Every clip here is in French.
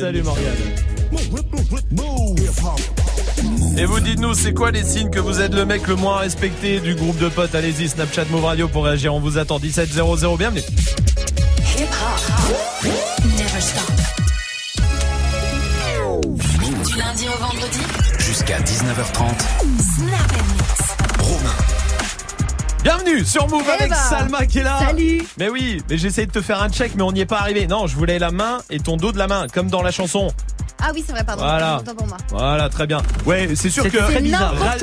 Salut Morgane. Et vous dites-nous, c'est quoi les signes que vous êtes le mec le moins respecté du groupe de potes? Allez-y, Snapchat Move Radio pour réagir. On vous attend 1700. Bienvenue. Du lundi au vendredi, Jusqu'à 19h30. Snap. Bienvenue sur Move Eh avec bah, Salma qui est là. salut. Mais oui, mais j'essaye de te faire un check, mais on n'y est pas arrivé. Non, je voulais la main et ton dos de la main, comme dans la chanson. Ah oui, c'est vrai, pardon. Voilà. Pour moi. Voilà, très bien. Ouais, c'est sûr que ra-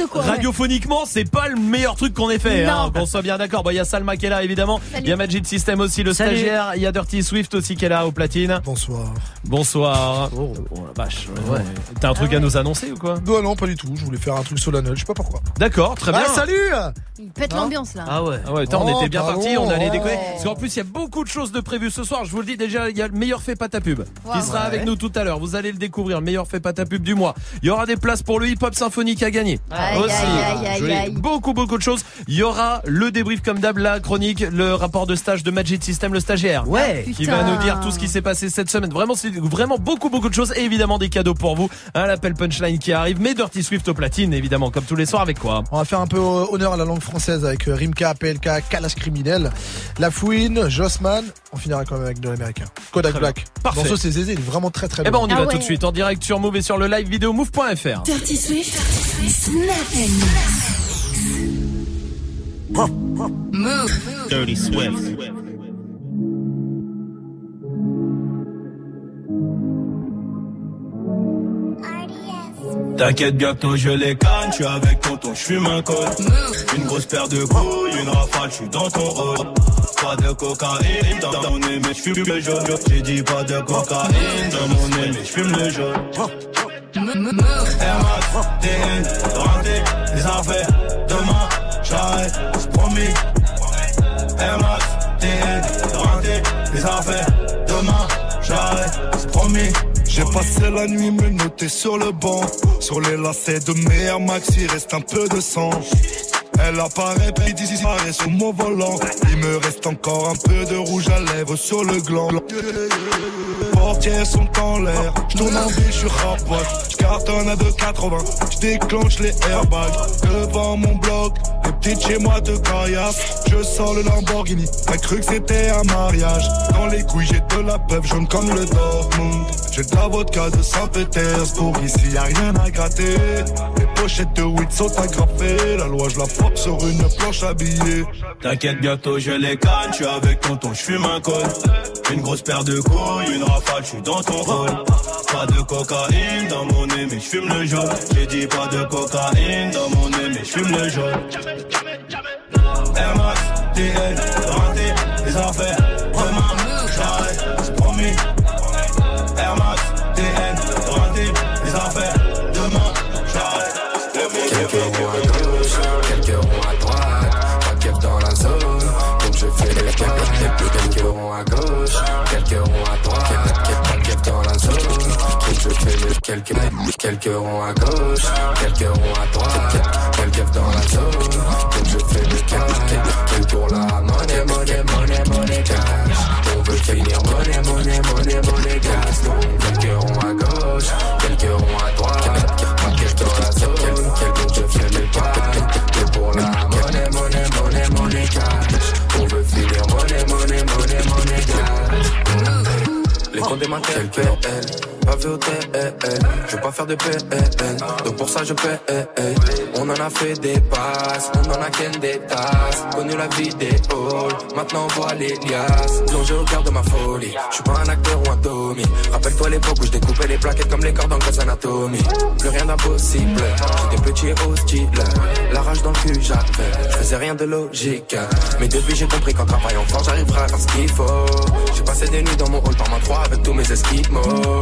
quoi, ouais. radiophoniquement, c'est pas le meilleur truc qu'on ait fait. Non. Hein, qu'on soit bien d'accord. Bon, il y a Salma qui est là, évidemment. Il y a Magic System aussi, le Salut. stagiaire. Il y a Dirty Swift aussi qui est là au platine. Bonsoir. Bonsoir. Oh. Oh, la vache. ouais. T'as un truc Ah ouais. à nous annoncer ou quoi? Non, non, pas du tout. Je voulais faire un truc solennel. Je sais pas pourquoi. D'accord, très bien. Ah, salut Il pète l'ambiance là. Ah ouais. Ah ouais, attends, on Oh, était bien partis, on allait Oh. décoller. Parce qu'en plus, il y a beaucoup de choses de prévues ce soir. Je vous le dis déjà, il y a le meilleur fait pas ta pub qui sera avec nous tout à l'heure. Vous allez le découvrir, meilleur fait pas ta pub du mois. Il y aura des places pour le hip-hop symphonique à gagner. Aïe, Aussi, aïe, aïe, Joli. aïe, aïe. beaucoup beaucoup de choses. Il y aura le débrief comme d'hab, la chronique, le rapport de stage de Magic System, le stagiaire. Ouais. Qui Putain. va nous dire tout ce qui s'est passé cette semaine. Vraiment, c'est vraiment beaucoup, beaucoup de choses. Et évidemment, des cadeaux pour vous. Un appel punchline qui arrive. Mais Dirty Swift au platine, évidemment, comme tous les soirs, avec quoi On va faire un peu honneur à la langue française avec euh, Rimka, PLK, Kalash Criminel, La Fouine, Jossman. On finira quand même avec de l'américain. Kodak Black. Parfait. Dans ce c'est Zézé, il est vraiment très très Eh ben, bon. on y Ah va ouais. tout de suite en direct sur Move et sur le live vidéo move.fr. Dirty Swift, Snap Mix. Move. Dirty Swift. T'inquiète bientôt je les canne, je suis avec tonton, je fume un col. Une grosse paire de couilles, une rafale, je dans ton rôle. Pas de cocaïne dans mon nez mais je fume le jaune. J'ai dit pas de cocaïne dans mon nez mais je fume le jaune. Air Max, TN, rentré, les affaires Demain, j'arrête, c'est promis. Air Max, TN, rentré, les affaires Demain, j'arrête, c'est promis J'ai passé la nuit me noter sur le banc. Sur les lacets de mes Max, il reste un peu de sang. Elle apparaît, puis disparaît sous mon volant. Il me reste encore un peu de rouge à lèvres sur le gland. Portières sont en l'air, je tourne en ville, je suis rapote. Je cartonne à 2,80, je déclenche les airbags. Devant mon bloc, les petites chez moi de caillasse. Je sors le Lamborghini, t'as cru que c'était un mariage. Dans les couilles, j'ai de la peuple jaune comme le Dortmund. J'ai de la vodka de Saint-Pétersbourg, ici y a rien à gratter. Les pochettes de weed sont agrafées, la loi je la frappe sur une planche habillée. T'inquiète bientôt je les canne, je suis avec tonton, je fume un col. Une grosse paire de couilles, une rafale, je suis dans ton rôle. Pas de cocaïne dans mon nez mais je fume le jaune. J'ai dit pas de cocaïne dans mon nez mais je fume le jaune. Max, TN, renté, les affaires Demain, j'arrête, promis Air Max, TN, renté, les affaires. Demain, j'arrête, c'est Quelques ronds à gauche, quelques ronds à droite, pas keuf dans la zone, donc je fais les quelques, quelques ronds à gauche, quelques ronds à droite, pas keuf dans la zone, donc je fais les quelques, quelques ronds à gauche, quelques ronds à droite, quelques dans la zone, donc je fais les quelques, quelques pour la monnaie, monnaie, monnaie, monnaie, veut finir monnaie, monnaie, monnaie, monnaie, gas, donc quelques ronds à gauche, quelques ronds à droite, pas keuf dans la zone, quelques je fais mes pas, que pour la monnaie, monnaie, monnaie, monnaie, cash, on veut finir monnaie, monnaie, monnaie, monnaie, cash. Les comptes des pas vu au TL, je veux pas faire de PL, donc pour ça je paie. On en a fait des passes, on en a qu'un des tasses, connu la vie des halls, maintenant on voit les liasses, plongé au cœur de ma folie, je suis pas un acteur ou un Tommy, rappelle-toi l'époque où je découpais les plaquettes comme les cordes en Grey's Anatomy, plus rien d'impossible, j'étais petit et hostile, la rage dans le cul j'avais, je faisais rien de logique, mais depuis j'ai compris qu'en travaillant fort j'arriverai à faire ce qu'il faut, j'ai passé des nuits dans mon hall par ma 3 avec tous mes esquimaux,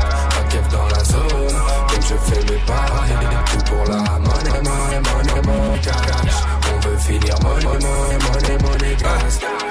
je fais mes paris Tout pour la money, money, money, money, cash. On veut finir money, money, money, money, cash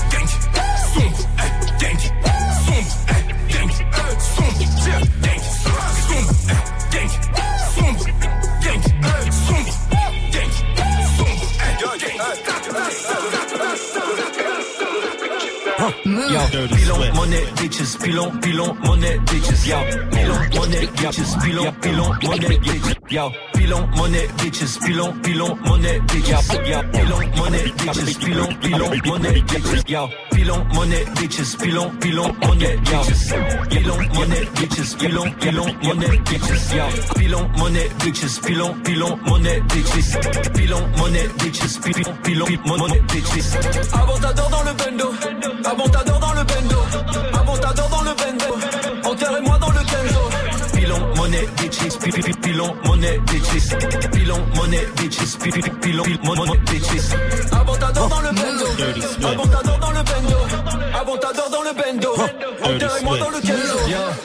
Yo, pilon, money, bitches, pilon, pilon, money, bitches, yo, pilon, money, bitches, pilon, pilon, money, bitches, yo, pilon, money, bitches, pilon, pilon, money, bitches, yo, pilon, money, bitches, pilon, pilon, money, bitches, yo, pilon, money, bitches, pilon, pilon, money, bitches, pilon, money, bitches, pilon, pilon, money, bitches, yo, pilon, money, bitches, pilon, pilon, money, bitches, pilon, money, bitches, pilon, pilon, money, bitches. Avant t'adore dans le bendo, avant t'adore dans le bendo, avant t'adore dans le bendo, enterrez-moi dans le kenzo. Pilon, money, bitches, pi- pi- pi- pilon, money, bitches, pilon, money, bitches, pi- pi- pi- pilon, money, bitches. Avant t'adore dans le bendo, avant t'adore avant t'adore dans le bendo, enterrez-moi dans le kenzo.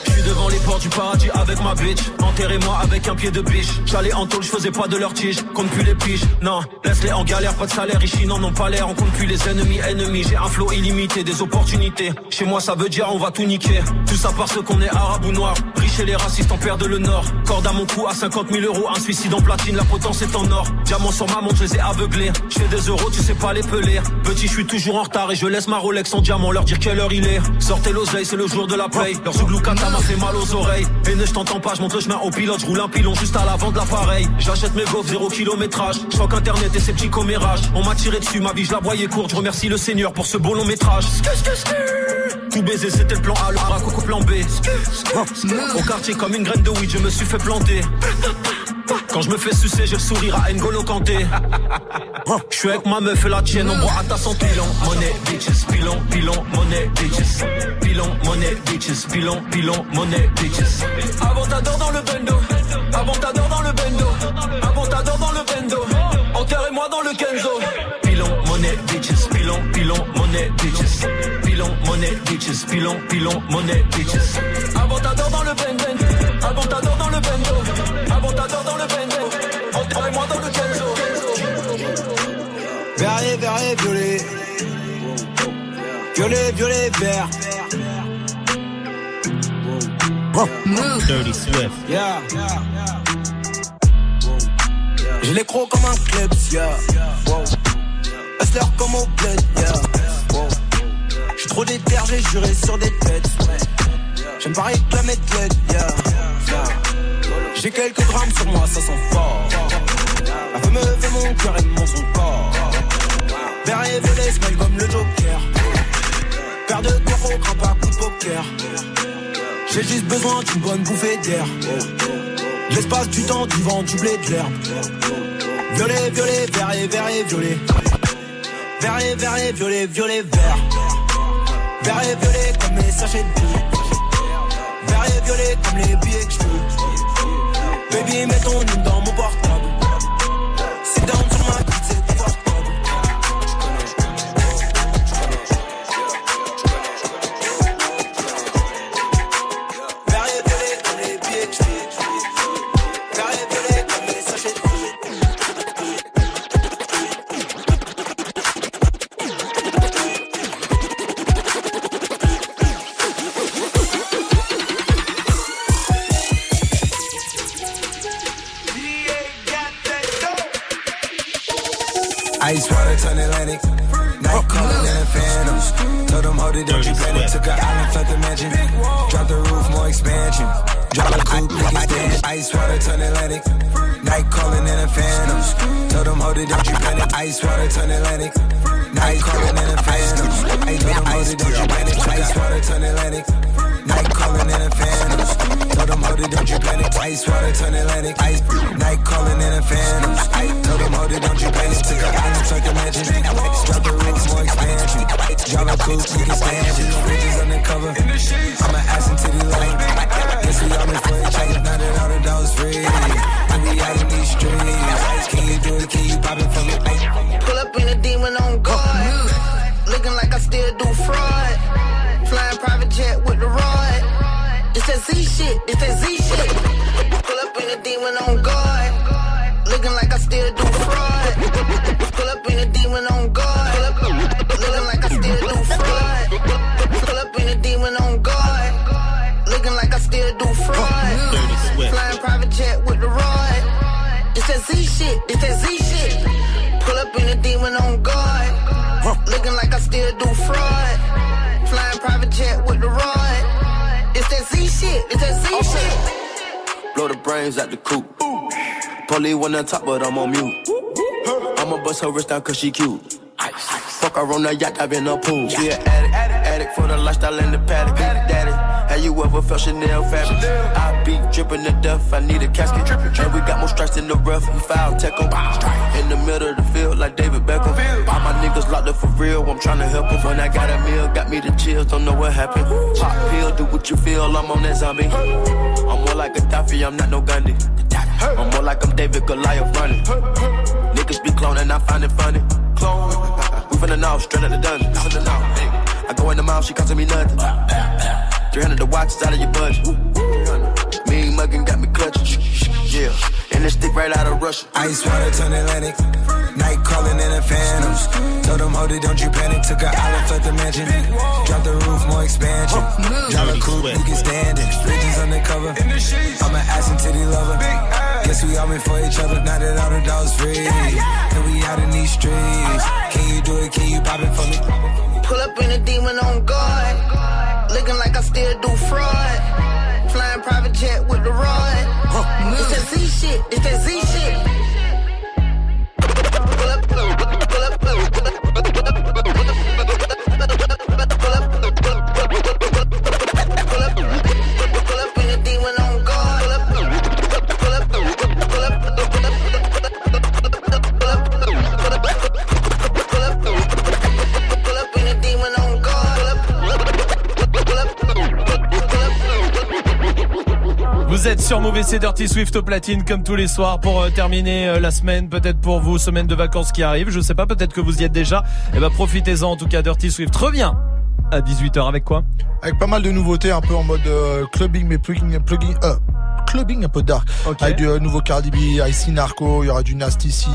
Je suis devant les portes du paradis avec ma bitch, enterrez-moi avec un pied de biche. J'allais en tôle, je faisais pas de leur tige, compte plus les piges, non, laisse-les en galère, pas de salaire, ici n'en ont pas l'air, on compte plus les ennemis, ennemis, j'ai un flow illimité, des opportunités. Chez moi ça veut dire on va tout niquer, tout ça parce qu'on est arabe ou noir, riche et les racistes en perdent le nord. Corde à mon cou à 50 000 euros, un suicide en platine, la potence est en or. Diamant sur ma montre, je les ai aveuglés. Je fais des euros, tu sais pas les peler. Petit, je suis toujours en retard et je laisse ma Rolex en diamant, leur dire quelle heure il est. Sortez l'oseille, c'est le jour de la paye. Leur zougloukata m'a fait mal aux oreilles. Et ne je t'entends pas, je monte le chemin au pilote, je roule un pilon juste à l'avant de l'appareil. J'achète mes gaufres, zéro kilométrage. Je crois qu'internet et ses petits commérages. On m'a tiré dessus, ma vie, je la voyais courte. Je remercie le Seigneur pour ce beau long métrage. Tout baiser, c'était le plan A, le bras plan B. Au quartier, comme une graine de weed, je me suis fait planter. Quand je me fais sucer, j'ai le sourire à N'Golo Kanté. Je suis avec ma meuf et la tienne, on boit à ta santé. Pilon, money, bitches, pilon, pilon, money, bitches. Pilon, money, bitches, pilon, pilon, money, bitches. Avant t'adore dans le bendo, avant t'adore dans le bendo, avant t'adore dans le bendo. Enterrez-moi dans le Kenzo. Pilon, pilon, money, bitches. Pilon, money, bitches, pilon, pilon, money, bitches. Avant t'adore dans le bendo, avant t'adore dans le bendo, avant t'adore dans le bendo. Enterrez-moi dans le Kenzo. Vert et violet. Violet, violet, vert. Dirty Swift. Yeah. J'ai les crocs comme un club, yeah. Wow. Hustler comme au bled, yeah. J'suis trop déter, j'ai juré sur des têtes. J'aime pas réclamer de l'aide, yeah. J'ai quelques grammes sur moi, ça sent fort. La femme me fait mon cœur et mon son corps. Vert et violet, smile comme le Joker. Paire de corps crampe à coup de poker. J'ai juste besoin d'une bonne bouffée d'air. L'espace, du temps, du vent, du blé, de l'herbe. Violet, violet, vert et vert et violet. Vert et vert et violet, violet, vert. Vert et violet comme les sachets de billes. Vert et violet comme les billets que je Baby, mets ton nom dans mon portable. Cause she cute. Fuck her on the yacht, I've been a pool. She an addict, addict for the lifestyle and the paddock. Daddy, have you ever felt Chanel fabric? I be dripping the death, I need a casket. drippin' And we got more strikes in the rough, we foul tech 'em. In the middle of the field, like David Beckham. All my niggas locked up for real, I'm tryna help 'em. When I got a meal, got me the chills, don't know what happened. Pop pill, do what you feel, I'm on that zombie. I'm more like a Gaddafi, I'm not no Gandhi. I'm more like I'm David Goliath running. Niggas be cloning, I find it funny. Clone. We finna know, straight out the dungeon. I go in the mouth, she costing me nothing. 300 the watch is out of your budget. Mean muggin' got me clutching. Yeah, and this stick right out of Russia. Ice water turn Atlantic. Night calling in a phantoms. Told them, hold it, don't you panic. Took a island, left the mansion. Drop the roof, more expansion. Drive a coupe, you can stand it. Bridges undercover. I'm an ass and titty lover. Guess we all been for each other. Now that all the dogs free. And we out in these streets. Can you do it? Can you pop it for me? Pull up in a demon on guard. Looking like I still do fraud. Flying private jet with the rod. It's that Z shit. It's that Z shit. C'est Dirty Swift au platine comme tous les soirs pour euh, terminer euh, la semaine, peut-être pour vous, semaine de vacances qui arrive. Je sais pas, peut-être que vous y êtes déjà. Eh ben profitez-en en tout cas. Dirty Swift revient à 18h avec quoi? Avec pas mal de nouveautés, un peu en mode euh, clubbing, mais plugin, plugin, euh, clubbing un peu dark. Avec du euh, nouveau Cardi B, Icy Narco, il y aura du Nasty C,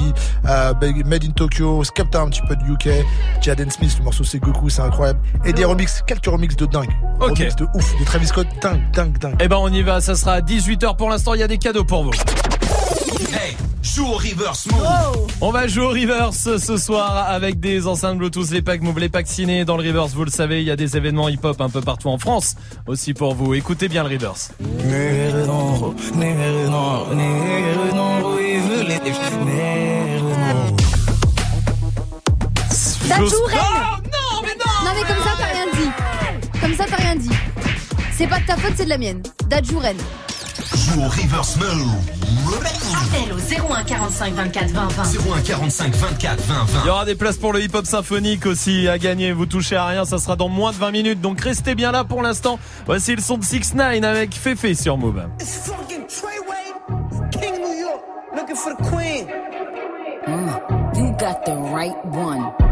euh, Made in Tokyo, Skepta un petit peu de UK, Jaden Smith, le morceau c'est Goku, c'est incroyable. Et des remixes, quelques remixes de dingue. Ok. Remix de ouf, de Travis Scott, dingue, dingue, dingue. Eh ben on y va, ça sera à 18h pour l'instant, il y a des cadeaux pour vous. Hey, joue au reverse move. On va jouer au reverse ce soir avec des enceintes Bluetooth, les packs move, les packs ciné. Dans le reverse, vous le savez, il y a des événements hip-hop un peu partout en France aussi pour vous. Écoutez bien le reverse. Dadju C'est pas de ta faute, c'est de la mienne. Dadju Ren. Joue au reverse move. Appel au 01 45 24 20 20. 01 45 24 20 20. Il y aura des places pour le hip-hop symphonique aussi à gagner. Vous touchez à rien, ça sera dans moins de 20 minutes. Donc restez bien là pour l'instant. Voici le son de 6 9 avec Fefe sur Move. It's fucking Treyway, King New York, looking for the queen. Mm, you got the right one.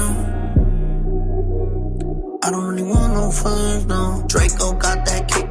No. Draco got that kickback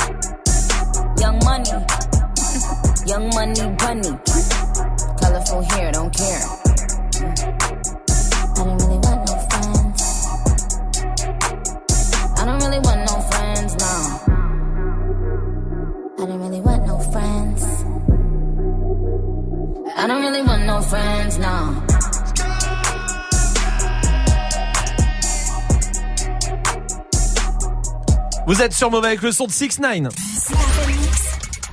Young money, young money bunny. Colorful hair, don't care. I don't really want no friends. I don't really want no friends, no. I don't really want no friends. I don't really want no friends, no. Vous êtes sur Mauvais avec le son de 6 9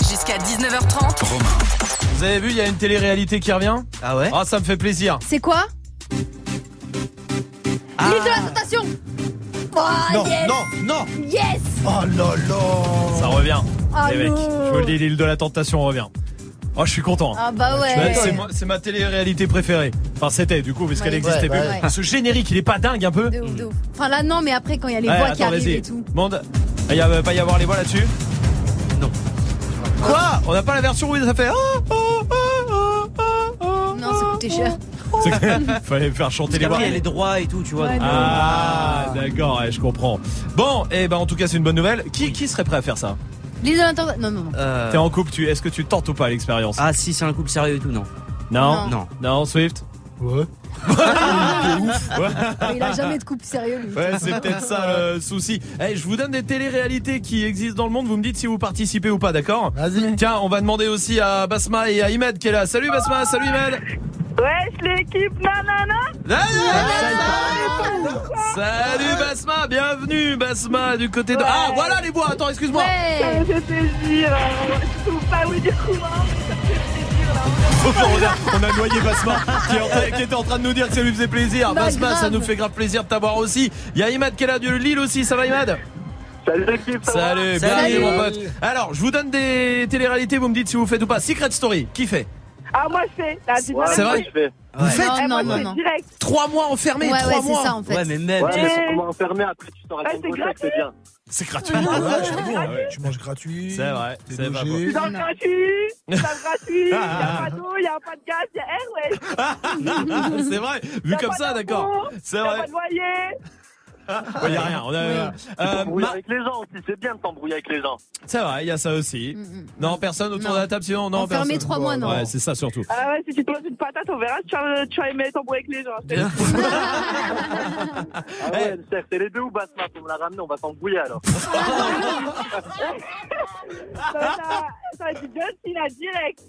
Jusqu'à 19h30. Vous avez vu, il y a une télé-réalité qui revient Ah ouais Ah, ça me fait plaisir. C'est quoi Ah. L'île de la tentation Oh, Non, yes non, non Yes Oh là là Ça revient. Les mecs, non. je vous le dis, l'île de la tentation revient. Oh, je suis content. Ah bah ouais. Ouais, c'est ma télé-réalité préférée. Enfin, c'était du coup, parce qu'elle Ouais. existait Ouais, plus. ouais. Ce générique, il est pas dingue un peu De ouf, de ouf. Enfin là non mais après quand il y a les Ouais, voix qui arrivent vas-y. et tout. Monde, il va pas y avoir les voix là-dessus? Non. Quoi On n'a pas la version où ça fait. Ah, ah, ah, Non ça coûtait cher. Fallait faire chanter les voix. il y a les droits et tout, tu vois. Ouais, non. Ah, d'accord, ouais, je comprends. Bon, et ben en tout cas, c'est une bonne nouvelle. Qui, qui serait prêt à faire ça tentation. Non non non. Euh, T'es en couple, tu, est-ce que tu tentes ou pas l'expérience Ah, si c'est un couple sérieux et tout, non. Non Non. Non, Swift Ouais. Il a jamais de couple sérieux lui. Ouais, c'est peut-être ça le souci. Eh, je vous donne des télé-réalités qui existent dans le monde. Vous me dites si vous participez ou pas, d'accord Vas-y. Tiens, on va demander aussi à Basma et à Imed qui est là. Salut Basma, salut Imed. Wesh l'équipe, nanana Salut Basma, bienvenue Basma du côté de. Ah, voilà les voix. Attends, excuse-moi. Ça me fait plaisir, je trouve pas vous dire comment, on, a, noyé Basma qui, était en train de nous dire que ça lui faisait plaisir. Bah, Basma, ça nous fait grave plaisir de t'avoir aussi. Il y a Imad qui est là de Lille aussi. Ça va Imad? Salut l'équipe, Salut, bienvenue mon pote. Alors, je vous donne des télé-réalités, vous me dites si vous faites ou pas. Secret Story, qui fait? Ah moi je fais, tu C'est vrai je fais. Vous faites Non, moi non, non, direct. Trois mois enfermés, Ouais trois ouais c'est mois. ça en fait. Ouais, mais même. Ouais. Mais- Comment enfermer après tu chèque, gratuit. c'est bien. C'est gratuit. Ouais, Ouais, j'avoue, ouais. ouais. Tu manges gratuit. C'est vrai, c'est vrai. Tu dors gratuit, tu dors gratuit, y'a pas d'eau, y'a pas de gaz, y'a air, ouais. c'est vrai, vu comme ça, d'accord. C'est vrai. pas de loyer. Ouais, y a rien. On a, euh, T'embrouilles Ma- avec les gens aussi, c'est bien de t'embrouiller avec les gens. C'est vrai, il y a ça aussi. Mm, mm. Non, personne autour Non. de la table, sinon non. Personne. trois mois non. Ouais, c'est ça surtout. Ah ouais, si tu te poses une patate, on verra si tu vas, tu vas aimer t'embrouiller avec les gens. Ah ouais, chef, c'est les deux ou Basma Faut me la ramener, on va s'embrouiller alors. Ça être du Justin à direct.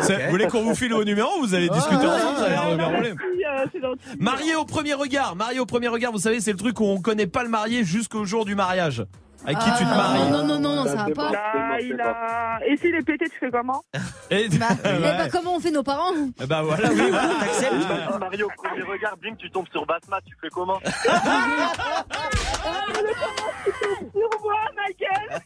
C'est- Vous voulez qu'on vous file au numéro ou vous allez discuter ensemble Ça a l'air de bien rouler. Merci, euh. Marié au premier regard. Marié au premier regard, vous savez, c'est le truc où on connaît pas le marié jusqu'au jour du mariage. Avec qui tu te Ah, maries Non non non non ça va pas. Là, il a... Et s'il est pété, tu fais comment Et Bah, eh Ouais. bah, comment on fait nos parents Eh bah voilà, oui, voilà, t'acceptes. Imagine Mario au premier regard, bing, tu tombes sur Basma, tu fais comment Sur moi, ma gueule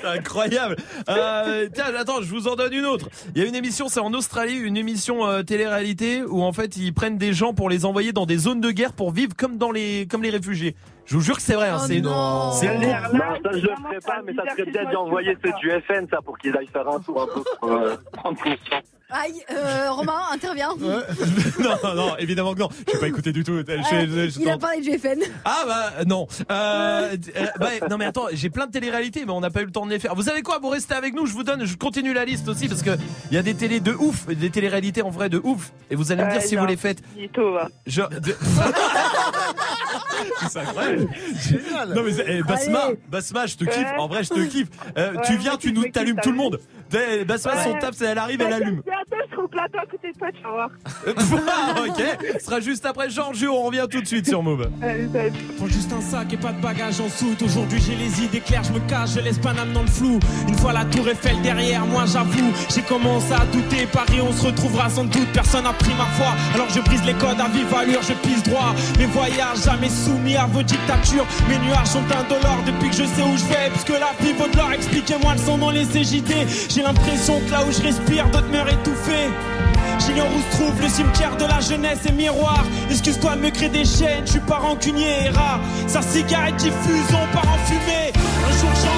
C'est incroyable. Euh, tiens, attends, je vous en donne une autre. Il y a une émission, c'est en Australie, une émission euh, télé-réalité où en fait ils prennent des gens pour les envoyer dans des zones de guerre pour vivre comme dans les comme les réfugiés. Je vous jure que c'est vrai. hein, Oh c'est non. c'est Non, ça je le ferai pas, mais ça serait bien d'y envoyer ceux du FN, ça, pour qu'ils aillent faire un tour un peu pour euh, prendre conscience. Aïe, euh, Romain, intervient. non, non, non, évidemment que non. Je vais pas écouté du tout. Je- je- je- je Il a parlé du FN. Ah bah non. Euh, euh, bah, non mais attends, j'ai plein de téléréalités, mais on n'a pas eu le temps de les faire. Vous savez quoi? Vous restez avec nous. Je vous donne, je continue la liste aussi parce que il y a des télés de ouf, des téléréalités en vrai de ouf. Et vous allez me dire si non. vous les faites. Mytho, va. Je... de- c'est incroyable. Non mais eh, Basma. Basma, je te kiffe. Ouais. En vrai, je te kiffe. Euh, Ouais, tu viens, tu nous me t'allumes tout le monde. Dès- son Ouais. table, c'est elle arrive, elle allume. Bientôt, je au plateau à côté de toi, tu vas voir. ok, ce sera juste après Giorgio. On revient tout de suite sur Move. Prends juste un sac et pas de bagages en soute. Aujourd'hui j'ai les idées claires, je me cache, je laisse Paname dans le flou. Une fois la tour Eiffel derrière moi, j'avoue, j'ai commencé à douter. Paris, on se retrouvera sans doute, personne n'a pris ma foi. Alors je brise les codes à vive allure, je pisse droit. Mes voyages jamais soumis à vos dictatures. Mes nuages sont indolores depuis que je sais où je vais. Puisque la vie vaut de l'or, expliquez-moi le son dans les CJD. J'ai l'impression que là où je respire, d'autres meurent étouffés. J'ignore où se trouve le cimetière de la jeunesse et miroir. Excuse-toi me créer des chaînes, je suis pas rancunier et. Sa cigarette diffuse, on part en fumée. Un jour j'ai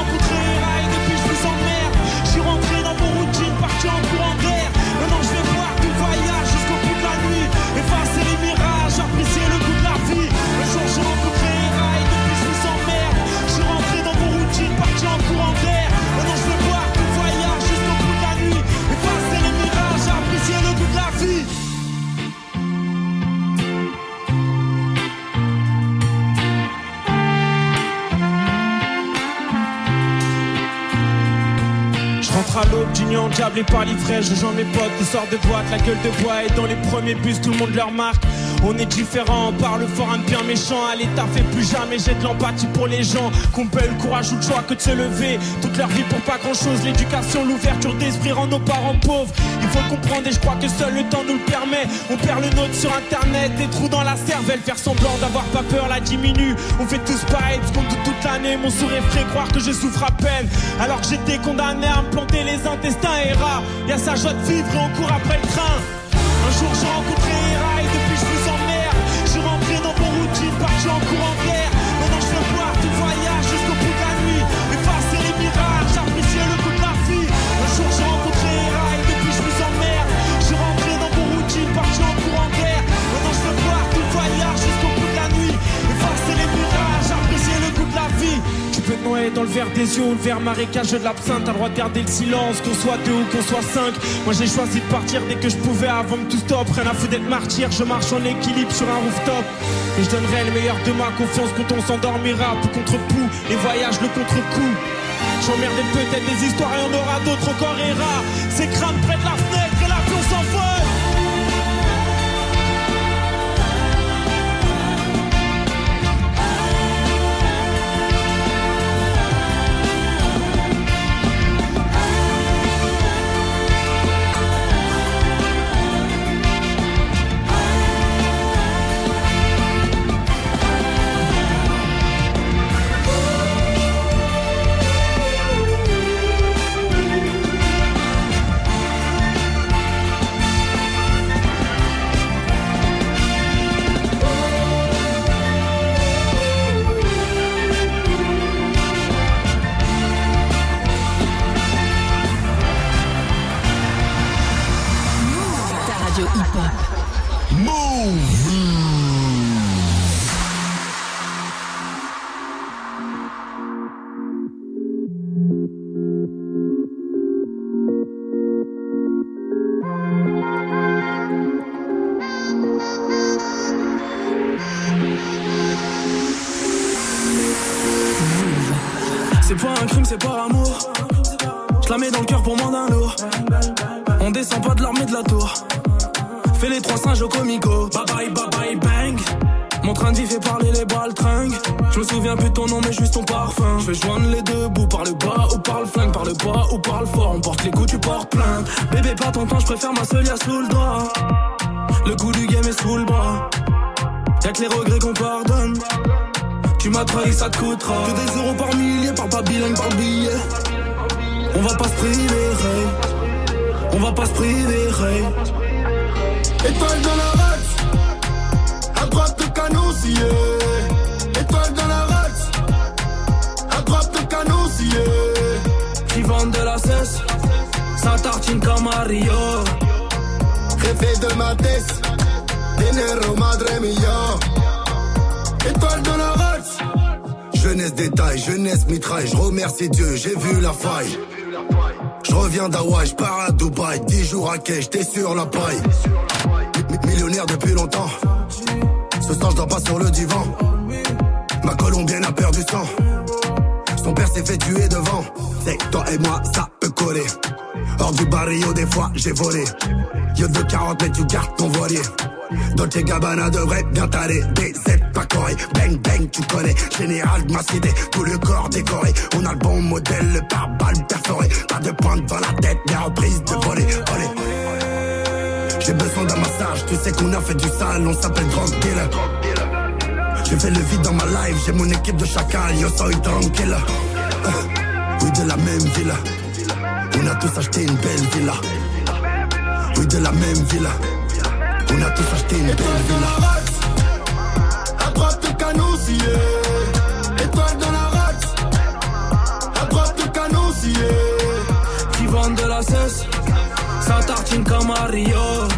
Je rentre à l'aube d'union, diable et par l'ivresse, je joins mes potes, qui sortent de boîte, la gueule de bois et dans les premiers bus, tout le monde leur marque. On est différents, on parle fort, un bien méchant, à l'état fait plus jamais, j'ai de l'empathie pour les gens, qu'on paie le courage ou le choix que de se lever, toute leur vie pour pas grand chose, l'éducation, l'ouverture d'esprit rend nos parents pauvres. Il faut comprendre et je crois que seul le temps nous le permet. On perd le nôtre sur internet, des trous dans la cervelle, faire semblant d'avoir pas peur la diminue. On fait tous pareil, parce qu'on doute mon sourire ferait croire que je souffre à peine. Alors que j'étais condamné à me planter les intestins et rats. Y'a sa joie de vivre et on court après le train. Un jour j'ai rencontré Dans le verre des yeux ou le verre marécageux de l'absinthe. T'as le droit de garder le silence, qu'on soit deux ou qu'on soit cinq. Moi j'ai choisi de partir dès que je pouvais avant que tout stoppe. Rien à foutre d'être martyr, je marche en équilibre sur un rooftop. Et je donnerai le meilleur de ma confiance quand on s'endormira. Pour contre pou et voyage le contre-coup. J'emmerdais peut-être des histoires et on aura d'autres encore et rares. C'est crâne près de la fenêtre et l'avion s'envole. Souviens plus ton nom, mais juste ton parfum. Je vais joindre les deux bouts par le bas ou par le flingue, par le bas ou par le fort. On porte les coups, tu portes plainte. Bébé, pas ton temps, je préfère ma seule sous le doigt. Le coup du game est sous le bras. Y'a que les regrets qu'on pardonne. Tu m'as trahi, ça te coûtera. Que des euros par millier, par pas bilingue, par billet. On va pas se priver. On va pas se priver. Étoile dans la race, à droite le canot scié. Étoile ça tartine comme Mario. Jefe de ma tête, dinero madre mia. Étoile dans la race. Jeunesse détail, jeunesse mitraille, je remercie Dieu, j'ai vu la faille. Je reviens d'Hawaï, je pars à Dubaï, 10 jours à quai, j'étais sur la paille. Mi- Millionnaire depuis longtemps, ce soir je dors pas sur le divan. Ma colombienne a perdu sang, son père s'est fait tuer devant. C'est toi et moi, ça peut coller. Hors du barrio, des fois j'ai volé. Yo de 40 mais tu gardes ton voilier. Dolce Gabbana devrait bien t'aller. B7 pas coré, bang bang tu connais. Général de ma cité, tout le corps décoré. On a le bon modèle, le pare-balles perforé. Pas de pointe dans la tête, des reprises de voler. Olé. J'ai besoin d'un massage, tu sais qu'on a fait du sale, on s'appelle drug dealer. J'ai fait le vide dans ma life, j'ai mon équipe de chacal, yo soy tranquille. Oui, de la même villa. On a tous acheté une belle villa. Oui, de la même villa. On a tous acheté une belle villa. À droite le canousier. Étoile dans la race. À droite le canousier. Qui vendent de la cesse, ça tartine comme Mario.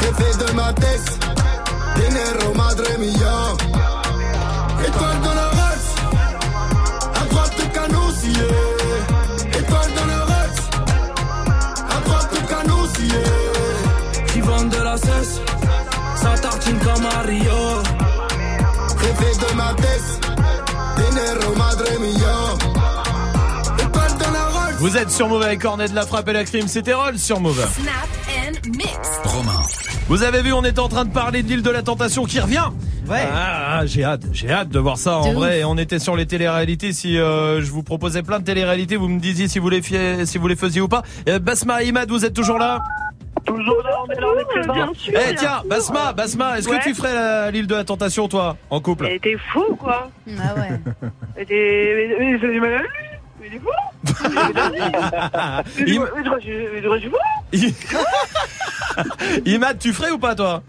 Jefe de ma tête. Dinero madre mia. Étoile dans la tartine comme Mario. Jefe de ma tête. Dinero madre mia. Étoile dans la race. Vous êtes sur Move avec Cornet de la frappe et la crime, c'était Roll sur Move. Snap and mix. Romain. Vous avez vu, on était en train de parler de l'île de la tentation qui revient. Ouais. Ah, ah, j'ai hâte, j'ai hâte de voir ça en vrai. On était sur les téléréalités. Si euh, je vous proposais plein de téléréalités, vous me disiez si vous les, fiez- si vous les faisiez ou pas. Euh, Basma et Imad, vous êtes toujours là? Toujours là, on est là, on est présents. Bien sûr. Eh tiens, Basma, Basma, est-ce Ouais. que tu ferais la- l'île de la tentation toi, en couple? Mais t'es fou, quoi. Ah ouais. Mais t'es. Mais mais- mais- mais- mais t'es fou. Mais tu vois- mais tu vois, je- mais tu vois, je suis fou. Imad, tu ferais ou pas toi?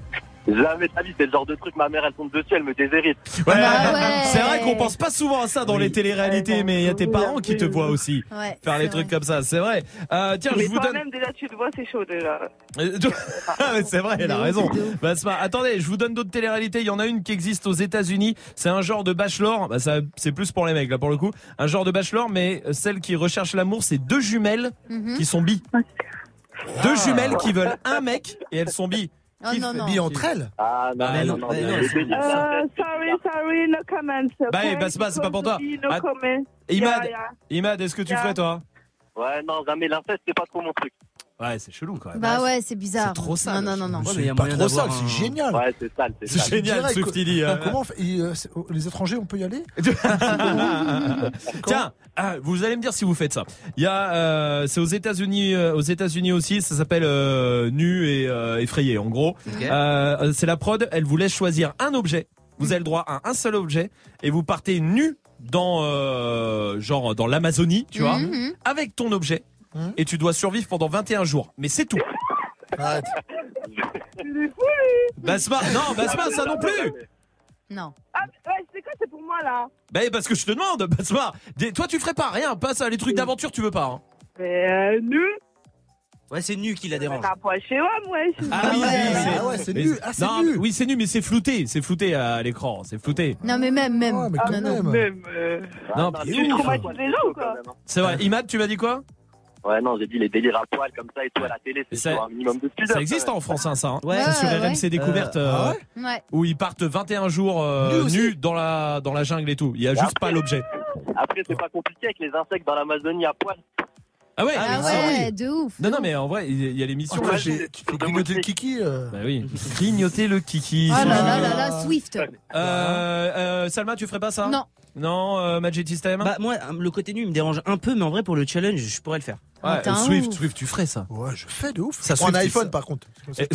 Jamais de ta vie, c'est le genre de truc, ma mère elle tombe dessus, elle me déshérite. Ouais, Bah ouais. c'est vrai qu'on pense pas souvent à ça dans les téléréalités, mais il y a tes parents qui te voient aussi Ouais, faire les trucs vrai. comme ça, c'est vrai. Euh, tiens, Mais je vous donne. toi-même, déjà, tu te vois, c'est chaud, déjà. Euh, Ah, c'est vrai, elle a raison. Basma, attendez, je vous donne d'autres téléréalités. Il y en a une qui existe aux États-Unis. C'est un genre de bachelor. Bah, ça, c'est plus pour les mecs là pour le coup. Un genre de bachelor, mais celle qui recherche l'amour, c'est deux jumelles Mhm. qui sont bi. Deux jumelles qui veulent un mec et elles sont bi. Oh non, non. Billes entre elles Ah non, Ah, non, non, non, ouais, non. Euh, sorry, sorry, no comments. Bah, okay? eh, Basma, c'est pas pour toi. No Ah. Imad, Yeah, yeah. Imad, est-ce que tu Yeah. ferais toi? Ouais, non, jamais l'inceste, c'est pas trop mon truc. Ouais, c'est chelou quand même. Bah ouais, c'est bizarre. C'est trop sale. Non, non, non, non. Ouais, C'est pas trop sale, c'est génial. Ouais, c'est sale, c'est C'est sale. génial, euh, euh. Comment on fait Et, euh, c'est- Les étrangers, on peut y aller Tiens, ah, vous allez me dire si vous faites ça. Il y a, euh, c'est aux États-Unis, euh, aux États-Unis aussi. Ça s'appelle euh, nu et euh, effrayé. En gros. Euh, c'est la prod. Elle vous laisse choisir un objet. Vous avez le droit à un seul objet et vous partez nu dans euh, genre dans l'Amazonie, tu vois, Mhm. avec ton objet. Et tu dois survivre pendant 21 jours. Mais c'est tout. Arrête. Il est fou, lui. Basma, non, Basma, ça non plus. Non. Ah, ouais, c'est quoi, c'est pour moi, là Bah parce que je te demande, Basma. Des- Toi, tu ferais pas rien. Pas ça, les trucs d'aventure, tu veux pas. hein. Mais, euh, nu. Ouais, c'est nu qui la dérange. T'as pas chez moi, moi. Ah oui, c'est- Ah ouais, c'est mais- nu. Ah, c'est non, nu. Oui, c'est nu, mais c'est flouté. C'est flouté à l'écran. C'est flouté. Non, mais même, même. Mais non, non. même. Même, euh, Non, ou quoi C'est vrai. Imad, tu m'as dit quoi? Ouais, non, j'ai dit les délires à poil comme ça et tout à la télé, c'est un minimum de pudeur. Ça existe en France, hein, ça. hein. Ouais. Sur Ouais, RMC Découverte Euh, euh, ah ouais? Où ils partent 21 jours euh, Nus dans la dans la jungle et tout. Il y a juste pas l'objet. Après, c'est pas compliqué avec les insectes dans l'Amazonie à poil. Ah ouais? Ah ça, ouais, de ouf. Non non mais en vrai il y a l'émission. Oh, Tu fais grignoter le kiki euh. Bah oui. Grignoter le kiki. Oh là là là là, Swift. Euh, euh, Salma, tu ferais pas ça? Non. Non, euh, Magic System? Bah moi, le côté nu il me dérange un peu, mais en vrai pour le challenge, je pourrais le faire. Ouais, Swift. Swift, tu ferais ça. Ouais, je fais de ouf. Ça Je prends un iPhone ça- par contre.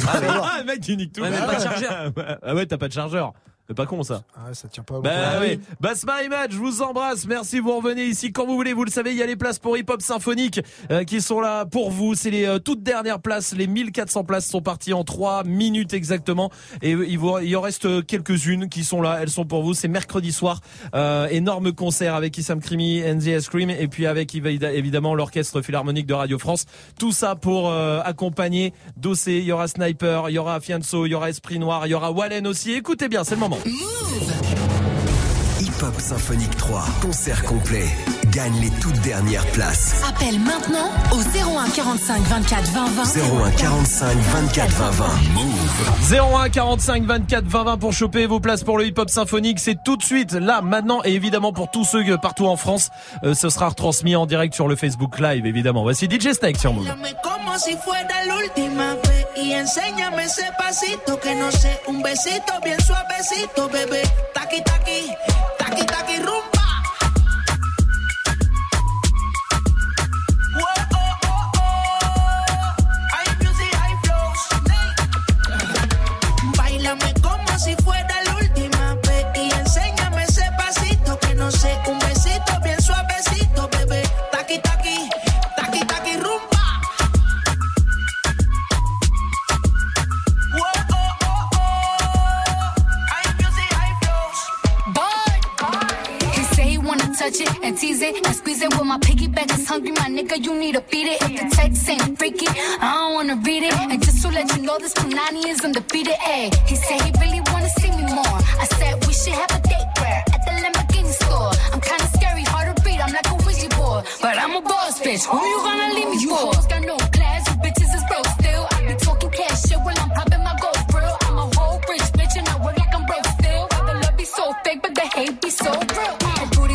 Ah, Ah, mec, tu niques tout. Ouais, mais pas de chargeur. Ah ouais, t'as pas de chargeur. C'est pas con ça. Ah, ça tient pas. Bah oui. Basma Imad, je vous embrasse. Merci, vous revenez ici quand vous voulez. Vous le savez, il y a les places pour Hip Hop Symphonique euh, qui sont là pour vous. C'est les euh, toutes dernières places. Les 1400 places sont parties en 3 minutes exactement. Et il, vous, il en reste quelques-unes qui sont là. Elles sont pour vous. C'est mercredi soir. Euh, énorme concert avec Issam Krimi, NZ Scream et puis avec évidemment l'orchestre philharmonique de Radio France. Tout ça pour accompagner Dossé. Il y aura Sniper, il y aura Fianso, il y aura Esprit Noir, il y aura Wallen aussi. Écoutez bien, c'est le moment. Hip Hop Symphonique 3, concert complet. Gagne les toutes dernières places. Appelle maintenant au 01 45 24 20 20. 01 45 24 20 20. Move. 01 45 24 20 20 pour choper vos places pour le Hip Hop Symphonique. C'est tout de suite, là, maintenant, et évidemment pour tous ceux partout en France, euh, ce sera retransmis en direct sur le Facebook Live, évidemment. Voici DJ Snake sur Move. y enséñame ese pasito que no sé, un besito bien suavecito, bebé. Taqui, taqui, taqui, taqui, rumba. And tease it and squeeze it. When my piggyback hungry, my nigga, you need. If the text ain't freaky, I don't wanna read it. And just to let you know, this Punani is undefeated. He said he really wanna see me more. I said we should have a date where at the Lamborghini store. I'm kinda scary, hard to read. I'm like but I'm a boss bitch. Who you gonna leave me for? You got no class, you bitches is broke still. I be talking cash shit while I'm popping my gold grill. I'm a whole rich bitch and I work like I'm broke still. The love be so fake, but the hate be so real.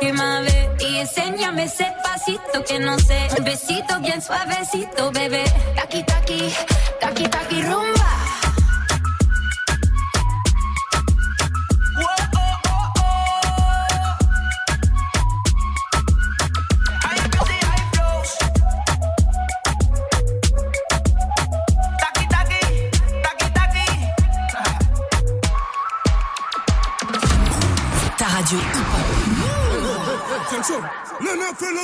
vez y enséñame ese pasito que no sé. Un besito bien suavecito, bebé. Taki taki,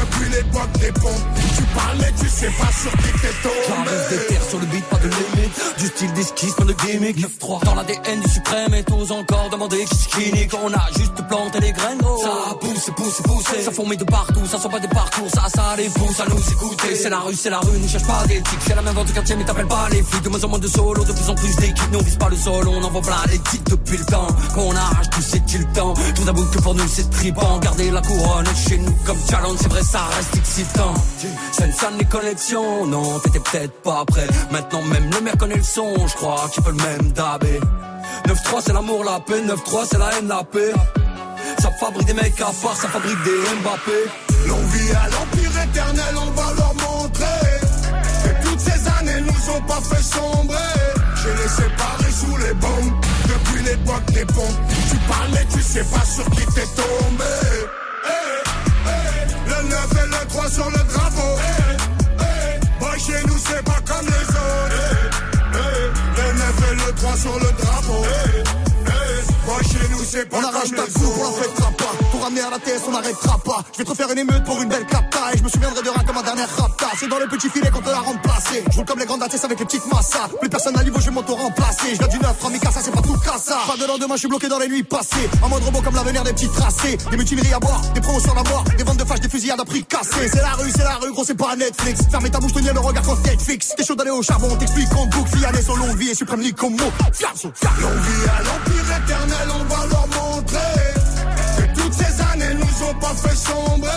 depuis l'époque des pompes. Tu parles mais tu sais pas sur qui t'es tombé. J'arrive des terres sur le beat, pas de limite. Du style d'esquisse, pas de gimmick. 9-3 dans l'ADN du suprême et tous encore demander qui skinny. Quand on a juste planté les graines. Ça pousse, pousse, pousse. Ça fourmille de partout, ça sent pas des parcours. Ça, ça les pousse à nous écouter. C'est la rue, c'est la rue, ne cherche pas d'éthique. C'est la même vente du quartier, mais t'appelles pas les flics. De moins en moins de solo, de plus en plus d'équipes. Nous on vise pas le sol, on envoie plein les titres depuis le temps. Quand on arrache tout, c'est-il temps. Je vous avoue que pour nous c'est tripant. Garder la couronne chez nous comme challenge, c'est vrai, ça reste excitant. C'est ça les connexions, non, t'étais peut-être pas prêt. Maintenant, même le maire connaît le son, je crois qu'il peut le même dabé. 9-3, c'est l'amour, la paix. 9-3, c'est la haine, la paix. Ça fabrique des mecs à part, ça fabrique des Mbappé. L'envie à l'empire éternel, on va leur montrer que toutes ces années nous ont pas fait sombrer. J'ai les séparés sous les bombes depuis l'époque des pompes. Tu parles mais tu sais pas sur qui t'es tombé. 3 sur le drapeau. Boy, chez nous, c'est pas comme les autres. Le 9 et le 3 sur le drapeau. Boy, chez nous, c'est pas On comme arrache ta les coupe, on autres. fêtera pas. Pour ramener à la TS, on n'arrêtera pas. Je vais te faire une émeute pour une belle capta. Et je me souviendrai de rien comme ma dernière rapta. C'est dans le petit filet qu'on te l'a remplacé. Je roule comme les grandes ATS avec les petites massas. Plus personne à niveau, je vais m'auto-remplacer. Je viens du neuf, Ramikasa, c'est pas tout cassa. Pas de lendemain, je suis bloqué dans les nuits passées. En mode robot comme l'avenir des petits tracés. Des mutineries à boire, des sur la mort. Des ventes de fâches, des fusillades à prix cassés. C'est la rue, c'est la rue, gros, c'est pas Netflix. Fermez ta bouche, tenir le regard quand Netflix. T'es chaud d'aller au charbon, t'explique en boucle. Au longue vie et suprême ligue comme mot. Longue à l'empire éternel, on va leur années nous ont pas fait sombrer.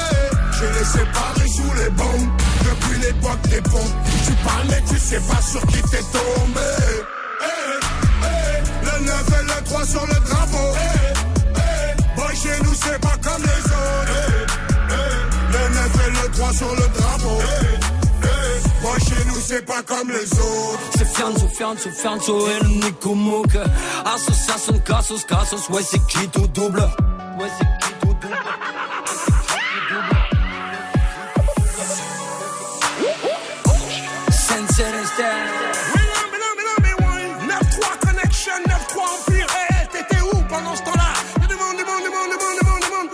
J'ai laissé Paris sous les bombes depuis l'époque des pompes. Tu parlais, tu sais pas sur qui t'es tombé. Eh, eh, le 9 et le 3 sur le drapeau. Eh, eh, boy, chez nous, c'est pas comme les autres. Le 9 et le 3 sur le drapeau. Boy, chez nous, c'est pas comme les autres. C'est Fianzo, Fianzo, Fianzo et le Nico Mouk Association de casos, casos, ouais c'est qui tout double? Ouais c'est qui tout double Sensei Style 9-3 Connection, 9-3 Empire, t'étais où pendant ce temps-là Du monde, du monde, du monde, du monde, du monde, du monde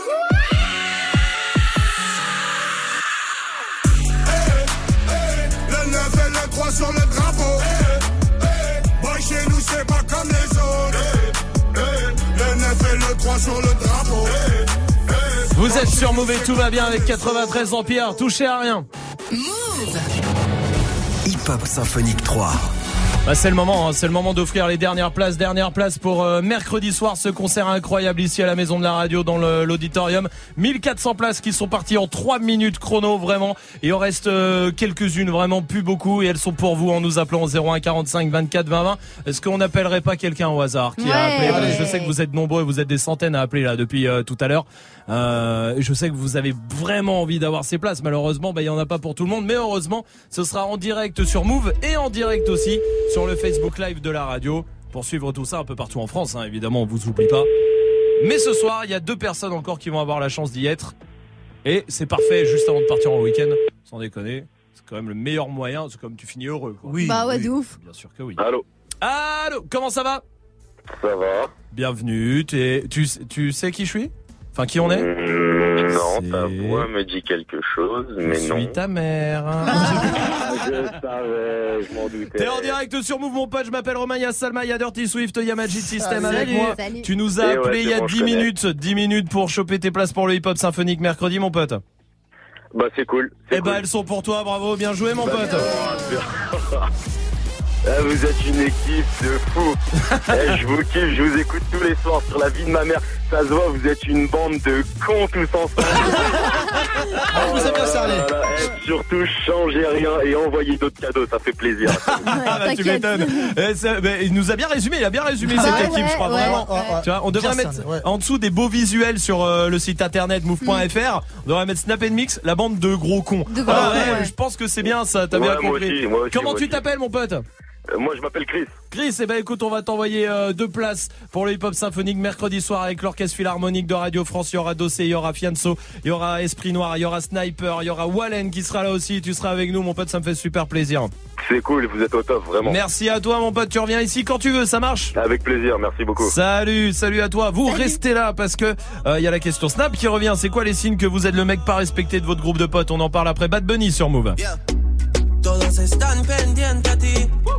Le 9 et le 3 sur le Vous êtes sur Move tout va bien avec 93 Empire, touchez à rien. Hip Hop Symphonique 3. Bah, c'est le moment, hein, c'est le moment d'offrir les dernières places, dernières places pour euh, mercredi soir ce concert incroyable ici à la Maison de la Radio dans l'auditorium. 1400 places qui sont parties en 3 minutes chrono vraiment. Il en reste euh, quelques-unes, vraiment plus beaucoup et elles sont pour vous en nous appelant au 01 45 24 20 20. Est-ce qu'on n'appellerait pas quelqu'un au hasard qui a appelé Je sais que vous êtes nombreux, vous êtes des centaines à appeler là depuis euh, tout à l'heure. Euh, je sais que vous avez vraiment envie d'avoir ces places. Malheureusement, bah, il y en a pas pour tout le monde, mais heureusement, ce sera en direct sur Move et en direct aussi sur le Facebook Live de la radio pour suivre tout ça un peu partout en France. Hein, évidemment, on vous oublie pas. Mais ce soir, il y a deux personnes encore qui vont avoir la chance d'y être. Et c'est parfait juste avant de partir en week-end. Sans déconner. C'est quand même le meilleur moyen. C'est comme tu finis heureux. Quoi. Bah ouais, de ouf. Bien sûr que oui. Allô Allô, comment ça va? Ça va Bienvenue. T'es- tu, tu sais qui je suis? Enfin, qui on est? Mmh, Non, ta voix me dit quelque chose, mais Je non. suis ta mère. je savais, je m'en doutais. T'es en direct sur Move, mon pote. Je m'appelle Romain. Il y a Salma, il y a Dirty Swift, il y a Magic System Salut. avec moi. Salut. Tu nous as ouais, appelé il y a bon, 10 je connais. minutes. 10 minutes pour choper tes places pour le hip-hop symphonique mercredi, mon pote. Bah, c'est cool. Eh ben, elles sont pour toi. Bravo. Bien joué, mon pote. Ah, vous êtes une équipe de fous. Eh, je vous kiffe, je vous écoute tous les soirs sur la vie de ma mère. Ça se voit, vous êtes une bande de cons tous ensemble. Ah, vous avez bien cerné. Surtout, changez rien et envoyez d'autres cadeaux, ça fait plaisir. Ah bah, tu m'étonnes. Ça- bah, il nous a bien résumé, il a bien résumé Ah cette ouais, équipe, je crois ouais, vraiment. ouais. Tu vois, on devrait mettre cerné, en dessous des beaux visuels sur euh, le site internet move.fr. On devrait mettre Snap Mix, la bande de gros cons. De gros Ah cons, ouais, ouais. Je pense que c'est bien ça, t'as Ouais, bien moi compris. aussi, moi aussi, Comment moi tu t'appelles mon pote? Euh, moi, je m'appelle Chris. Chris, eh ben écoute, on va t'envoyer euh, deux places pour le hip-hop symphonique mercredi soir avec l'orchestre philharmonique de Radio France. Il y aura Dossé, il y aura Fianso, il y aura Esprit Noir, il y aura Sniper, il y aura Wallen qui sera là aussi. Tu seras avec nous, mon pote, ça me fait super plaisir. C'est cool, vous êtes au top, vraiment. Merci à toi, mon pote. Tu reviens ici quand tu veux, ça marche? Avec plaisir, merci beaucoup. Salut, salut à toi. Vous restez là parce que euh, il y a la question Snap qui revient. C'est quoi les signes que vous êtes le mec pas respecté de votre groupe de potes? On en parle après Bad Bunny sur Move. Todos están pendientes a ti, pero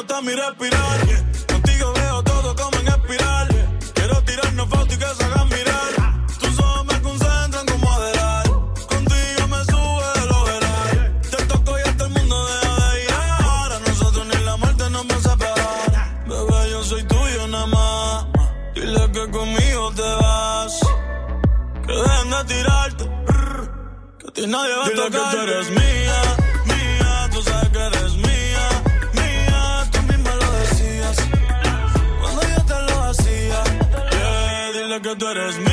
mi respirar. Contigo veo todo como en espiral. Quiero tirarnos fotos y que se hagan mirar. Tus ojos me concentran como Adelaide. Contigo me sube el ojeral. Yeah. Te toco y hasta el mundo deja de ir. Ahora nosotros ni la muerte nos va a separar. Bebé, yo soy tuyo nada más. Dile que conmigo te vas. Que dejen de tirarte. Que a ti nadie va a tocar. que eres mío. Dile que tú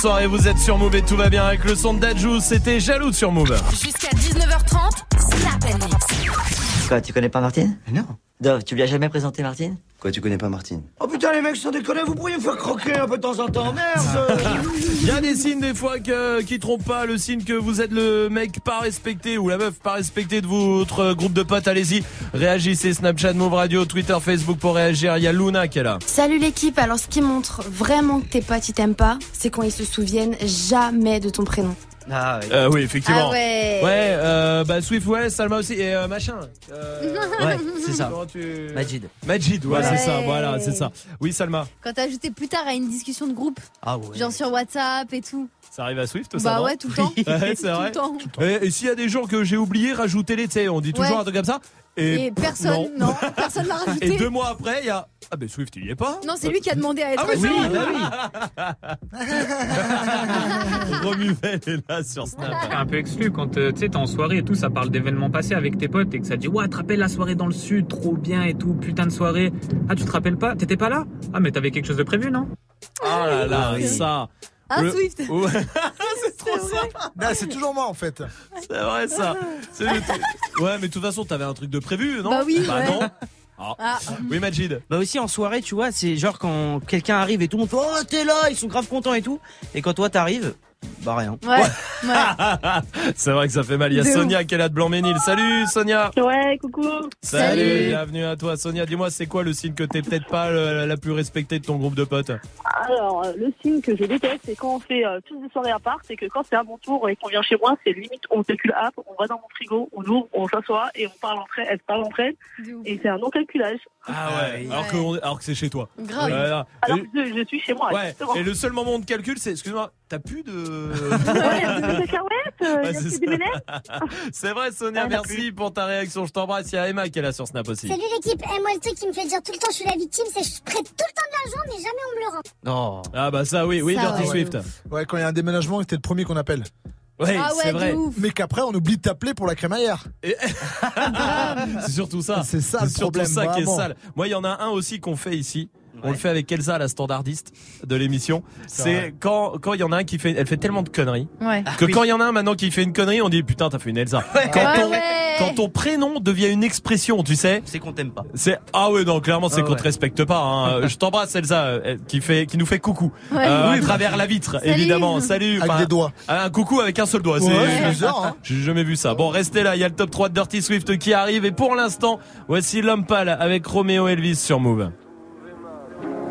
soirée, vous êtes sur Move et tout va bien avec le son de Dajou, c'était jaloux sur Move. Jusqu'à 19h30, Snap Mix. Quoi, tu connais pas Martine? Non. Dove, tu lui as jamais présenté Martine? Quoi, tu connais pas Martine? Les mecs, sans déconner, vous pourriez me faire croquer un peu de temps en temps, merde. Il y a des signes des fois que, qui trompent pas, le signe que vous êtes le mec pas respecté ou la meuf pas respectée de votre groupe de potes, allez-y, réagissez, Snapchat, Move Radio, Twitter, Facebook pour réagir, il y a Luna qui est là. Salut l'équipe, alors ce qui montre vraiment que tes potes ils t'aiment pas, c'est quand ils se souviennent jamais de ton prénom. Ah oui. Euh, oui, effectivement. Ah ouais. Ouais, euh, bah Swift, ouais, Salma aussi, et euh, machin. Euh, Ouais, c'est ça. tu- Majid. Majid, ouais, Ouais. c'est ça, voilà, c'est ça. Oui, Salma, Quand t'as ajouté plus tard à une discussion de groupe, Ah ouais. genre sur WhatsApp et tout. ça arrive à Swift, ça Bah ouais, tout le temps. Ouais, c'est Tout vrai. le temps. Et, et s'il y a des jours que j'ai oublié, rajoutez-les, tu sais, on dit toujours Ouais. un truc comme ça. Et, Et personne, non, personne l'a rajouté. Et deux mois après, il y a. Ah, ben Swift, il y est pas Non, c'est lui qui a demandé à être Ah oui, ajouté. Romuvel est là sur Snap. Un peu exclu quand euh, tu sais, t'es en soirée et tout, ça parle d'événements passés avec tes potes et que ça dit Ouais, te rappelles la soirée dans le sud, trop bien et tout, putain de soirée. Ah, tu te rappelles pas? T'étais pas là? Ah, mais t'avais quelque chose de prévu, non? Oh là là, ça. Ah, Le- Swift. Trop ça. C'est toujours moi en fait. C'est vrai ça. C'est le truc. Ouais, mais de toute façon, t'avais un truc de prévu, non? Bah oui, Bah ouais. non. Ah. Ah. Oui, Majid. Bah aussi en soirée, tu vois, c'est genre quand quelqu'un arrive et tout le monde fait Oh, t'es là, ils sont grave contents et tout. Et quand toi t'arrives, bah rien. Ouais. c'est vrai que ça fait mal. Il y a De Sonia qui est là de Blanc-Ménil. Salut Sonia. Ouais, coucou. Salut. Bienvenue à toi Sonia. Dis-moi, c'est quoi le signe que t'es peut-être pas le- la plus respectée de ton groupe de potes Alors, euh, le signe que je déteste, c'est quand on fait euh, tous des soirées à part, c'est que quand c'est à mon tour et qu'on vient chez moi, c'est limite, on calcule app, on va dans mon frigo, on ouvre, on s'assoit et on parle entre elles, elles parlent entre elles. Et c'est un non-calculage. Ah ouais. Alors que, on- alors que c'est chez toi. Grave. Voilà. Alors Et- que je, je suis chez moi, Ouais. justement. Et le seul moment te calcule, c'est, excuse-moi, t'as plus de. Ouais, des cacahuètes, euh, il y Ouais, a c'est ça. vrai, Sonia, Ah, t'as merci pour ta réaction. Je t'embrasse. Il y a Emma qui est là sur Snap aussi. Salut l'équipe, et moi le truc qui me fait dire tout le temps je suis la victime, c'est que je prête tout le temps de l'argent mais jamais on me le rend. Non. Ah bah ça, oui, oui, Ça, Dirty ouais. Swift. Ouais, quand il y a un déménagement, t'es le premier qu'on appelle. Ouais, Ah ouais, c'est vrai. ouf. Mais qu'après, on oublie de t'appeler pour la crémaillère. C'est surtout ça. C'est ça le surtout problème, ça qui est sale. Moi, il y en a un aussi qu'on fait ici. On le fait avec Elsa, la standardiste de l'émission. C'est quand quand il y en a un qui fait, elle fait tellement de conneries Ouais. que quand il y en a un maintenant qui fait une connerie, on dit putain t'as fait une Elsa. Quand, Ouais, ton, ouais. quand ton prénom devient une expression, tu sais. C'est qu'on t'aime pas. C'est ah ouais non clairement c'est Ah qu'on ouais. te respecte pas. Hein. Je t'embrasse Elsa euh, qui fait qui nous fait coucou Ouais. Euh, Oui, à bah. travers la vitre Salut. évidemment. Salut. Avec des doigts. Un coucou avec un seul doigt. Ouais, c'est c'est bizarre, hein. J'ai jamais vu ça. Bon restez là. Il y a le top 3 de Dirty Swift qui arrive et pour l'instant voici l'homme pâle avec Roméo Elvis sur Move.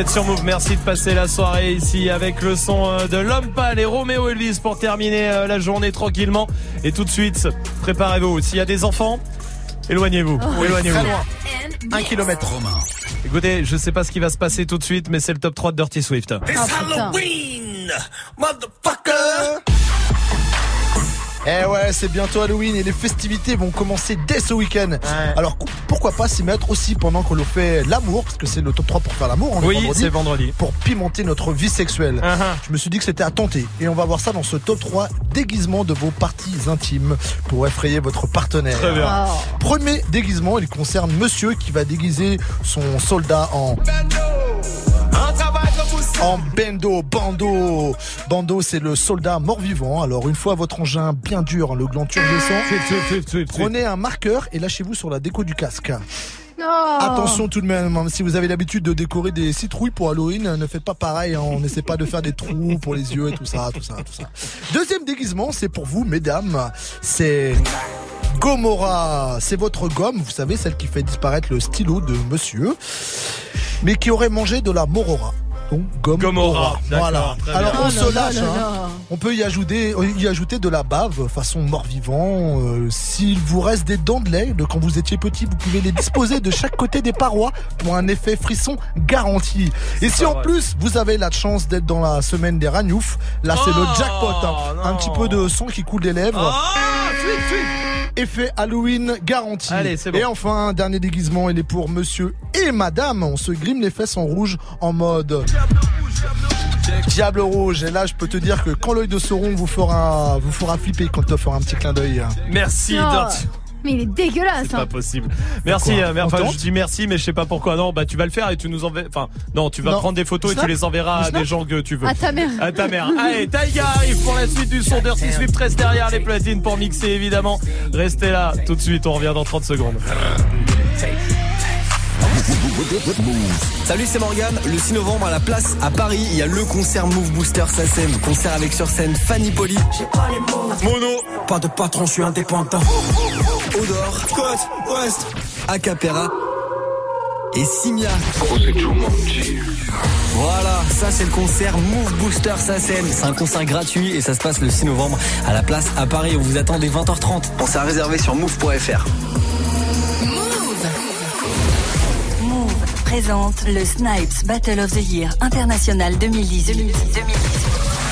êtes sur Move, merci de passer la soirée ici avec le son euh, de l'homme pâle et Roméo Elvis pour terminer euh, la journée tranquillement. Et tout de suite, préparez-vous. S'il y a des enfants, éloignez-vous. Oh, éloignez-vous. très loin. Un kilomètre. Écoutez, je sais pas ce qui va se passer tout de suite, mais c'est le top 3 de Dirty Swift. It's Halloween, motherfucker. Eh ouais, c'est bientôt Halloween et les festivités vont commencer dès ce week-end. Alors qu- pourquoi pas s'y mettre aussi pendant que l'on fait l'amour, parce que c'est le top 3 pour faire l'amour. Oui, c'est vendredi. Pour pimenter notre vie sexuelle. Uh-huh. Je me suis dit que c'était à tenter. Et on va voir ça dans ce top 3 déguisement de vos parties intimes pour effrayer votre partenaire. Très bien. Premier déguisement, il concerne monsieur qui va déguiser son soldat en en bendo, bando. Bando, c'est le soldat mort-vivant. Alors, une fois votre engin bien dur, le gland turbulent, prenez un marqueur et lâchez-vous sur la déco du casque. Oh. Attention tout de même, hein, si vous avez l'habitude de décorer des citrouilles pour Halloween, ne faites pas pareil, hein, on n'essaie pas de faire des trous pour les yeux et tout ça, tout ça, tout ça. Deuxième déguisement, c'est pour vous, mesdames, c'est Gomorra. C'est votre gomme, vous savez, celle qui fait disparaître le stylo de monsieur, mais qui aurait mangé de la morora. Donc, gomme Gomorra, Voilà. Alors, bien. on Oh se lâche, hein. On peut y ajouter, y ajouter de la bave façon mort-vivant. Euh, S'il vous reste des dents de lait de quand vous étiez petit, vous pouvez les disposer de chaque côté des parois pour un effet frisson garanti. Et si en plus vous avez la chance d'être dans la semaine des ragnoufs, là c'est le jackpot. hein. Un petit peu de sang qui coule des lèvres. Effet Halloween garanti. Allez, c'est bon. Et enfin, un dernier déguisement, il est pour monsieur et madame. On se grime les fesses en rouge en mode Diable rouge. Et là, je peux te dire que quand l'œil de Sauron vous fera, vous fera flipper quand tu fera un petit clin d'œil. Merci. Dirty. Mais il est dégueulasse. C'est hein. pas possible. Merci, euh, mais enfin, je dis merci, mais je sais pas pourquoi. Non, bah tu vas le faire et tu nous enverras. Enfin, non, tu vas Non. prendre des photos et tu les enverras à des gens que tu veux. À ta mère. À ta mère. Allez, Taïga arrive pour la suite du son Dirty Swift. Reste derrière les platines pour mixer évidemment. Restez là tout de suite. On revient dans 30 secondes. Salut, c'est Morgane. Le 6 novembre à la place à Paris, il y a le concert Move Booster SACEM. Concert avec sur scène Fanny Poli. Mono. Pas de patron, je suis indépendant. Odor. Côte. Ouest. Acapera. Et Simia. Voilà, ça c'est le concert Move Booster SACEM. C'est un concert gratuit et ça se passe le 6 novembre à la place à Paris. On vous attend dès 20h30. Pensez à réserver sur move.fr. Présente le Snipes Battle of the Year International 2018.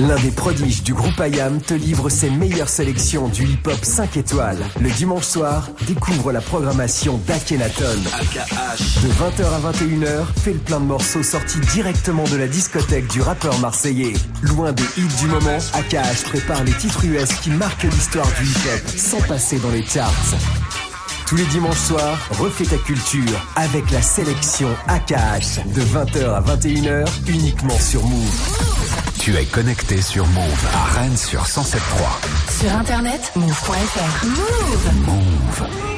L'un des prodiges du groupe IAM te livre ses meilleures sélections du hip-hop 5 étoiles. Le dimanche soir, découvre la programmation d'Akhenaton. De 20h à 21h, fais le plein de morceaux sortis directement de la discothèque du rappeur marseillais. Loin des hits du moment, AKH prépare les titres US qui marquent l'histoire du hip-hop sans passer dans les charts. Tous les dimanches soirs, refais ta culture avec la sélection AKH de 20h à 21h uniquement sur Move. Tu es connecté sur Move à Rennes sur 107.3. Sur internet, move.fr. Move. Move.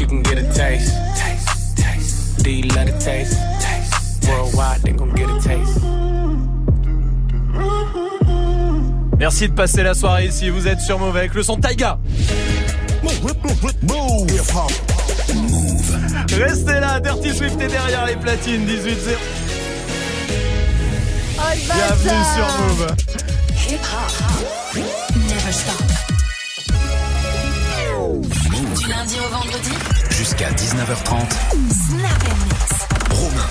Taste. She can get a taste. Taste, taste. Do you love the taste? Taste. Worldwide, they gon' get a taste. Merci de passer la soirée ici. Vous êtes sur Move avec le son Taiga. Restez là, Dirty Swift est derrière les platines 18 0 Bienvenue sur Move. Hip hop. Never stop. Lundi au vendredi. Jusqu'à 19h30. Snap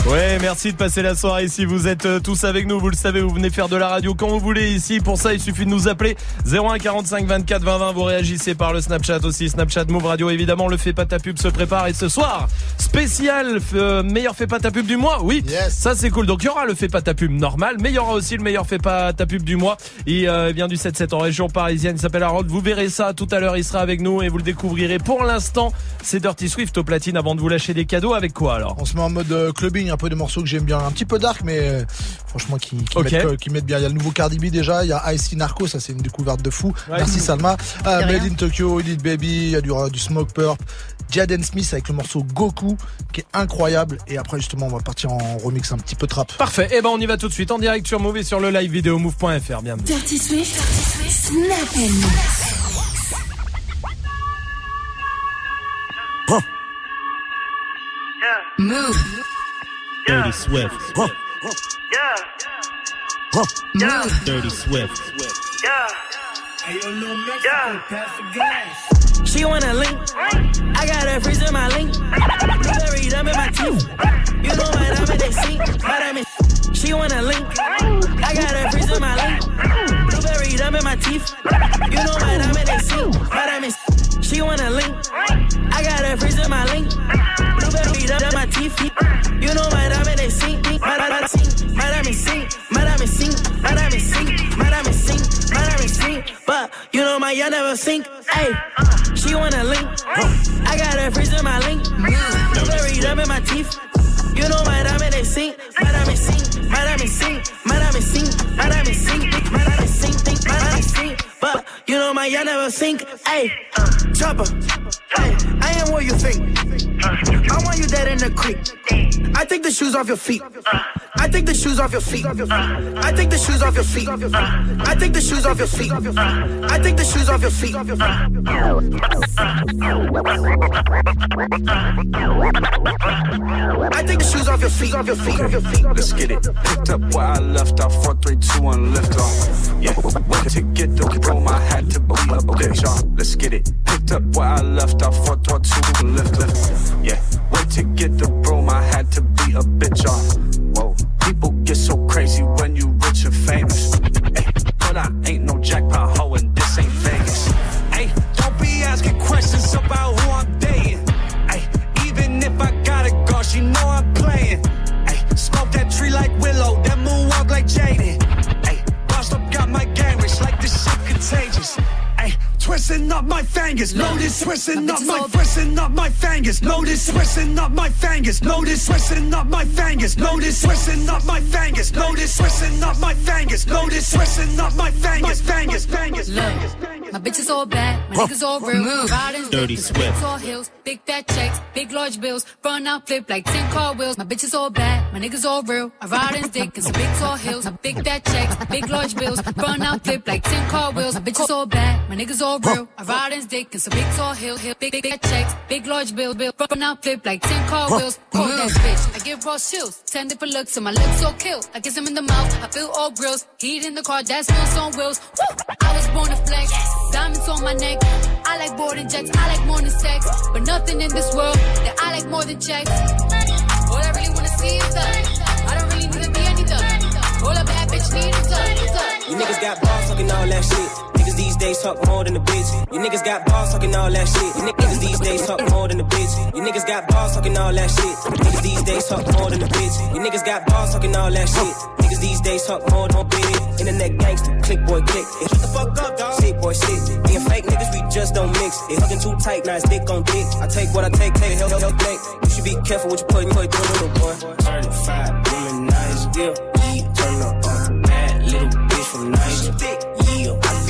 Ouais, merci de passer la soirée ici. Vous êtes euh, tous avec nous, vous le savez, vous venez faire de la radio quand vous voulez ici. Pour ça, il suffit de nous appeler 01 45 24 20 20. Vous réagissez par le Snapchat aussi, Snapchat Move Radio. Évidemment, le fait pas ta pub se prépare et ce soir, spécial euh, meilleur fait pas ta pub du mois. Oui, ça c'est cool. Donc il y aura le fait pas ta pub normal, mais il y aura aussi le meilleur fait pas ta pub du mois. Il euh, vient du 7-7 en région parisienne. Il s'appelle Harold. Vous verrez ça tout à l'heure. Il sera avec nous et vous le découvrirez. Pour l'instant, c'est Dirty Swift au platine avant de vous lâcher des cadeaux. Avec quoi alors? On se met en mode clubbing un peu des morceaux que j'aime bien. Un petit peu dark, mais euh, franchement, qui, mettent, qui mettent bien. Il y a le nouveau Cardi B déjà, il y a Icy Narco, ça c'est une découverte de fou. Ouais. Merci Salma. Euh. Made in Tokyo, Elite Baby, il y a du, du Smoke Purp. Jaden Smith avec le morceau Goku, qui est incroyable. Et après, justement, on va partir en remix un petit peu trap. Parfait. Et ben on y va tout de suite en direct sur Move et sur le live vidéo move.fr. Bienvenue. Dirty Swift, Snap and Move. Dirty Swift. Yeah. Mm. Yeah. Dirty Swift. Yeah. Yeah. She wanna link. I got her freeze in my link. Blueberry dumb in my teeth. You know my diamond they sink. My diamond. She wanna link. I got her freeze in my link. Blueberry dumb in my teeth. You know my diamond they sink. My diamond. She wanna link. I got her freeze in my link. In my teeth. You know my diamond they sink. My diamond sink. My diamond sink. My diamond sink. My diamond sink. My diamond sink. My diamond sink. But you know my y'all never sink. Hey, she wanna link. I got her freeze in my link. Blueberry dumb in my teeth. You know my diamond they sink. My diamond sink. My diamond sink. My diamond sink. My diamond sink. My diamond sink. My diamond sink. But you know my y'all never sink. Hey, chopper. Hey, I am what you think. I want you dead in the creek. I take the shoes off your feet. I take the shoes off your feet. I take the shoes off your feet. I take the shoes off your feet. I take the shoes off your feet. I take the shoes off your feet. Off your feet. Off your feet. Let's get it. Picked up where I left off. Four, three, two, one, lift off. Yeah. To get the chrome. I had to be a bitch off. Let's get it. Picked up where I left off. Four, four, two, one, lift, lift. Yeah. Went to get the broom. I had to be a bitch off. Whoa. People get so crazy when you rich and famous. Ay, but I ain't no jackpot hoe and this ain't Vegas. Hey, don't be asking questions about who I'm dating. Ay, even if I gotta go, she know I'm playing. Ay, smoke that tree like Willow, then moonwalk like Jaden. bitches. Ay, twisting up my fingers, notice twisting up my twisting up my fingers, notice twisting up my fingers, notice twisting up my fingers, notice twisting up my fingers, notice twisting up my fingers, notice twisting up my fingers, fingers, fingers. My bitch is all bad, my niggas all real. Move. Riding Dirty dick, Swift. tall hills, big fat checks, big large bills. Run out, flip like 10 car wheels. My bitch is all bad, my niggas all real. I ride in dick. In some big tall hills, big fat checks, big large bills. Run out, flip like 10 car wheels. My bitch is all bad, my niggas all real. I ride in dick in some big tall hills, hill, big, big fat checks, big large bills. bill. Run out, flip like 10 car wheels. Call that bitch, I give raw chills. 10 different looks, and my lips so kill. I kiss him in the mouth, I feel all grills. Heat in the car, that smells on wheels. Woo! I was born to flex, diamonds on my neck. I like boarding jets, I like more than sex. But nothing in this world that I like more than checks. All I really wanna see is us. I don't really need to be any thug. All a bad bitch need is us. You niggas got balls talking all that shit. Niggas these days talk more than a bitch. You niggas got balls talking all that shit. You niggas these days talk more than a bitch. You niggas got balls talking all that shit. Niggas these days talk more than a bitch. You niggas got balls talking all that shit. Niggas these days talk more than a bitch. Internet gangster, click boy, click. And shut the fuck up, dog. Sick boy, shit. Being fake niggas, we just don't mix. It hugging too tight, now it's dick on dick. I take what I take, take hell, hell, take. You should be careful what you put in your little boy. Certified, womanizer, still. Yeah, turn up, uh, bad little bitch from nice. Yeah,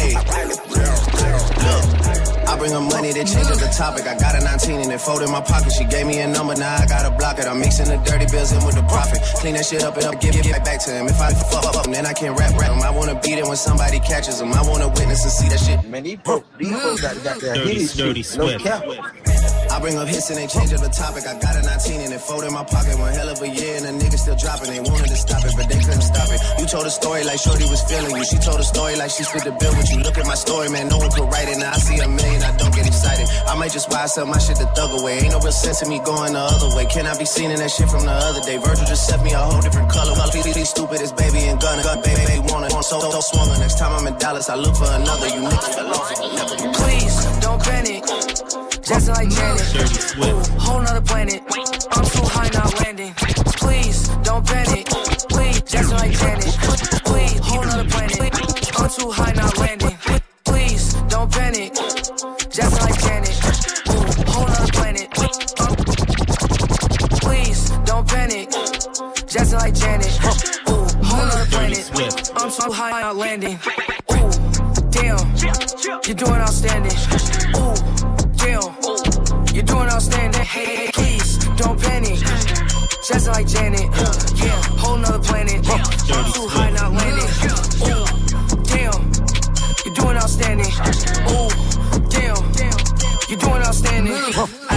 Hey, look, I bring her money that changes the topic. I got a 19 and it fold in my pocket. She gave me a number, now I gotta block it. I'm mixing the dirty bills in with the profit. Clean that shit up and up, give it back to him. If I fuck up, then I can't rap rap him. I wanna beat it when somebody catches him. I wanna witness and see that shit. Man, these broke, these folks got, got that Dirty, dirty shit, no cap. I bring up hits and they change up the topic. I got a 19 and it fold in my pocket. One hell of a year and the niggas still dropping. They wanted to stop it, but they couldn't stop it. You told a story like Shorty was feeling you. She told a story like she split the bill with you. Look at my story, man. No one could write it. Now I see a million, I don't get excited. I might just buy some my shit the thug away. Ain't no real sense in me going the other way. Can I be seen in that shit from the other day? Virgil just set me a whole different color. Well, PDD stupid as baby and gun. Gun, baby, they want it. So, so swung. Next time I'm in Dallas, I look for another. You niggas fell off. Please don't. Just like Janet. Ooh, whole nother planet. I'm too high, not landing. Please don't panic. Please, just like Janet. Please, whole nother planet. I'm too high, not landing. Please don't panic. Just like Janet. Ooh, whole nother planet. Please don't panic. Just like Janet. Ooh, whole nother planet. I'm too high, not landing. Ooh, damn. You're doing outstanding. Outstanding. Hey, please don't panic. Just like Janet. Yeah, whole nother planet. I'm too high, not landing. Ooh, damn. You're doing outstanding. Ooh, damn. You're doing outstanding.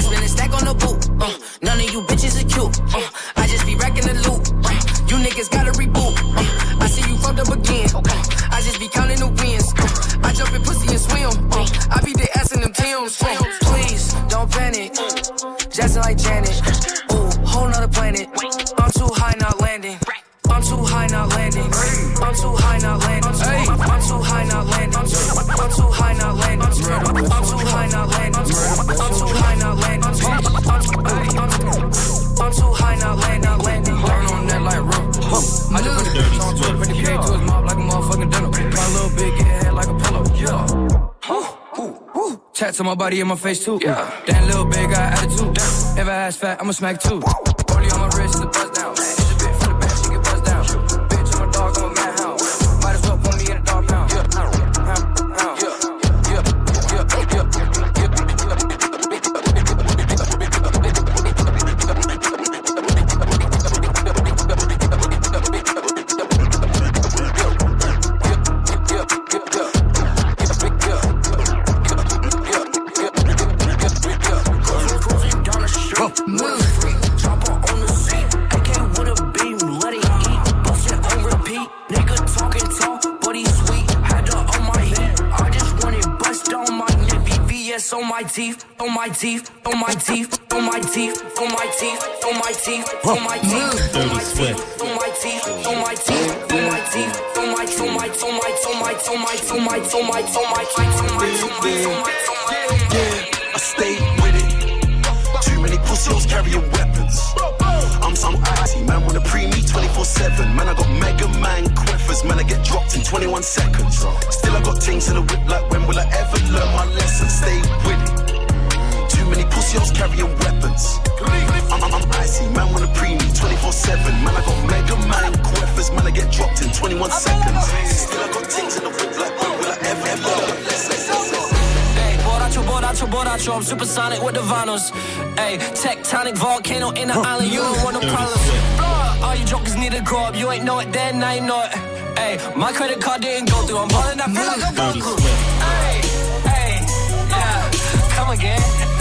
I'm too high, not landing. I'm too high, not landing. I'm too I'm too high, not landing. I'm too high, not landing. I'm too high, not landing. I'm too I'm too high, not landing. Landing. Burn on that like rope. I just put the bitch on Twitter, put the K to his mouth like a motherfucking dinner. My little get head like a pillow. Yeah. Tats on my body and my face too. Yeah. Damn little big got attitude. If I ass fat, I'ma smack too. On my teeth, on my teeth, on my teeth, on my teeth, on my teeth, on my teeth, on my teeth, on my teeth, on my teeth, on my teeth, on my teeth, on my my on my on my on my on my on my on my on my I Hey, tectonic volcano in the island. You don't want no problems. Blow All you jokers need to grow up. You ain't know it then, now you know it. Hey, my credit card didn't go through. I'm balling, I feel like I'm Goku. Hey, hey, yeah. Come again.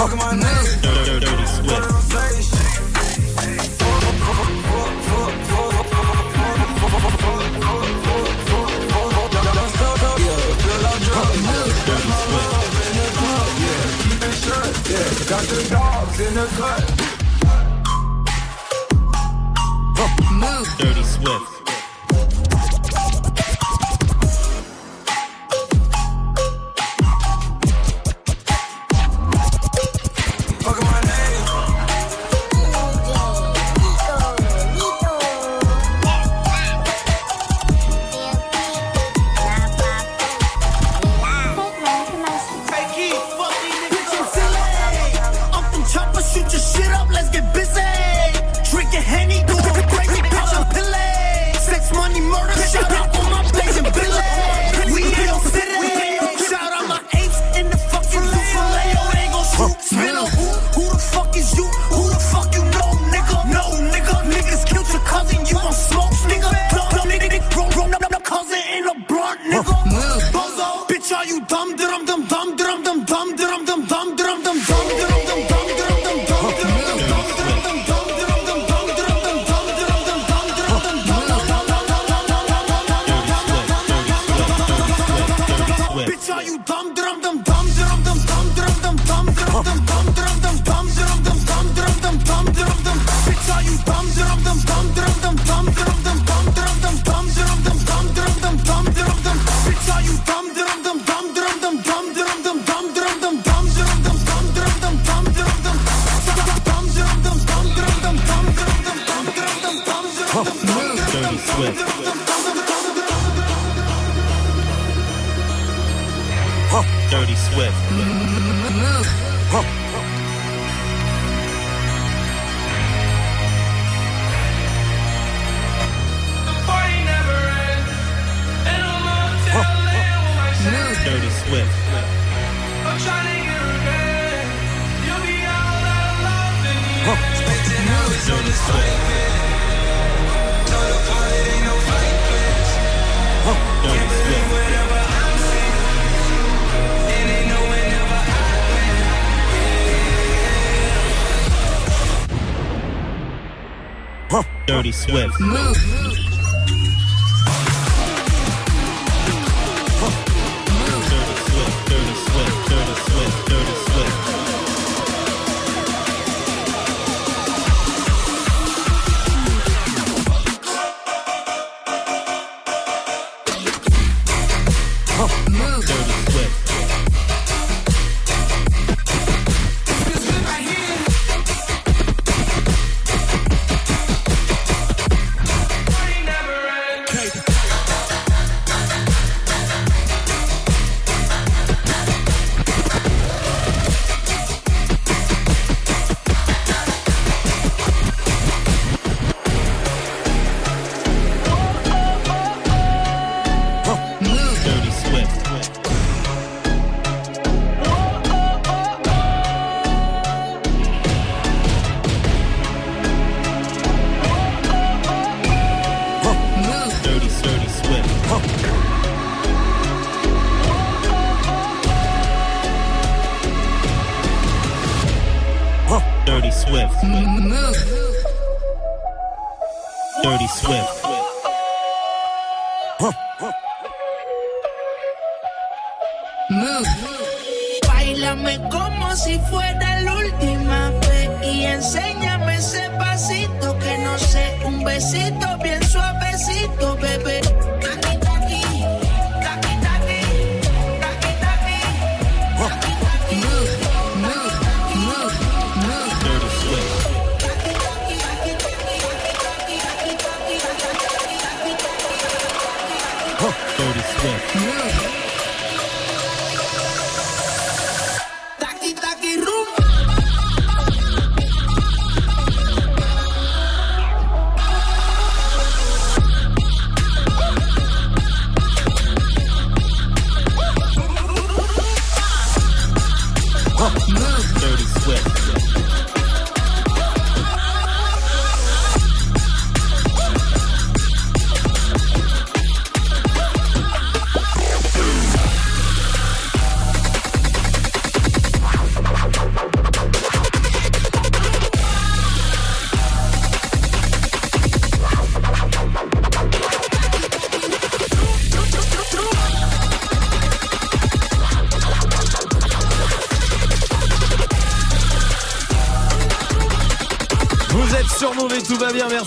Walking my name, Dirty, dirty sweat. Got the dogs in the cut. Dirty Swift. Dirty Swift. Dirty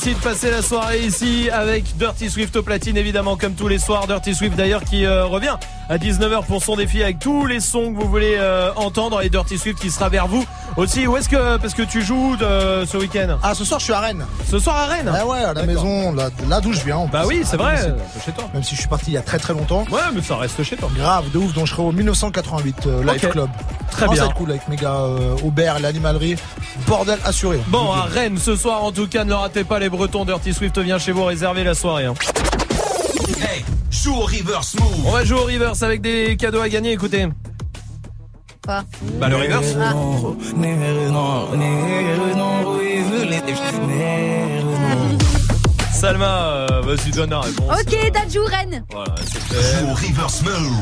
Merci de passer la soirée ici avec Dirty Swift au platine, évidemment, comme tous les soirs. Dirty Swift d'ailleurs qui euh, revient à 19h pour son défi avec tous les sons que vous voulez euh, entendre et Dirty Swift qui sera vers vous aussi. Où est-ce que, parce que tu joues de, ce week-end? Ah, ce soir, je suis à Rennes. Ce soir à Rennes? Ah ouais, à la maison, là, là d'où je viens. en Bah plus. oui, c'est Ah, vrai, c'est chez toi. Même si je suis parti il y a très très longtemps. Ouais, mais ça reste chez toi. Grave, de ouf. Donc je serai au 1988 euh, Live Ok. Club. Très Non, bien. Ça va être cool avec mes gars euh, Aubert, l'animalerie. Bordel assuré. Bon, à Rennes ce soir, en tout cas, ne ratez pas les Bretons. Dirty Swift vient chez vous réserver la soirée. hein. Hey, joue au reverse move. On va jouer au reverse avec des cadeaux à gagner. Écoutez. Quoi Bah le reverse. Ah. Salma, euh, vas-y donne la réponse. Ok, Dadju Rennes. Voilà, c'était. Au reverse move.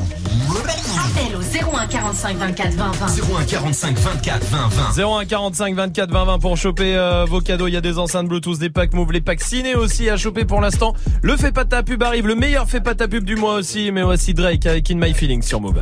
Appel au 01 45 24 20 20. 01 45 24 20 20. 01 45 24 20 20 pour choper euh, vos cadeaux. Il y a des enceintes Bluetooth, des packs Move, les packs ciné aussi à choper pour l'instant. Le fait pas ta pub arrive, le meilleur fait pas ta pub du mois aussi. Mais voici Drake avec In My Feelings sur Move.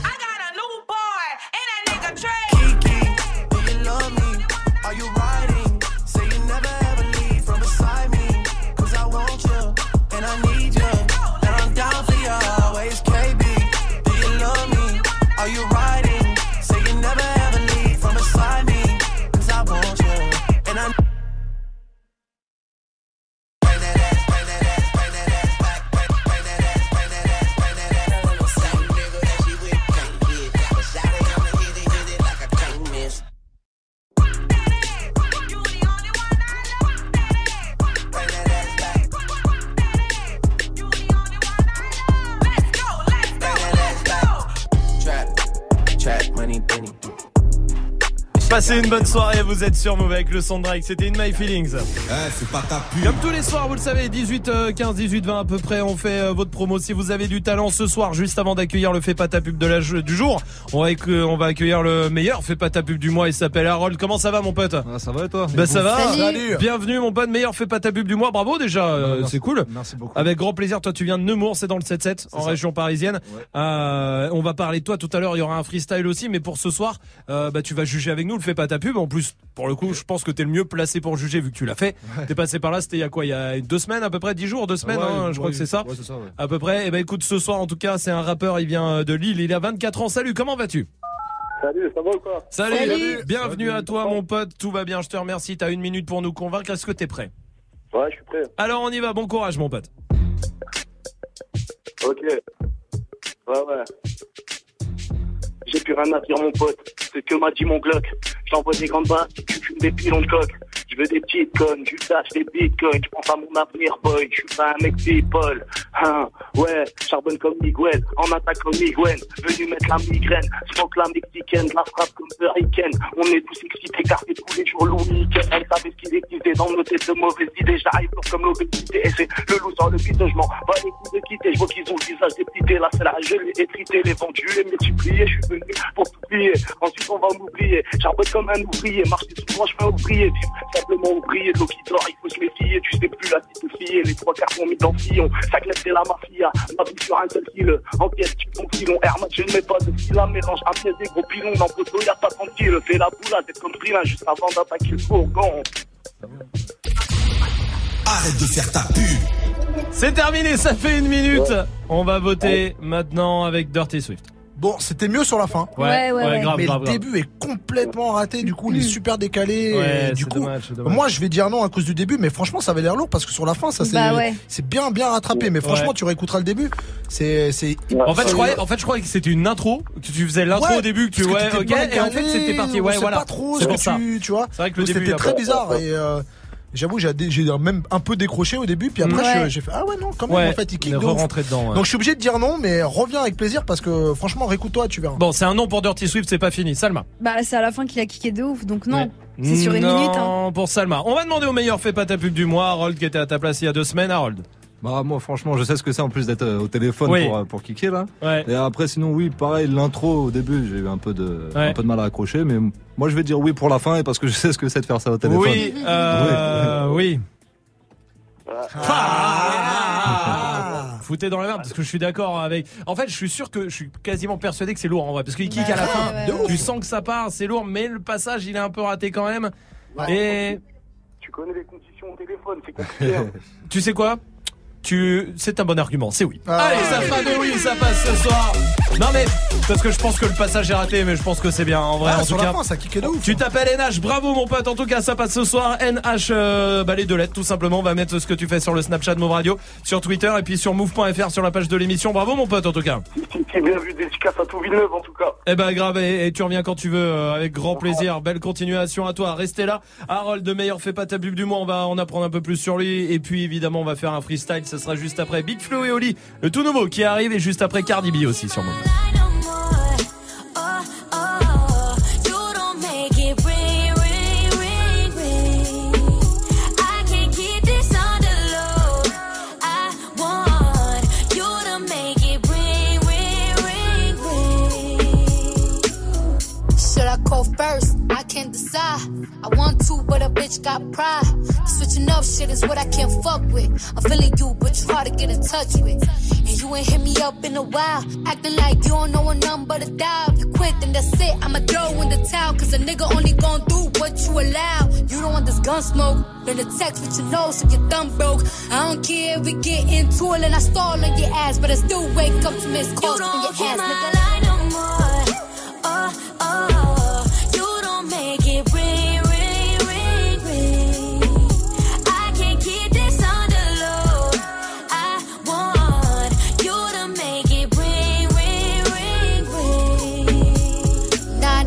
Passez une bonne soirée, vous êtes sur Move avec le son de Drake, c'était In My Feelings. c'est pas ta pub. Comme tous les soirs, vous le savez, 18, euh, 15, 18, 20 à peu près, on fait euh, votre promo. Si vous avez du talent ce soir, juste avant d'accueillir le Fais pas ta pub de la, du jour, on va, accu- on va accueillir le meilleur Fais pas ta pub du mois, il s'appelle Harold. Comment ça va mon pote? Ça va et toi? Bah ça va. Salut. Bienvenue mon pote, meilleur Fais pas ta pub du mois. Bravo déjà, euh, c'est cool. Merci beaucoup. Avec grand plaisir, toi tu viens de Nemours, c'est dans le 7-7 en ça. région parisienne. Euh, on va parler de toi tout à l'heure, il y aura un freestyle aussi, mais pour ce soir, euh, bah, tu vas juger avec nous, le fais pas ta pub. En plus, pour le coup, je pense que t'es le mieux placé pour juger vu que tu l'as fait. T'es passé par là, c'était il y a quoi Il y a deux semaines à peu près, dix jours, deux semaines, Ouais, hein, je ouais, crois que c'est ça. ouais, c'est ça, ouais. À peu près. Et ben écoute, ce soir en tout cas, c'est un rappeur, il vient de Lille, il a 24 ans. Salut, comment vas-tu? Salut, ça va ou quoi? Salut, Salut. bienvenue à toi mon pote, tout va bien, je te remercie, t'as une minute pour nous convaincre, est-ce que t'es prêt? Ouais, je suis prêt. Alors on y va, bon courage mon pote. Ok. Ouais, ouais. J'ai plus rien à dire, mon pote. C'est ce que m'a dit mon Glock. J'envoie des grandes basses, tu fumes des pilons de coque. Je veux des petites connes, je des bitcoins. Je pense à mon avenir, boy. Je suis pas un mec people. Hein, ouais, charbonne comme Miguel. En attaque comme Miguel. Venu mettre la migraine. Smoke la mexicaine, la frappe comme Hurricane. On est tous excités car c'est tous les jours le week-end. Elle savait ce qu'il existait dans nos têtes de mauvaises idées. J'arrive comme l'obésité. Et c'est le loup sur le bide, je m'en bats les coups de quitter. Je vois qu'ils ont le visage dépité. Là, c'est la je l'ai étrité, les vendus, les multipliés. Je suis venu pour tout plier. Ensuite, on va m'oublier. Charbonne comme un ouvrier. Marche souvent, je fais un ouvrier. Vivre simplement ouvrier. De l'eau qui dort, il faut se méfier. Tu sais plus la petite fille. Les trois quarts sont mis dans le sillon. Ça claque, c'est la mafia. Ma vie sur un seul fil. En pièce, tu ton filon. Hermat, je ne mets pas de fil à mélange. Un pièce des gros pilons. Dans le poteau, y'a pas tranquille. Fais la boulade, être comme Brilin juste avant d'attaquer le fourgon. Arrête de faire ta pub. C'est terminé, ça fait une minute. On va voter maintenant avec Dirty Swift. Bon, c'était mieux sur la fin. Ouais, Ouais, ouais, ouais. grave, mais grave, le grave. début est complètement raté. Du coup, il est super décalé. Ouais, du coup, dommage, c'est dommage. moi, je vais dire non à cause du début, mais franchement, ça avait l'air lourd parce que sur la fin, ça c'est Bah ouais. c'est bien bien rattrapé. Mais franchement, Ouais. tu réécouteras le début. C'est c'est. En fait, je croyais, en fait, je croyais que c'était une intro, que tu faisais l'intro Ouais, au début, que tu ouais, ok, et en fait, c'était parti. Ouais, voilà. pas trop C'est ce pour que ça. tu, tu vois. C'est vrai que le Donc, début, C'était très bizarre et. J'avoue, j'ai j'ai même un peu décroché au début, puis après Ouais. je- j'ai fait ah ouais non quand même Ouais, en fait il kick de re-rentré dedans, ouais. Donc je suis obligé de dire non, mais reviens avec plaisir parce que franchement réécoute-toi, tu verras. Bon, c'est un nom pour Dirty Swift, c'est pas fini. Salma. Bah, c'est à la fin qu'il a kické de ouf, donc non. Ouais. C'est sur une Non, minute. Hein. pour Salma. On va demander au meilleur fait pas ta pub du mois, Harold qui était à ta place il y a deux semaines, Harold. Bah moi franchement je sais ce que c'est en plus d'être euh, au téléphone Oui. pour, euh, pour kicker là. Ouais. Et après sinon oui pareil l'intro au début j'ai eu un peu de Ouais. un peu de mal à accrocher mais moi je vais dire oui pour la fin et parce que je sais ce que c'est de faire ça au téléphone. Oui, euh, oui. Ah. Foutez dans la merde parce que je suis d'accord avec. En fait, je suis sûr que je suis quasiment persuadé que c'est lourd en vrai parce qu'il kick à la fin. ouais. Tu sens que ça part, c'est lourd, mais le passage il est un peu raté quand même. Et Tu connais les conditions au téléphone, c'est compliqué. hein. tu sais quoi? Tu, c'est un bon argument, c'est oui. Ah. Allez, ça fait de oui, ça passe ce soir. Non mais parce que je pense que le passage est raté, mais je pense que c'est bien en vrai. Ah, en sur tout la cas, ça de ouf. tu t'appelles NH, bravo mon pote. En tout cas, ça passe ce soir. NH, euh, bah, les deux lettres, tout simplement. On va mettre ce que tu fais sur le Snapchat Move Radio, sur Twitter et puis sur move.fr sur la page de l'émission. Bravo mon pote, en tout cas. C'est bien vu, dédicace à tout Villeneuve en tout cas. Eh ben grave, et, et tu reviens quand tu veux, euh, avec grand plaisir. Belle continuation à toi. Restez là. Harold de meilleur fait pas ta pub du mois. On va en apprendre un peu plus sur lui. Et puis évidemment, on va faire un freestyle. Ce sera juste après Big Flo et Oli, le tout nouveau qui arrive, et juste après Cardi B aussi sur Move. Go first? I can't decide. I want to, but a bitch got pride. Switching up shit is what I can't fuck with. I'm feeling you, but you hard to get in touch with. And you ain't hit me up in a while. Acting like you don't know a number but a dial. If you quit, then that's it. I'ma throw in the towel. Cause a nigga only gon' do what you allow. You don't want this gun smoke. Then to text with your nose if your thumb broke. I don't care if we get into it and I stall on your ass. But I still wake up to miss calls you from your ass, nigga. no more. Oh, oh,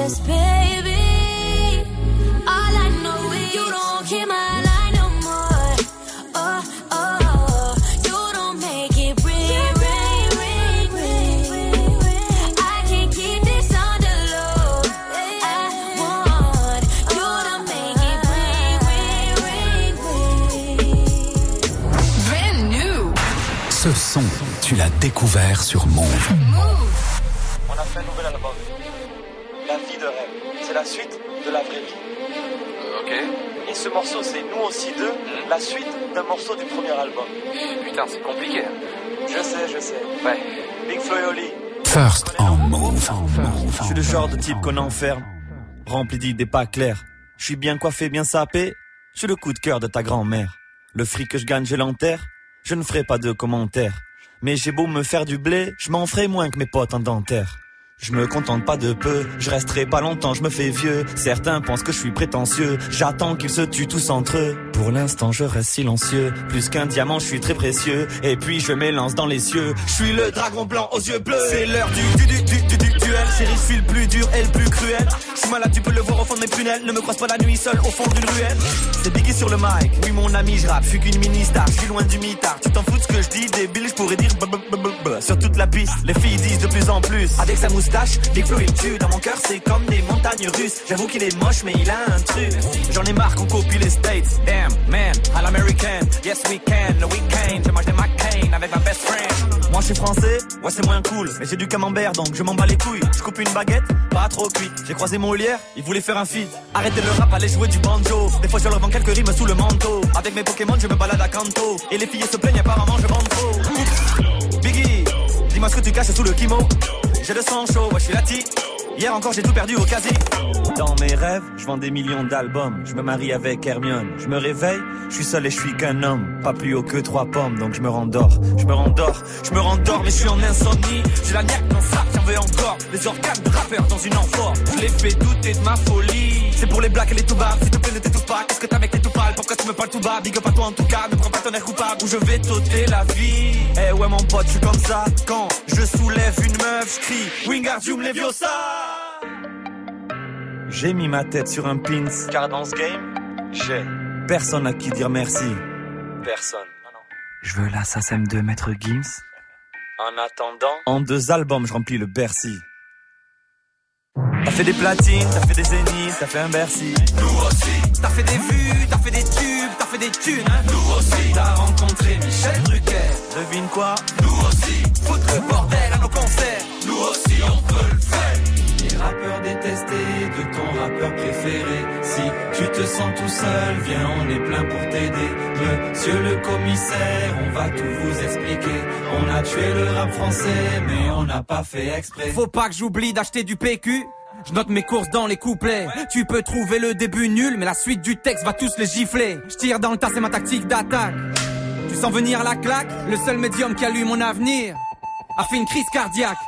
Us, baby. All I know is you don't hear my line no more. Oh, oh, you don't make it ring, ring, ring, ring. I can't keep this on the low. I want you to make it ring, ring, ring, ring. Brand new. Ce son, tu l'as découvert sur Move. La suite de la vraie vie. Ok. Et ce morceau, c'est nous aussi deux, la suite d'un morceau du premier album. Putain, c'est compliqué. Je sais, je sais. Ouais. Big Flo et Oli. First on Move. Je suis le genre de type qu'on enferme, rempli d'idées pas claires. Je suis bien coiffé, bien sapé. Je suis le coup de cœur de ta grand-mère. Le fric que je gagne, je l'enterre. Je ne ferai pas de commentaires. Mais j'ai beau me faire du blé, je m'en ferai moins que mes potes en dentaire. Je me contente pas de peu, je resterai pas longtemps, je me fais vieux. Certains pensent que je suis prétentieux, j'attends qu'ils se tuent tous entre eux. Pour l'instant, je reste silencieux, plus qu'un diamant, je suis très précieux. Et puis je m'élance dans les cieux, je suis le dragon blanc aux yeux bleus. C'est l'heure du, du, du, du, du duel, chérie, je suis le plus dur et le plus cruel. Je suis malade, tu peux le voir au fond de mes prunelles, ne me croise pas la nuit seul au fond d'une ruelle. C'est bigué sur le mic, oui mon ami, je rappe, je suis qu'une mini-star, je suis loin du mitard. Tu t'en fous de ce que je dis, débile, je pourrais dire sur toute la piste. Les filles disent de plus en plus, avec sa moustache Big Flo il tue. Dans mon cœur, c'est comme des montagnes russes. J'avoue qu'il est moche, mais il a un truc. J'en ai marre qu'on copie les States. Damn, man, à l'american. Yes, we can. Le weekend, je mange des McCain avec ma best friend. Moi, je suis français. Ouais, c'est moins cool. Mais j'ai du camembert, donc je m'en bats les couilles. Je coupe une baguette, pas trop cuit. J'ai croisé Molière, il voulait faire un feat. Arrêtez le rap, allez jouer du banjo. Des fois, je leur vends quelques rimes sous le manteau. Avec mes Pokémon, je me balade à Kanto. Et les filles se plaignent, apparemment, je vends trop. Biggie, dis-moi ce que tu caches sous le kimo. J'ai le sang chaud, ouais, je suis la tea. Hier encore, j'ai tout perdu au quasi. Dans mes rêves, je vends des millions d'albums. Je me marie avec Hermione. Je me réveille, je suis seul et je suis qu'un homme. Pas plus haut que trois pommes, donc je me rendors. Je me rendors, je me rendors, mais je suis en insomnie. J'ai la niaque dans ça, j'en veux encore. Les organes de rappeur dans une amphore. Je les fais douter de ma folie. C'est pour les blacks et les toubabs. S'il te plaît, ne t'étouffe pas. Qu'est-ce que t'as avec tes tout pâles Pourquoi tu me parles tout bas? Big up à toi en tout cas. Ne prends pas ton air coupable ou je vais t'ôter la vie. Eh ouais, mon pote, je suis comme ça. Quand je soulève une meuf, Wingardium Leviosa. J'ai mis ma tête sur un pins. Car dans ce game, j'ai personne à qui dire merci. Personne. Je veux la SACEM de Maître Gims. En attendant, en deux albums, je remplis le Bercy. T'as fait des platines, t'as fait des zéniths, t'as fait un Bercy. Nous aussi. T'as fait des vues, t'as fait des tubes, t'as fait des thunes. Hein Nous aussi. T'as rencontré Michel Drucker. Devine quoi? Nous aussi. Foutre le bordel à nos concerts. Les rappeurs détestés de ton rappeur préféré. Si tu te sens tout seul, viens, on est plein pour t'aider. Monsieur le commissaire, on va tout vous expliquer. On a tué le rap français, mais on n'a pas fait exprès. Faut pas que j'oublie d'acheter du PQ. Je note mes courses dans les couplets. Tu peux trouver le début nul, mais la suite du texte va tous les gifler. Je tire dans le tas, c'est ma tactique d'attaque. Tu sens venir la claque Le seul médium qui a lu mon avenir a fait une crise cardiaque.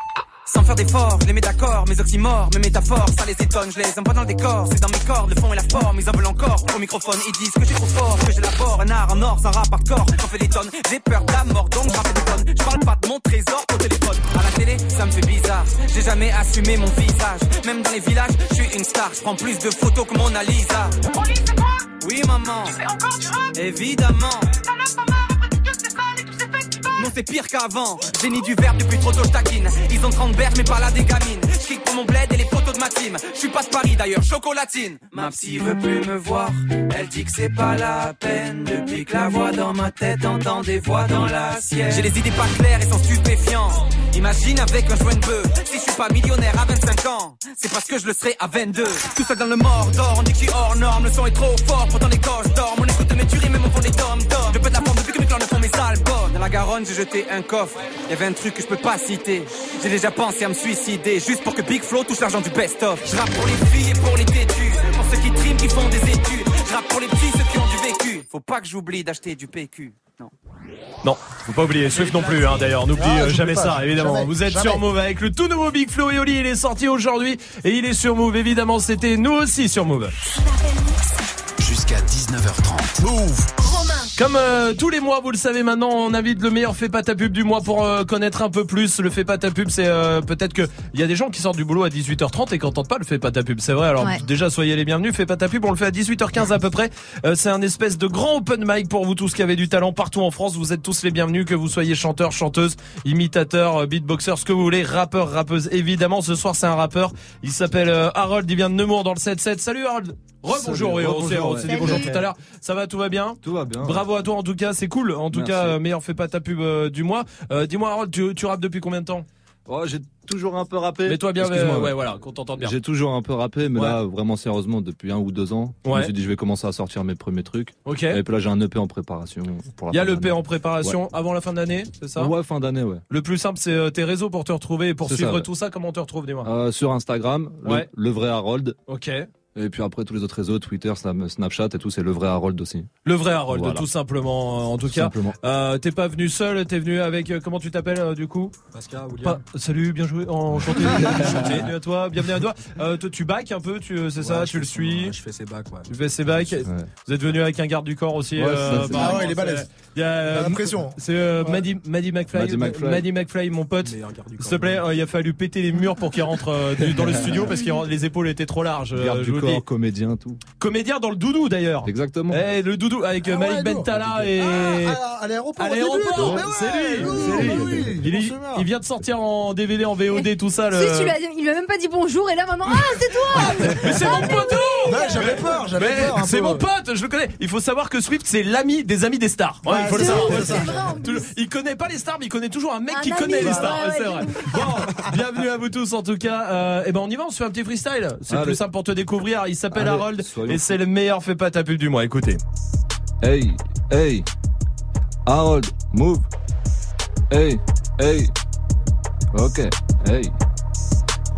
Sans faire d'efforts, je les mets d'accord, mes oxymores, mes métaphores, ça les étonne, je les aime pas dans le décor, c'est dans mes cordes, le fond et la forme, ils en veulent encore. Au microphone, ils disent que j'ai trop fort, que j'élabore un art en or, sans rap hardcore, j'en fais des tonnes, j'ai peur de la mort, donc j'en fais des tonnes. Je parle pas de mon trésor au téléphone, à la télé, ça me fait bizarre, j'ai jamais assumé mon visage, même dans les villages, je suis une star, je prends plus de photos que Mona Lisa. Oui maman, tu fais encore du rap Évidemment. Non c'est pire qu'avant. Génie du verbe depuis trop tôt je Ils ont 30 berges mais pas la des gamines Je pour mon bled et les poteaux de ma team. Je suis pas de Paris d'ailleurs, chocolatine. Ma psy veut plus me voir. Elle dit que c'est pas la peine. Depuis que la voix dans ma tête entend des voix dans la sienne. J'ai les idées pas claires et sont stupéfiants Imagine avec un joint de bœuf. Si je suis pas millionnaire à 25 ans C'est parce que je le serai à 22 Tout seul dans le Mordor, on dit suis hors norme. Le son est trop fort, pourtant les gosses dorment. On écoute mes tueries même au fond des tomes d'or Je pète la forme depuis que mes clans ne font mes albums la Garonne j'ai jeté un coffre. Il y avait un truc que je peux pas citer. J'ai déjà pensé à me suicider Juste pour que Big Flo touche l'argent du best-of. Je rappe pour les filles et pour les têtus. Pour ceux qui triment, qui font des études. Je rappe pour les petits, ceux qui ont du vécu. Faut pas que j'oublie d'acheter du PQ Non. Non, faut pas oublier, Swift non plus hein, d'ailleurs, n'oublie Ah, jamais pas, ça, évidemment. jamais, Vous êtes jamais. sur Move avec le tout nouveau Big Flo et Oli, il est sorti aujourd'hui et il est sur Move, évidemment, c'était nous aussi sur Move. Jusqu'à 19h30. Move Comme euh, tous les mois, vous le savez maintenant, on invite le meilleur fait pas ta pub du mois pour euh, connaître un peu plus. Le fait pas ta pub, c'est euh, peut-être que il y a des gens qui sortent du boulot à 18h30 et qui entendent pas le fait pas ta pub. C'est vrai. Alors Ouais. déjà, soyez les bienvenus. Fait pas ta pub, on le fait à 18h15 à peu près. Euh, c'est un espèce de grand open mic pour vous tous qui avez du talent partout en France. Vous êtes tous les bienvenus, que vous soyez chanteur, chanteuse, imitateur, euh, beatboxer, ce que vous voulez, rappeur, rappeuse. Évidemment, ce soir c'est un rappeur. Il s'appelle euh, Harold. Il vient de Nemours dans le 7-7. Salut Harold. Rebonjour. Oui, on s'est dit bonjour tout à l'heure. Ça va, tout va bien. Tout va bien. Bravo à toi en tout cas, c'est cool. En tout Merci. cas, euh, meilleur fait pas ta pub euh, du mois. Euh, Dis-moi Harold, tu, tu rappes depuis combien de temps Oh, j'ai toujours un peu rappé. Mets-toi bien, Excuse-moi, euh, ouais. voilà, qu'on t'entende bien. J'ai toujours un peu rappé, mais là, vraiment sérieusement, depuis un ou deux ans, je Ouais. me suis dit, je vais commencer à sortir mes premiers trucs. Ok. Et puis là, j'ai un EP en préparation. Il y a fin le de P l'année. en préparation avant la fin d'année, c'est ça Ouais, fin d'année, ouais. Le plus simple, c'est euh, tes réseaux pour te retrouver et pour ça, suivre tout ça. Comment on te retrouve, dis-moi Euh, sur Instagram, le- le, vrai Harold. Ok. Et puis après, tous les autres réseaux, Twitter, Snap- Snapchat et tout, c'est le vrai Harold aussi. Le vrai Harold, Voilà. tout simplement, euh, en tout, Tout cas. simplement. Euh, t'es pas venu seul, t'es venu avec. euh, comment tu t'appelles euh, du coup? Pascal, Pas- Salut, bien joué, enchanté. bienvenue à toi, bienvenue à toi. Euh, toi, tu back un peu, tu, c'est ça, tu le suis? Je fais ses bacs, ouais. Tu fais ses bacs. Vous êtes venu avec un garde du corps aussi. Ouais, euh, ça, c'est- par Ah ouais, il est balèze. Il y a, euh, l'impression. C'est euh, Maddie, Maddie McFly. Maddie McFly. Maddie McFly, mon pote. S'il te plaît, euh, il a fallu péter les murs pour qu'il rentre euh, dans le studio parce que les épaules étaient trop larges. euh, Garde je du le dis. corps, comédien, tout. Comédien dans le doudou d'ailleurs. Exactement. Eh, le doudou avec euh, Ah Malik ouais. Bentala et. Ah, à l'aéroport. À l'aéroport, ouais, c'est lui, oui, Il, est- vient de sortir en DVD, en VOD, tout ça. Le... Si, il lui a même pas dit bonjour et là maintenant, ah, c'est toi Mais c'est mon poteau Ouais, j'avais peur, j'avais peur. C'est mon pote, je le connais. Il faut savoir que Swift, c'est l'ami des amis des stars. Ouais, il faut le savoir. vrai, vrai, Il connaît pas les stars, mais il connaît toujours un mec Un qui ami, connaît les stars. ouais, c'est vrai. Bon, bienvenue à vous tous en tout cas. Euh, et ben on y va, on se fait un petit freestyle. C'est Allez. plus simple pour te découvrir. Il s'appelle Allez, Harold et c'est le meilleur fait pas ta pub du mois. Écoutez. Hey, hey, Harold, move. Hey, hey, ok, hey,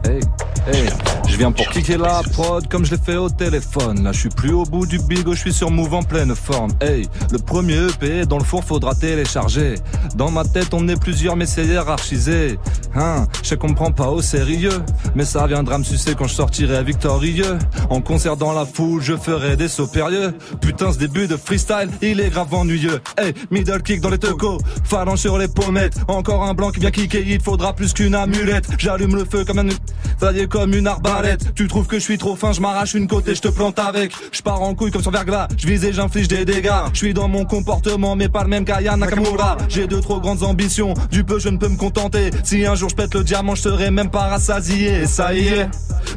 hey, hey. Je viens pour kicker la prod comme je l'ai fait au téléphone. Là, je suis plus au bout du bigo, je suis sur Move en pleine forme. Hey, le premier EP dans le four faudra télécharger. Dans ma tête, on est plusieurs, mais c'est hiérarchisé. Hein, je prend pas au sérieux, mais ça viendra me sucer quand je sortirai victorieux. En concert dans la foule, je ferai des sauts périlleux. Putain, ce début de freestyle, il est grave ennuyeux. Hey, middle kick dans les tecos, phalange sur les pommettes. Encore un blanc qui vient kicker, il faudra plus qu'une amulette. J'allume le feu comme un... Ça y est comme une arbalète. Tu trouves que je suis trop fin, je m'arrache une côte et je te plante avec. Je pars en couille comme sur verglas. Je vise et j'inflige des dégâts. Je suis dans mon comportement, mais pas le même qu'Aya Nakamura. J'ai de trop grandes ambitions. Du peu, je ne peux me contenter. Si un jour je pète le diamant, je serai même pas rassasié. Et ça y est.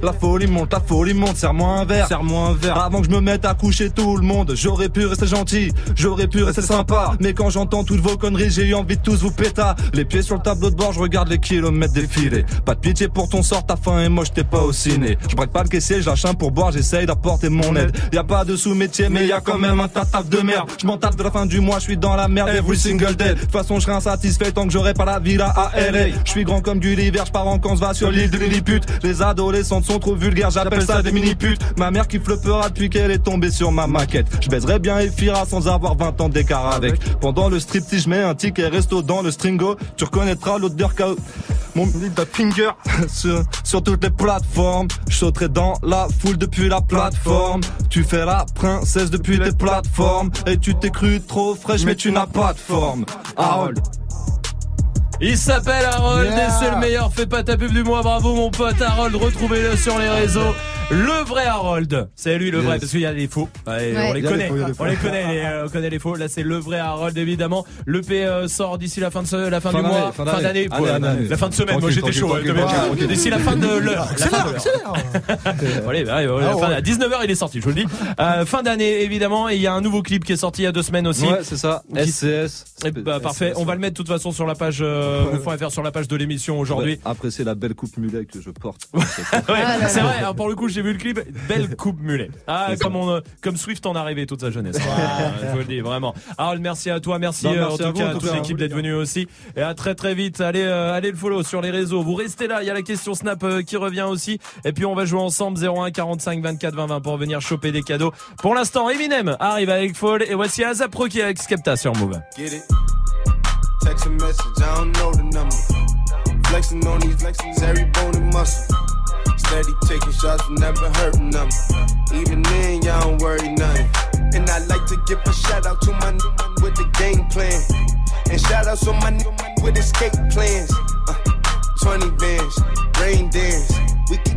La folie monte, la folie monte, serre-moi un verre. Serre-moi un verre. Avant que je me mette à coucher tout le monde, j'aurais pu rester gentil, j'aurais pu rester sympa. Mais quand j'entends toutes vos conneries, j'ai eu envie de tous vous péta. Les pieds sur le tableau de bord, je regarde les kilomètres défiler. Pas de pitié pour ton sort, ta faim et moi je t'ai pas au ciné. Je braque pas le caissier, je lâche un pour boire, j'essaye d'apporter mon aide. Y a pas de sous-métier, mais y a quand même un tas de merde. Je m'en tape de la fin du mois, je suis dans la merde every single day. De toute façon, je serai insatisfait tant que j'aurai pas la villa à LA. Je suis grand comme Gulliver, je pars en camp, va sur l'île de Lilliput. Les adolescentes sont trop vulgaires, j'appelle ça des mini-putes. Ma mère qui flippera depuis qu'elle est tombée sur ma maquette. Je baiserais bien Efira sans avoir 20 ans d'écart avec. Pendant le striptease, je mets un ticket resto dans le stringo. Tu reconnaîtras l'odeur qu'a mon little finger sur, sur toutes les plateformes. Je sauterai dans la foule depuis la plateforme. Tu fais la princesse depuis les plateformes. Et tu t'es cru trop fraîche, mais tu n'as pas de forme. Harold. Il s'appelle Harold Yeah. et c'est le meilleur fait pas ta pub du mois. Bravo mon pote Harold, retrouvez-le sur les réseaux. Le vrai Harold, c'est lui le vrai Yes. parce qu'il y a des faux. Ouais, Ouais. On les connaît, faux, il y a des on faux. les connaît, les, euh, on connaît les faux. Là c'est le vrai Harold évidemment. Le P euh, sort d'ici la fin de ce- la fin, Fin du mois, fin fin d'année. la fin de semaine. Moi j'étais chaud. tranquille. D'ici la fin de l'heure. la fin de l'heure. Fin- ouais. à 19h il est sorti, je vous le dis. Euh, fin d'année évidemment et il y a un nouveau clip qui est sorti il y a deux semaines aussi. Ouais, c'est ça. SCS. Eh bah, parfait, on va le mettre de toute façon sur la page euh, move.fr, sur la page de l'émission aujourd'hui. Après, c'est la belle coupe mulet que je porte. Ouais, Ah c'est vrai, alors, pour le coup j'ai vu le clip, belle coupe mulet. Ah, comme, on, euh, comme Swift en a rêvé toute sa jeunesse. Ah, je vous le dis, vraiment. Harold, merci à toi, merci, Non, euh, merci en à tout vous, cas à tout toute l'équipe d'être venue aussi. Et à très très vite, allez, euh, allez le follow sur les réseaux. Vous restez là, il y a la question Snap euh, qui revient aussi. Et puis on va jouer ensemble 01 45 24 20 20 pour venir choper des cadeaux. Pour l'instant, Eminem arrive avec Fall et voici Azapro qui est avec Skepta sur Move. Get it? Text a message, I don't know the number. Flexing on these flexing, every bone and muscle. Steady taking shots, never hurting them. Even then, y'all don't worry nothing. And I like to give a shout out to my new with the game plan. And shout out to my new with escape plans. Uh, 20 bands, rain dance. We can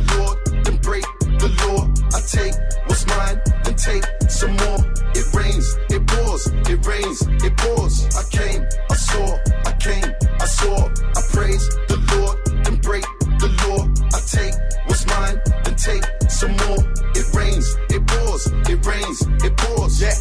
the law. I take what's mine and take some more. It rains, it pours, it rains, it pours. I came, I saw, I came, I saw. I praise the Lord and break the law. I take what's mine and take some more. It rains, it pours, it rains, it pours. Yeah,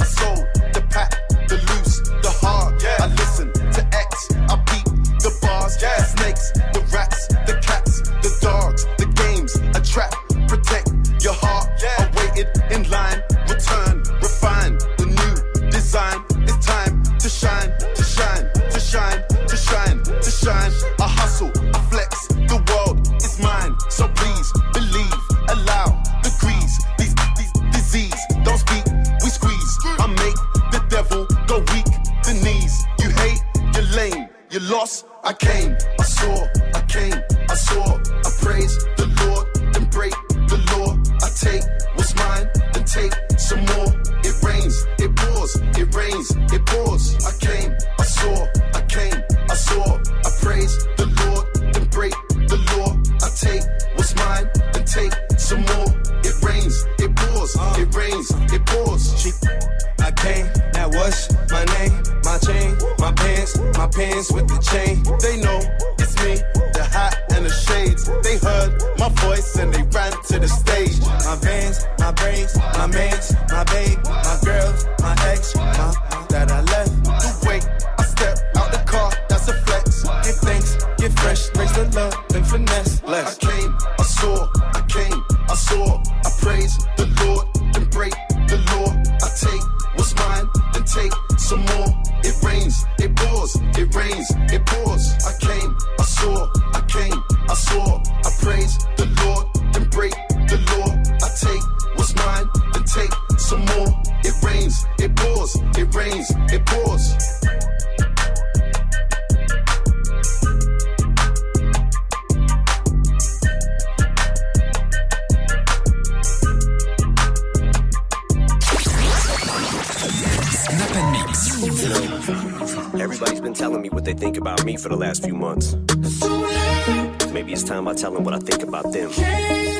I sold the pack, the loose, the heart. Yeah, I listen to acts. I beat the bars, yeah. the snakes, the rats, the cats, the dogs, the games, a trap protect your heart. Yeah. Awaited in line, return, refine the new design. It's time to shine, to shine, to shine, to shine, to shine. I hustle, I flex, the world is mine. So please believe, allow the grease, these, these disease. Don't speak, we squeeze. I make the devil go weak, the knees. You hate, you're lame, you lost. I came, I saw, I came, I saw, I praise. pours, it rains, it pours. I came, I saw, I came, I saw. I praise the Lord, and break the law. I take what's mine, and take some more. It rains, it pours, it rains, it pours. I came, now what's my name, my chain, my pants, my pants with the chain. They know it's me they heard my voice and they ran to the stage. My veins, my brains, my mates, my babe, my girls, my ex, my that I left. The wait, I step out the car, that's a flex. Give thanks, get fresh, raise the love and finesse. Less. I came, I saw, I came, I saw, I praise the Lord and break the law. I take what's mine and take some more. It rains, it pours, it rains, it pours. I came, I saw. rains, it pours, it rains, it pours. Everybody's been telling me what they think about me for the last few months. Maybe it's time I tell them what I think about them.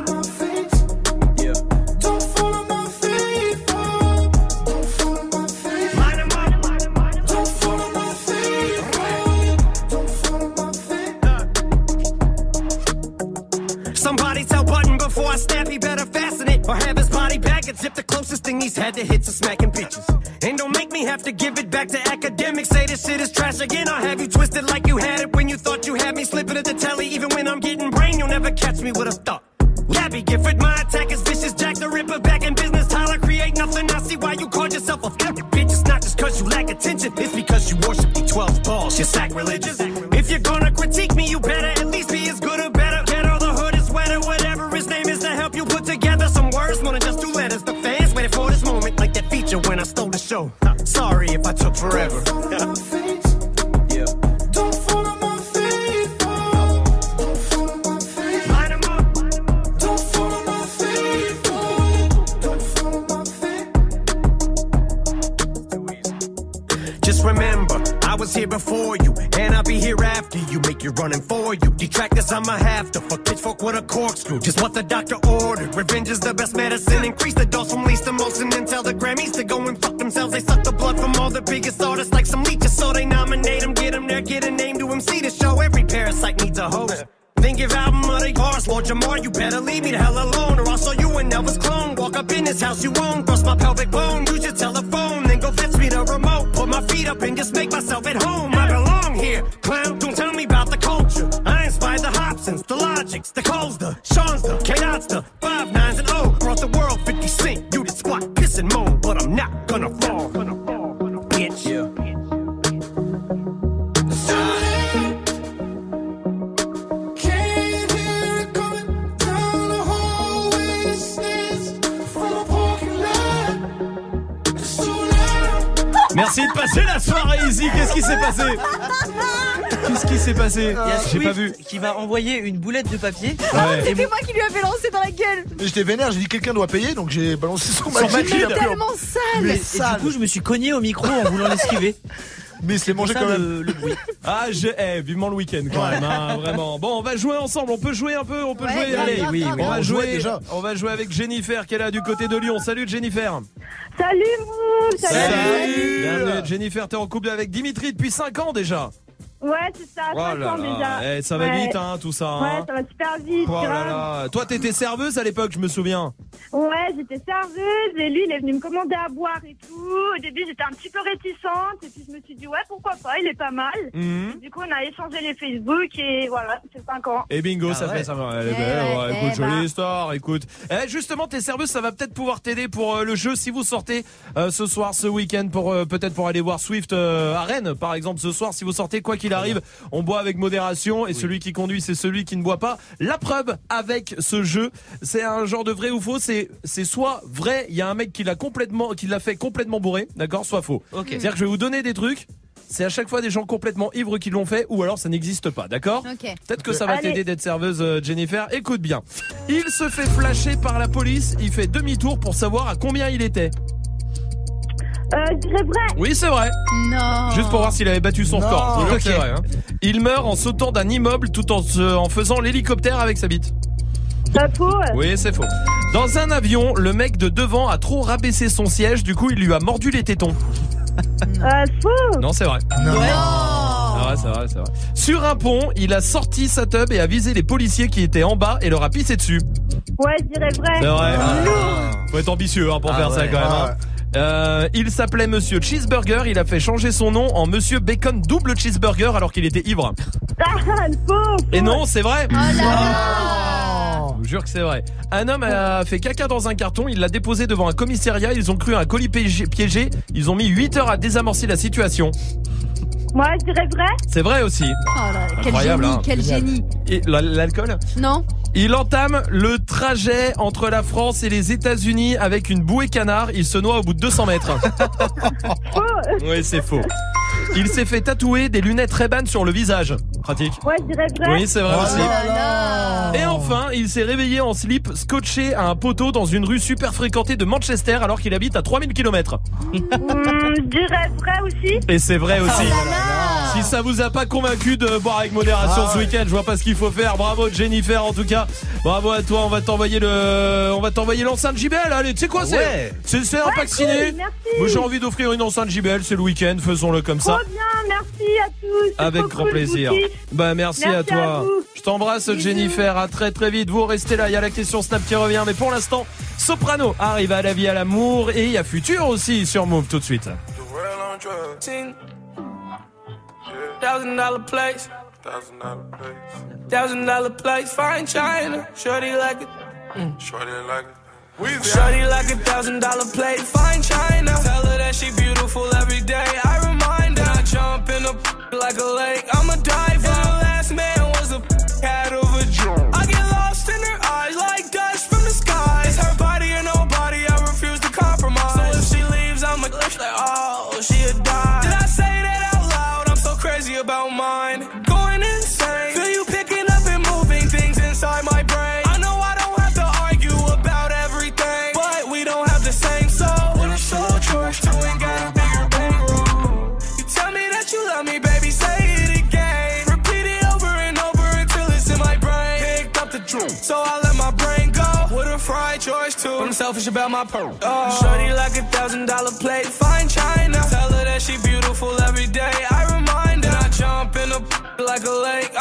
J'ai pas Swift vu. qui m'a envoyé une boulette de papier. Ouais. C'était moi qui lui avais lancé dans la gueule. J'étais vénère, j'ai dit quelqu'un doit payer, donc j'ai balancé son pris en- Tellement sale. Mais Et du coup, je me suis cogné au micro en voulant l'esquiver. Mais c'est mangé quand même. le, le bruit. Ah, je, eh, vivement le week-end quand même, hein, vraiment. Bon, on va jouer ensemble. On peut jouer un peu, on peut Ouais, jouer. Allez, oui, on va On jouer. déjà. On va jouer avec Jennifer qui est là du côté de Lyon. Salut Jennifer. Salut vous Salut, Bienvenue Jennifer, t'es en couple avec Dimitri depuis 5 ans déjà. Ouais, Oh 5 là ans là, déjà. eh, ça va Ouais. vite hein, tout ça. hein. Ouais, ça va super vite. Oh là grave. là. Toi, t'étais serveuse à l'époque, je me souviens. Ouais, j'étais serveuse et lui, il est venu me commander à boire et tout. Au début, j'étais un petit peu réticente et puis je me suis dit, ouais, pourquoi pas, il est pas mal. Mhm. Du coup, on a échangé les Facebook et voilà, c'est 5 ans. Et bingo, Ah ça ouais. fait ça. Eh Eh ben, ouais, ouais, eh écoute, jolie bah. histoire, écoute. Eh, justement, tes serveuses, ça va peut-être pouvoir t'aider pour euh, le jeu si vous sortez euh, ce soir, ce week-end, pour euh, peut-être pour aller voir Swift euh, à Rennes, par exemple, ce soir. Si vous sortez, quoi qu'il arrive, on boit avec modération et celui qui conduit, c'est celui qui ne boit pas. La preuve avec ce jeu, c'est un genre de vrai ou faux. C'est c'est soit vrai, il y a un mec qui l'a complètement, qui l'a fait complètement bourré, d'accord, soit faux. Ok. C'est-à-dire que je vais vous donner des trucs. C'est à chaque fois des gens complètement ivres qui l'ont fait, ou alors ça n'existe pas, d'accord. Peut-être que ça va t'aider d'être serveuse, euh, Jennifer. Écoute bien. Il se fait flasher par la police. Il fait demi-tour pour savoir à combien il était. Euh, je dirais vrai. Oui, c'est vrai. Non. Juste pour voir s'il avait battu son vrai. hein. Il meurt en sautant d'un immeuble tout en, se- en faisant l'hélicoptère avec sa bite. Pas faux. Oui, c'est faux. Dans un avion, le mec de devant a trop rabaissé son siège. Du coup, il lui a mordu les tétons. Euh, faux. Non, c'est vrai. Non. Ah ouais, c'est vrai, c'est vrai. Sur un pont, il a sorti sa tub et a visé les policiers qui étaient en bas et leur a pissé dessus. Ouais, je dirais vrai. C'est vrai. Faut être ambitieux hein, pour Ah faire ça quand même. Ah hein. Euh, il s'appelait Monsieur Cheeseburger. Il a fait changer son nom en Monsieur Bacon Double Cheeseburger alors qu'il était ivre. Ah, faux. Et non, c'est vrai. Oh là là. Je vous jure que c'est vrai. Un homme a fait caca dans un carton, il l'a déposé devant un commissariat, ils ont cru un colis piégé, piégé. ils ont mis 8 heures à désamorcer la situation. Moi, je dirais vrai. C'est vrai aussi. Oh là là, quel Incroyable, génie, hein. quel génie. Et la- l'alcool? Non Il entame le trajet entre la France et les États-Unis avec une bouée canard. Il se noie au bout de 200 mètres. Faux. Oui, c'est faux. Il s'est fait tatouer des lunettes Ray-Ban sur le visage. Pratique. Ouais, je dirais vrai. Oui, c'est vrai Oh aussi. là là. Et enfin, il s'est réveillé en slip, scotché à un poteau dans une rue super fréquentée de Manchester alors qu'il habite à 3000 km. Hum, je dirais vrai aussi. Et c'est vrai aussi. Oh là là. Si ça vous a pas convaincu de boire avec modération Ah ce week-end, je vois pas ce qu'il faut faire. Bravo Jennifer en tout cas. Bravo à toi. On va t'envoyer le, on va t'envoyer l'enceinte JBL. Allez, tu sais quoi, c'est, Ouais. c'est, c'est un pack ciné. cool, merci. Moi, j'ai envie d'offrir une enceinte JBL. C'est le week-end. Faisons-le comme ça. Trop bien, merci à tous. Avec grand cool, plaisir. Bah merci, Merci à toi. à je t'embrasse Jennifer, à très très vite. Vous restez là, il y a la question Snap qui revient, mais pour l'instant, Soprano arrive à la vie à l'amour et il y a Futur aussi sur Move tout de suite. Thousand dollar place. Thousand dollar place. Thousand dollar place. Fine China. Shorty like it. Mm. Shorty like it. Shorty like a thousand dollar plate. Fine China. Tell her that she beautiful every day. I remind her. I jump in a like a lake. I'm a diver. I'm selfish about my pearl. Oh. Shorty like a thousand dollar plate, fine china. Tell her that she beautiful every day. I remind her. I jump in a like a lake.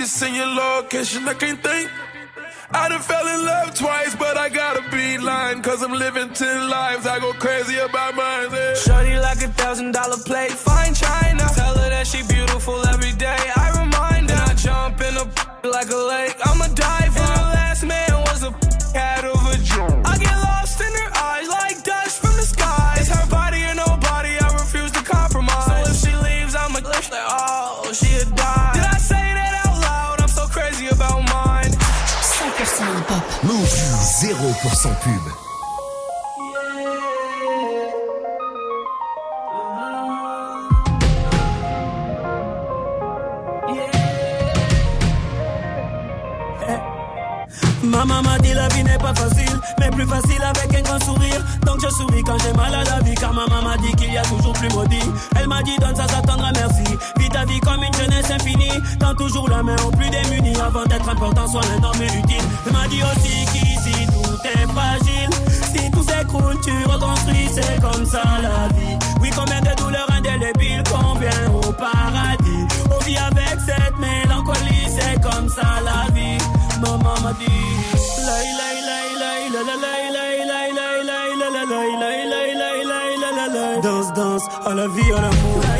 Need to your location, I can't think. I done fell in love twice, but I got a beeline. Cause I'm living ten lives, I go crazy about mine. Yeah. Shorty like a thousand dollar plate, fine china. Tell her that she beautiful every day. I remind like a lake. I'm a diver. 0% pub. Maman m'a dit la vie n'est pas facile, mais plus facile avec un grand sourire. Donc je souris quand j'ai mal à la vie, car maman m'a dit qu'il y a toujours plus maudit. Elle m'a dit donne ça, ça t'attendra merci. Vis ta vie comme une jeunesse infinie, tends toujours la main aux plus démunis. Avant d'être important, sois un homme utile. Elle m'a dit aussi tout est fragile. Si tout s'écroule, tu reconstruis, c'est comme ça la vie. Oui, combien de douleurs indélébiles convient au paradis. On vit avec cette mélancolie, c'est comme ça la vie. Maman m'a dit. Danse, danse, à la vie, à l'amour.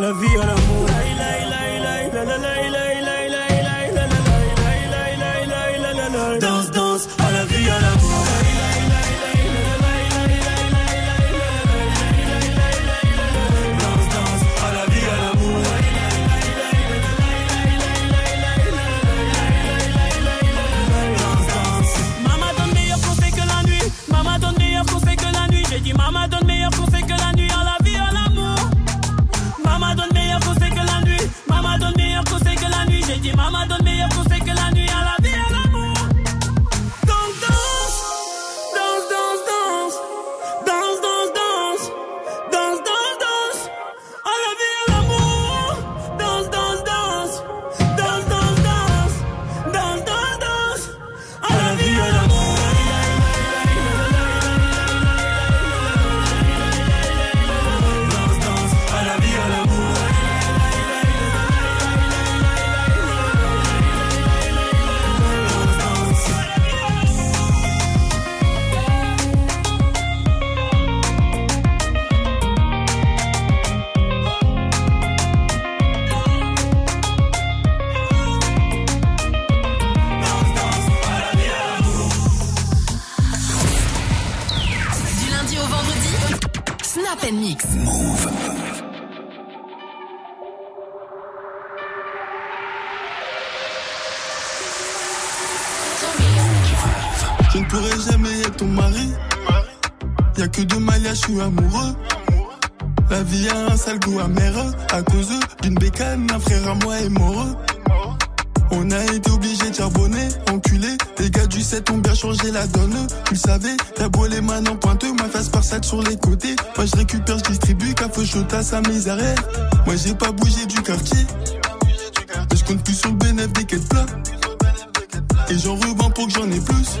la vie, à La Amoureux. La vie a un sale goût amer à cause d'une bécane, un frère à moi est mort. On a été obligé de charbonner, enculé. Les gars du 7 ont bien changé la donne. Tu le savais, t'as beau les mains en pointeux, ma face par sac sur les côtés. Moi je récupère, je distribue, café chotas à mes arrêts. Moi j'ai pas bougé du quartier. Je compte plus sur le bénéfice des quêtes plats. Et j'en revends pour que j'en ai plus.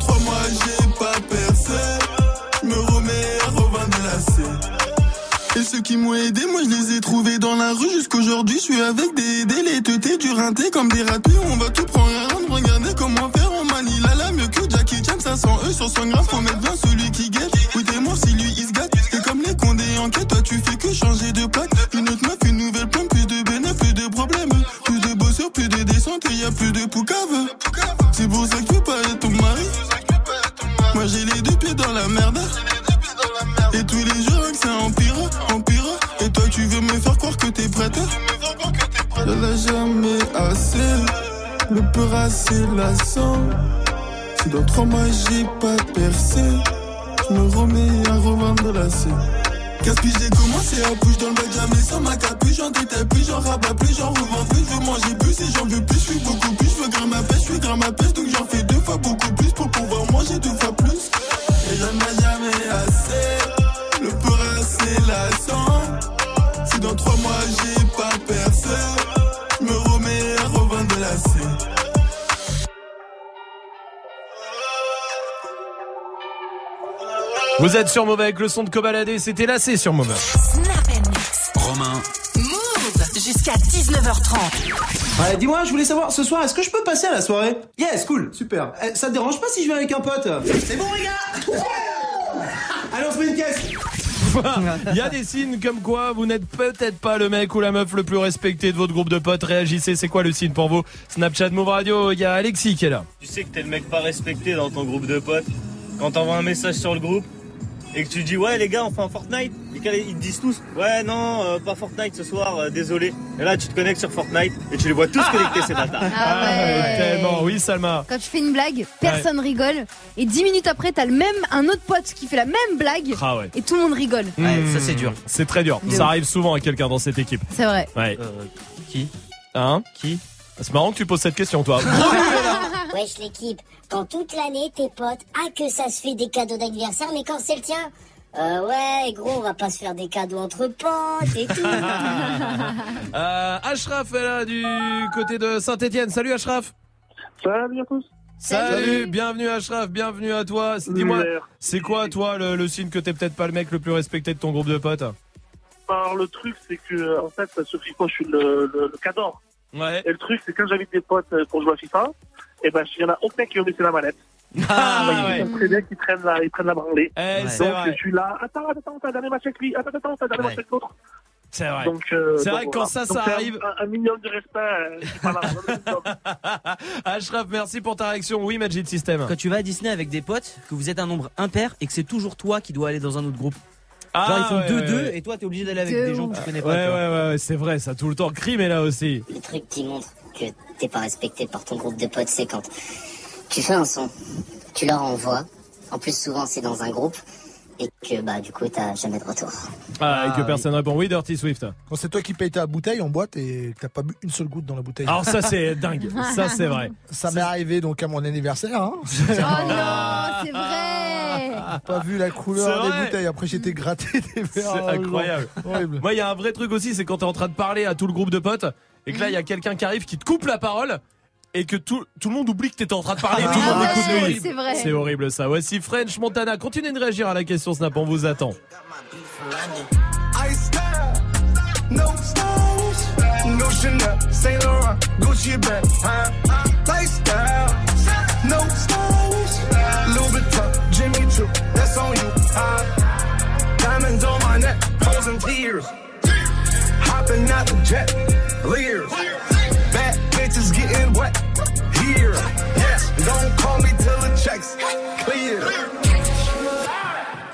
Trois mois j'ai pas percé, me remets à revendre la. Et ceux qui m'ont aidé, moi je les ai trouvés dans la rue jusqu'aujourd'hui. Je suis avec des teutés, du rinté comme des ratés. On va tout prendre round, regardez comment faire en Manila. Là, mieux que Jackie Chan, 500 E sur 100 grammes. Faut mettre bien celui qui guette. Oui, t'es mort si lui il se gâte. C'est comme les condés en quête, toi tu fais que changer de plaque. Une autre meuf, une nouvelle plante, plus de bénéfices, plus de problèmes. Plus de bosseurs, plus de descentes et y a plus de poucave. C'est pour ça que tu pas être ton mari. Moi j'ai les deux pieds dans la merde. Et tous les jours que ça empire, empire. Et toi tu veux me faire croire que t'es prête. Je l'ai jamais assez. Le peur assez lassant. Si dans trois mois j'ai pas percé, je me remets à revendre la scène. Casse-puis j'ai commencé à bouger dans le bac jamais sans ma capuche J'en détaille plus, j'en rabats plus, j'en revends plus Je veux manger plus et j'en veux plus, je suis beaucoup plus Je veux gramme à pêche, je suis gramme à pêche Donc j'en fais deux fois beaucoup plus pour pouvoir manger deux fois plus. Et j'en ai jamais assez Le peur assez lassant Si dans trois mois j'ai Vous êtes sur Mauvais avec le son de Cobaladé, c'était lassé sur Mauvais. Snap Mix. Romain. Move jusqu'à 19h30. Ouais, dis-moi, je voulais savoir, ce soir, est-ce que je peux passer à la soirée? Yes, cool, super. Eh, ça te dérange pas si je viens avec un pote? C'est bon, les gars? Allez, on se met une caisse Il y a des signes comme quoi vous n'êtes peut-être pas le mec ou la meuf le plus respecté de votre groupe de potes. Réagissez, c'est quoi le signe pour vous? Snapchat Move Radio, il y a Alexis qui est là. Tu sais que t'es le mec pas respecté dans ton groupe de potes. Quand t'envoies un message sur le groupe et que tu dis ouais les gars on fait un Fortnite, ils te disent tous ouais non euh, pas Fortnite ce soir, euh, désolé. Et là tu te connectes sur Fortnite et tu les vois tous connectés ces bâtards. Ah ouais. Tellement, oui Salma. Quand tu fais une blague, personne rigole. Et 10 minutes après, t'as le même, un autre pote qui fait la même blague. Ah ouais. Et tout le monde rigole. Hmm, C'est très dur. De Ça ouf. arrive souvent à quelqu'un dans cette équipe. C'est vrai. Ouais. qui? Hein? Qui? C'est marrant que tu poses cette question toi. Wesh l'équipe, quand toute l'année tes potes, ah que ça se fait des cadeaux d'anniversaire, mais quand c'est le tien, euh, ouais gros, on va pas se faire des cadeaux entre potes et tout. Euh, Ashraf est là du côté de Saint-Etienne. Salut Ashraf. Salut à tous? Salut, Salut. bienvenue Ashraf, bienvenue à toi. Dis-moi, c'est quoi toi le, le signe que t'es peut-être pas le mec le plus respecté de ton groupe de potes? Alors le truc c'est que en fait sur FIFA je suis le, le, le cador. Ouais. Et le truc c'est quand j'invite des potes euh, pour jouer à FIFA, et ben il y en a aucun qui veut baisser la manette. Ah, ils ouais. savent très bien qu'ils prennent la, ils prennent la branlée. Eh, Donc c'est vrai. je suis là, attends, attends, t'as dernier match avec lui, attends, attends, t'as dernier Ouais. match avec l'autre. C'est vrai. Euh, C'est vrai que quand ça, Donc, ça arrive. Un, un minimum de respect, euh, je suis pas là. un minimum. Ashraf, merci pour ta réaction. Oui, Magic System. Quand tu vas à Disney avec des potes, que vous êtes un nombre impair et que c'est toujours toi qui dois aller dans un autre groupe. Ah, Genre ils font ouais, 2-2 ouais, ouais. et toi t'es obligé d'aller avec De des gens que tu connais pas. ouais, ouais, ouais, c'est vrai, ça tout le temps. Crime est là aussi. le truc qui montre que t'es pas respecté par ton groupe de potes, c'est quand tu fais un son, tu leur envoies, en plus souvent c'est dans un groupe, et que bah du coup t'as jamais de retour. Ah, et Ah, que oui. personne répond. Oui, Dirty Swift. Quand c'est toi qui payes ta bouteille en boîte et que t'as pas bu une seule goutte dans la bouteille. Alors ça, c'est dingue. Ça, c'est vrai. Ça m'est arrivé donc à mon anniversaire. Hein. Oh non, c'est vrai. Pas vu la couleur C'est des bouteilles. Après j'étais gratté des C'est verres. incroyable. Horrible. Moi, il y a un vrai truc aussi, c'est quand t'es en train de parler à tout le groupe de potes et que là, il y a quelqu'un qui arrive qui te coupe la parole et que tout, tout le monde oublie que t'étais en train de parler. et tout le Ah monde ouais, écoute lui. c'est vrai. C'est horrible ça. Voici French Montana. Continuez de réagir à la question Snap, on vous attend. No On you? Diamonds on my neck, frozen tears, hopping out the jet, leers, bad bitches getting wet, here, yes, don't call me till the checks clear.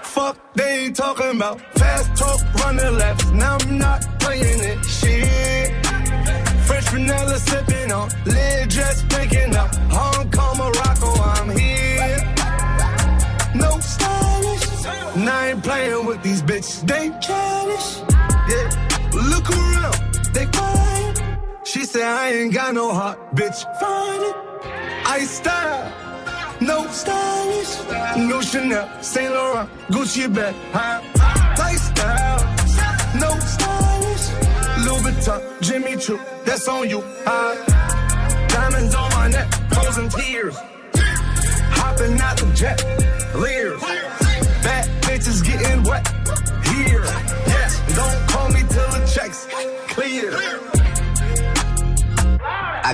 Fuck, they ain't talking about fast talk, running laps. Now I'm not playing it. Shit. Fresh vanilla sipping on, lid just picking up. Hong Kong, Morocco, I'm here. And I ain't playing with these bitches. They childish. Yeah. Look around, they quiet. She said I ain't got no heart, bitch. Find it. I style. No stylish, no Chanel, Saint Laurent, Gucci bag, huh? Lifestyle, no stylish, Louis Vuitton, Jimmy Choo, that's on you, huh? Diamonds on my neck, frozen tears, hopping out the jet, leers,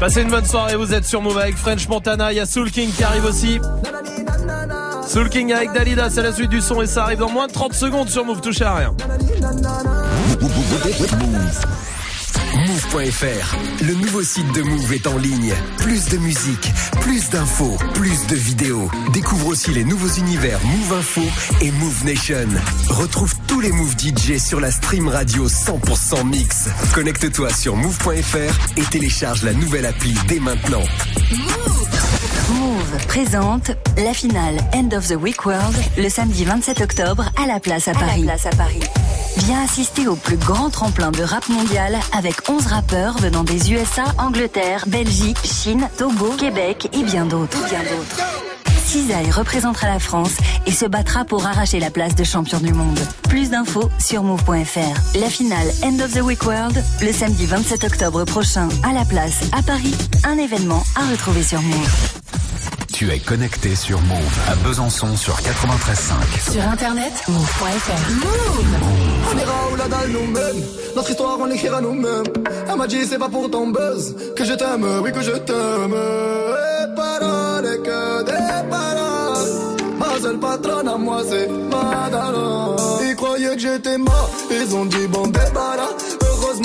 Passez une bonne soirée, vous êtes sur Move avec French Montana, il y a Soul King qui arrive aussi. Soul King avec Dalida, c'est la suite du son et ça arrive dans moins de 30 secondes sur Move, touchez à rien. Move.fr, le nouveau site de Move est en ligne. Plus de musique, plus d'infos, plus de vidéos. Découvre aussi les nouveaux univers Move Info et Move Nation. Retrouve tous les Move DJ sur la stream radio 100% mix. Connecte-toi sur Move.fr et télécharge la nouvelle appli dès maintenant. Move présente la finale End of the Week World le samedi 27 octobre à la place à Paris. Viens assister au plus grand tremplin de rap mondial avec 11 rappeurs venant des USA, Angleterre, Belgique, Chine, Togo, Québec et bien d'autres. Bien d'autres. Cisaille représentera la France et se battra pour arracher la place de champion du monde. Plus d'infos sur move.fr. La finale End of the Week World le samedi 27 octobre prochain à la place à Paris. Un événement à retrouver sur Move. Tu es connecté sur Move à Besançon sur 93.5. Sur internet, move.fr. Move On ira où la dalle nous mène. Notre histoire, on l'écrira nous-mêmes. Elle m'a dit, c'est pas pour ton buzz que je t'aime, oui, que je t'aime. Et paroles, et que des paroles. Ma seule patronne à moi, c'est Madara. Ils croyaient que j'étais mort, ils ont dit, bon, débarras.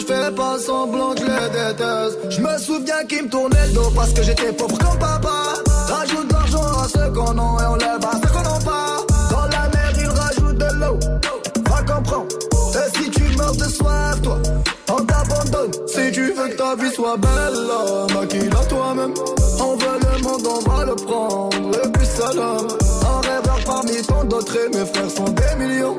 Je fais pas semblant que je les déteste. Je me souviens qu'ils me tournaient le dos parce que j'étais pauvre comme papa. Rajoute de l'argent à ceux qu'on a et on lève à ceux qu'on n'a pas. Dans la mer ils rajoutent de l'eau. Va comprendre. Et si tu meurs de soif, toi, on t'abandonne. Si tu veux que ta vie soit belle, maquille-la toi-même. On veut le monde, on va le prendre. Et puis salam. Un rêveur parmi tant d'autres et mes frères sont des millions.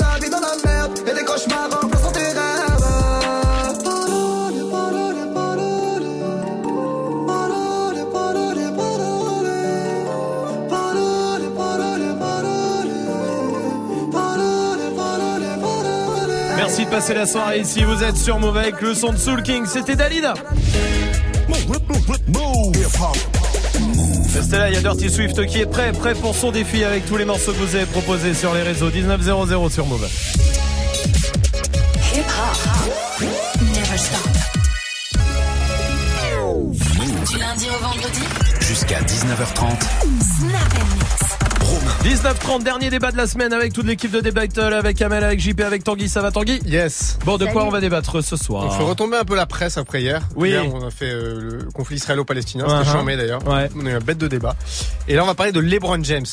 passer la soirée ici, vous êtes sur Move avec le son de Soul King, c'était Dalida. Restez là, il y a Dirty Swift qui est prêt, prêt pour son défi avec tous les morceaux que vous avez proposés sur les réseaux 1900 sur Move. Hip hop. Never stop. lundi au vendredi. Jusqu'à 19h30. Snap Mix. 19-30, dernier débat de la semaine avec toute l'équipe de Debattle, avec Amel, avec JP, avec Tanguy. Ça va Tanguy? Yes. Bon, de quoi on va débattre ce soir? Il faut retomber un peu la presse après hier. Oui. Hier, on a fait euh, le conflit israélo-palestinien. Uh-huh. C'était charmé d'ailleurs. Ouais. On a eu un bête de débat. Et là, on va parler de LeBron James.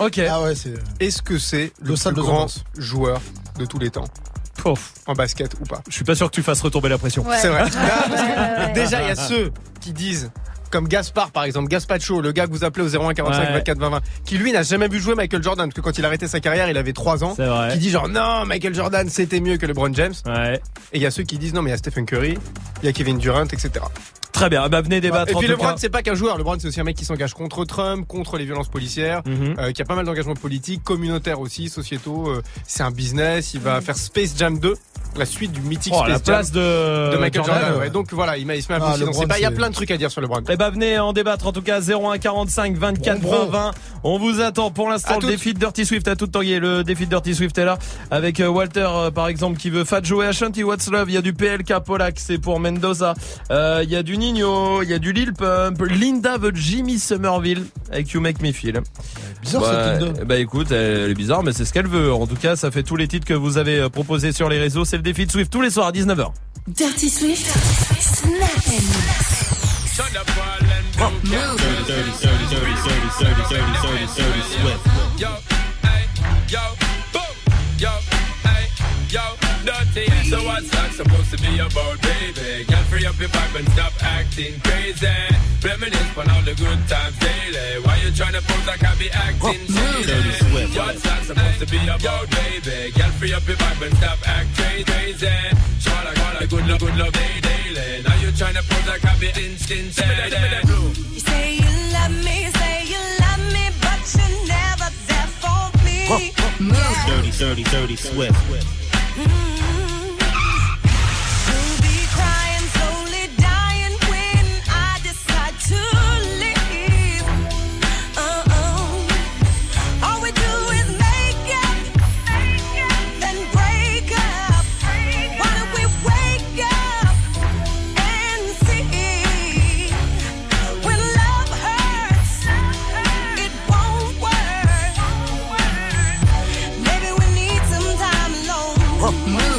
Ok. Ah ouais, c'est. Est-ce que c'est le Le plus de grand joueur de tous les temps? En basket ou pas? Je suis pas sûr que tu fasses retomber la pression. C'est vrai. Ouais, ouais, ouais. Déjà, il y a ceux qui disent comme Gaspard par exemple, Gaspacho, le gars que vous appelez au 01 45 Ouais. 24 20 20, qui lui n'a jamais vu jouer Michael Jordan, parce que quand il a arrêté sa carrière, il avait 3 ans, vrai. qui dit genre non, Michael Jordan c'était mieux que LeBron James. Ouais. Et il y a ceux qui disent non, mais il y a Stephen Curry, il y a Kevin Durant, etc. Très bien, bah venez débattre Et puis tout LeBron, c'est pas qu'un joueur. LeBron, c'est aussi un mec qui s'engage contre Trump, contre les violences policières, Mhm. euh, qui a pas mal d'engagements politiques, communautaires aussi, sociétaux. euh, c'est un business. Il va faire Space Jam 2, la suite du mythique Oh, Space la Jam place de, de Michael Jordan. Jordan. ouais. Donc voilà, il, m'a- il se met un peu Ah, pas. Il y a plein de trucs à dire sur LeBron. Eh ben venez en débattre en tout cas 01 45 24 20 20. On vous attend pour l'instant le défi de Dirty Swift à tout Tanguy. Le défi de Dirty Swift est là avec euh, Walter euh, par exemple qui veut Fat Joe Ashanti What's Love? Il y a du PLK Polak c'est pour Mendoza. Euh, Il y a du Nino, il y a du Lil Pump, Linda veut Jimmy Somerville avec You Make Me Feel. Bizarre Bah, cette Linda. Bah écoute, elle est bizarre mais c'est ce qu'elle veut. En tout cas, ça fait tous les titres que vous avez euh, proposés sur les réseaux. C'est le défi de Swift tous les soirs à 19h. Dirty Swift. Snap Mix. Yo, hey, yo, boom, yo, hey, yo, dirty. So what's that supposed to be about, baby? Girl, free up your vibe and stop acting crazy. Reminisce on all the good times daily. Why you tryna pose like I be acting shady? What's that supposed to be about, baby? Girl, free up your vibe and stop acting crazy. Shawla, shawla, good luck, good luck, day daily. Now you tryna pose like I be instant shady. You say you love me, say you love me, but you're never there for me. Dirty, dirty, dirty Swift. Mm-hmm. Huh.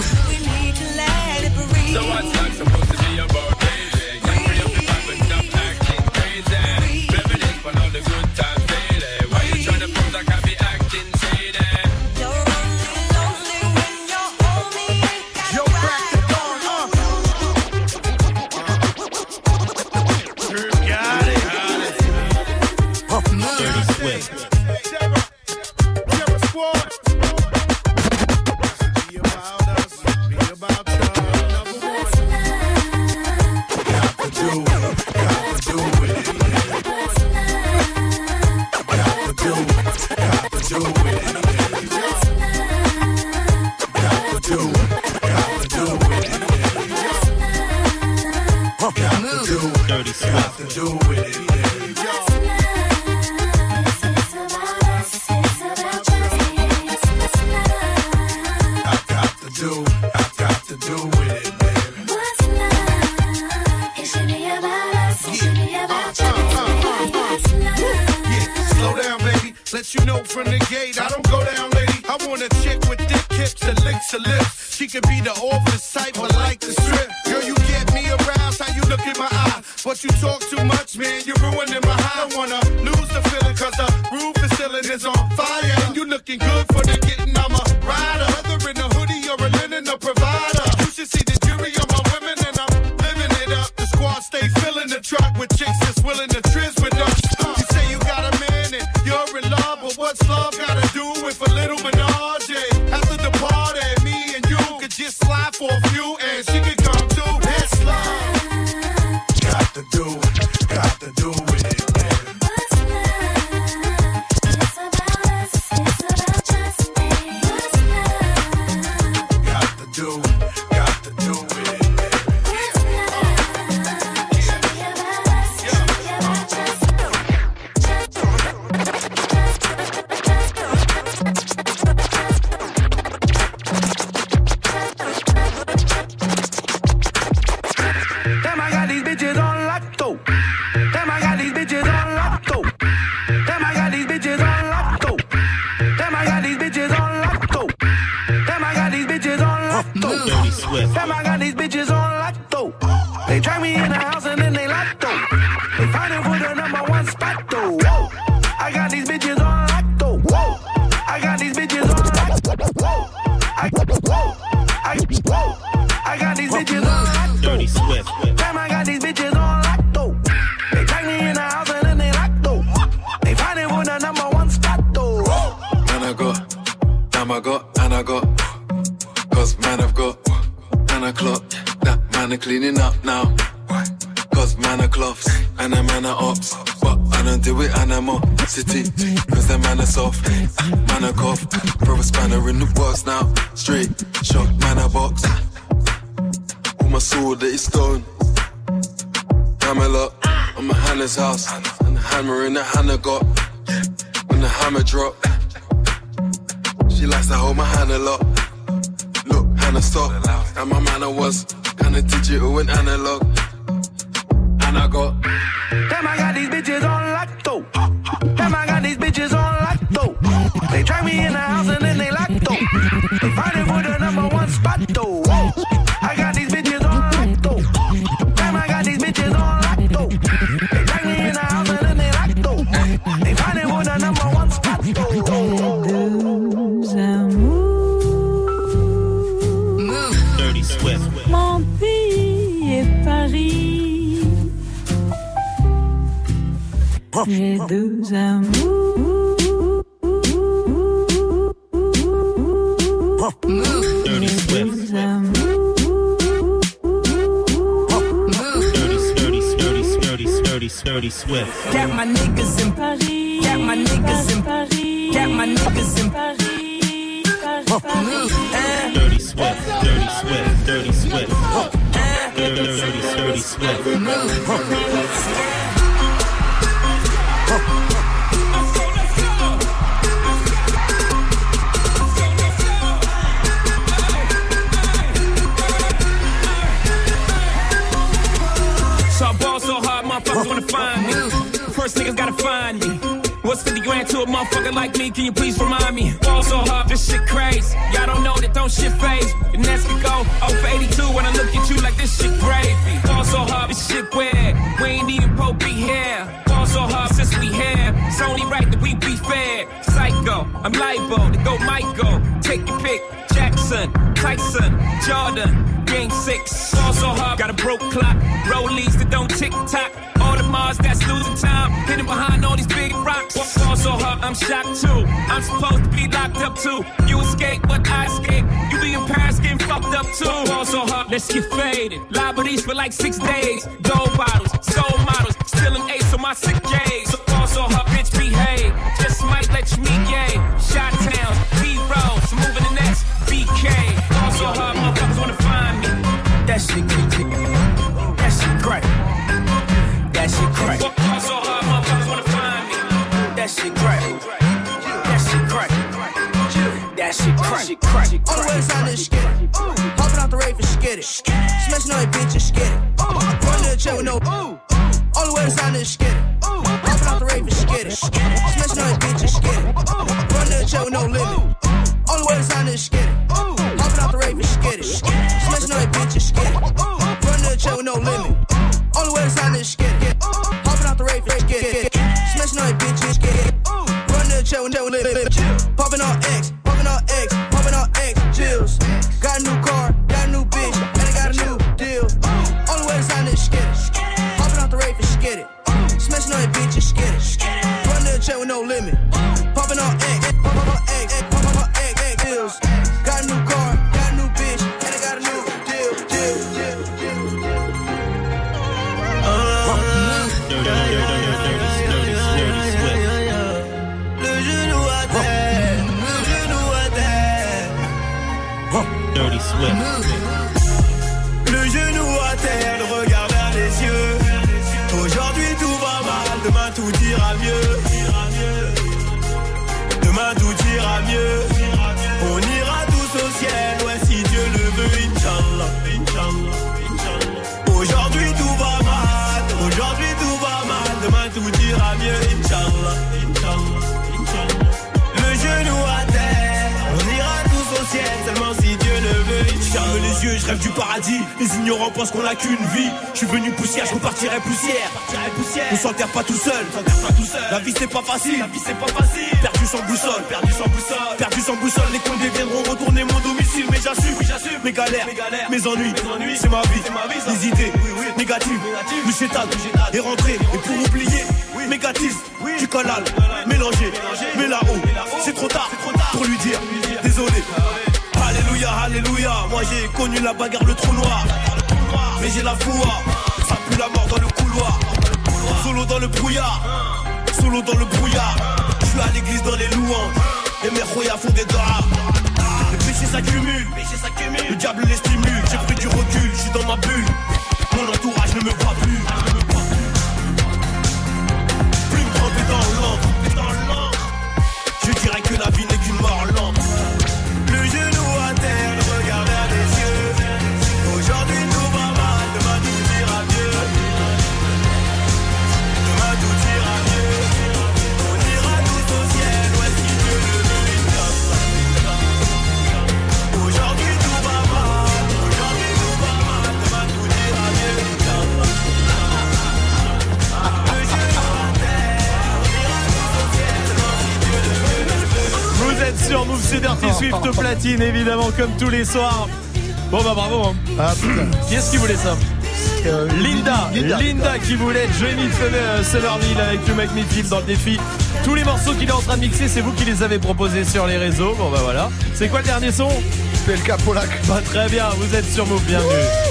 Her lips. She could be the office type, but like the strip. But you talk too much, man, you're ruining my high. I wanna lose the feeling, cause the roof is ceiling is on fire. And you looking good for the getting, I'm a rider. Whether in a hoodie or a linen, a provider. Tous les soirs. Bon bah bravo. Hein. qui est-ce qui voulait ça Linda, Linda, qui voulait Johnny euh, Summerville avec You Make Me Feel dans le défi. Tous les morceaux qu'il est en train de mixer, c'est vous qui les avez proposés sur les réseaux. Bon bah voilà. C'est quoi le dernier son? PLK Polak. Bah très bien, vous êtes sur Move, bienvenue.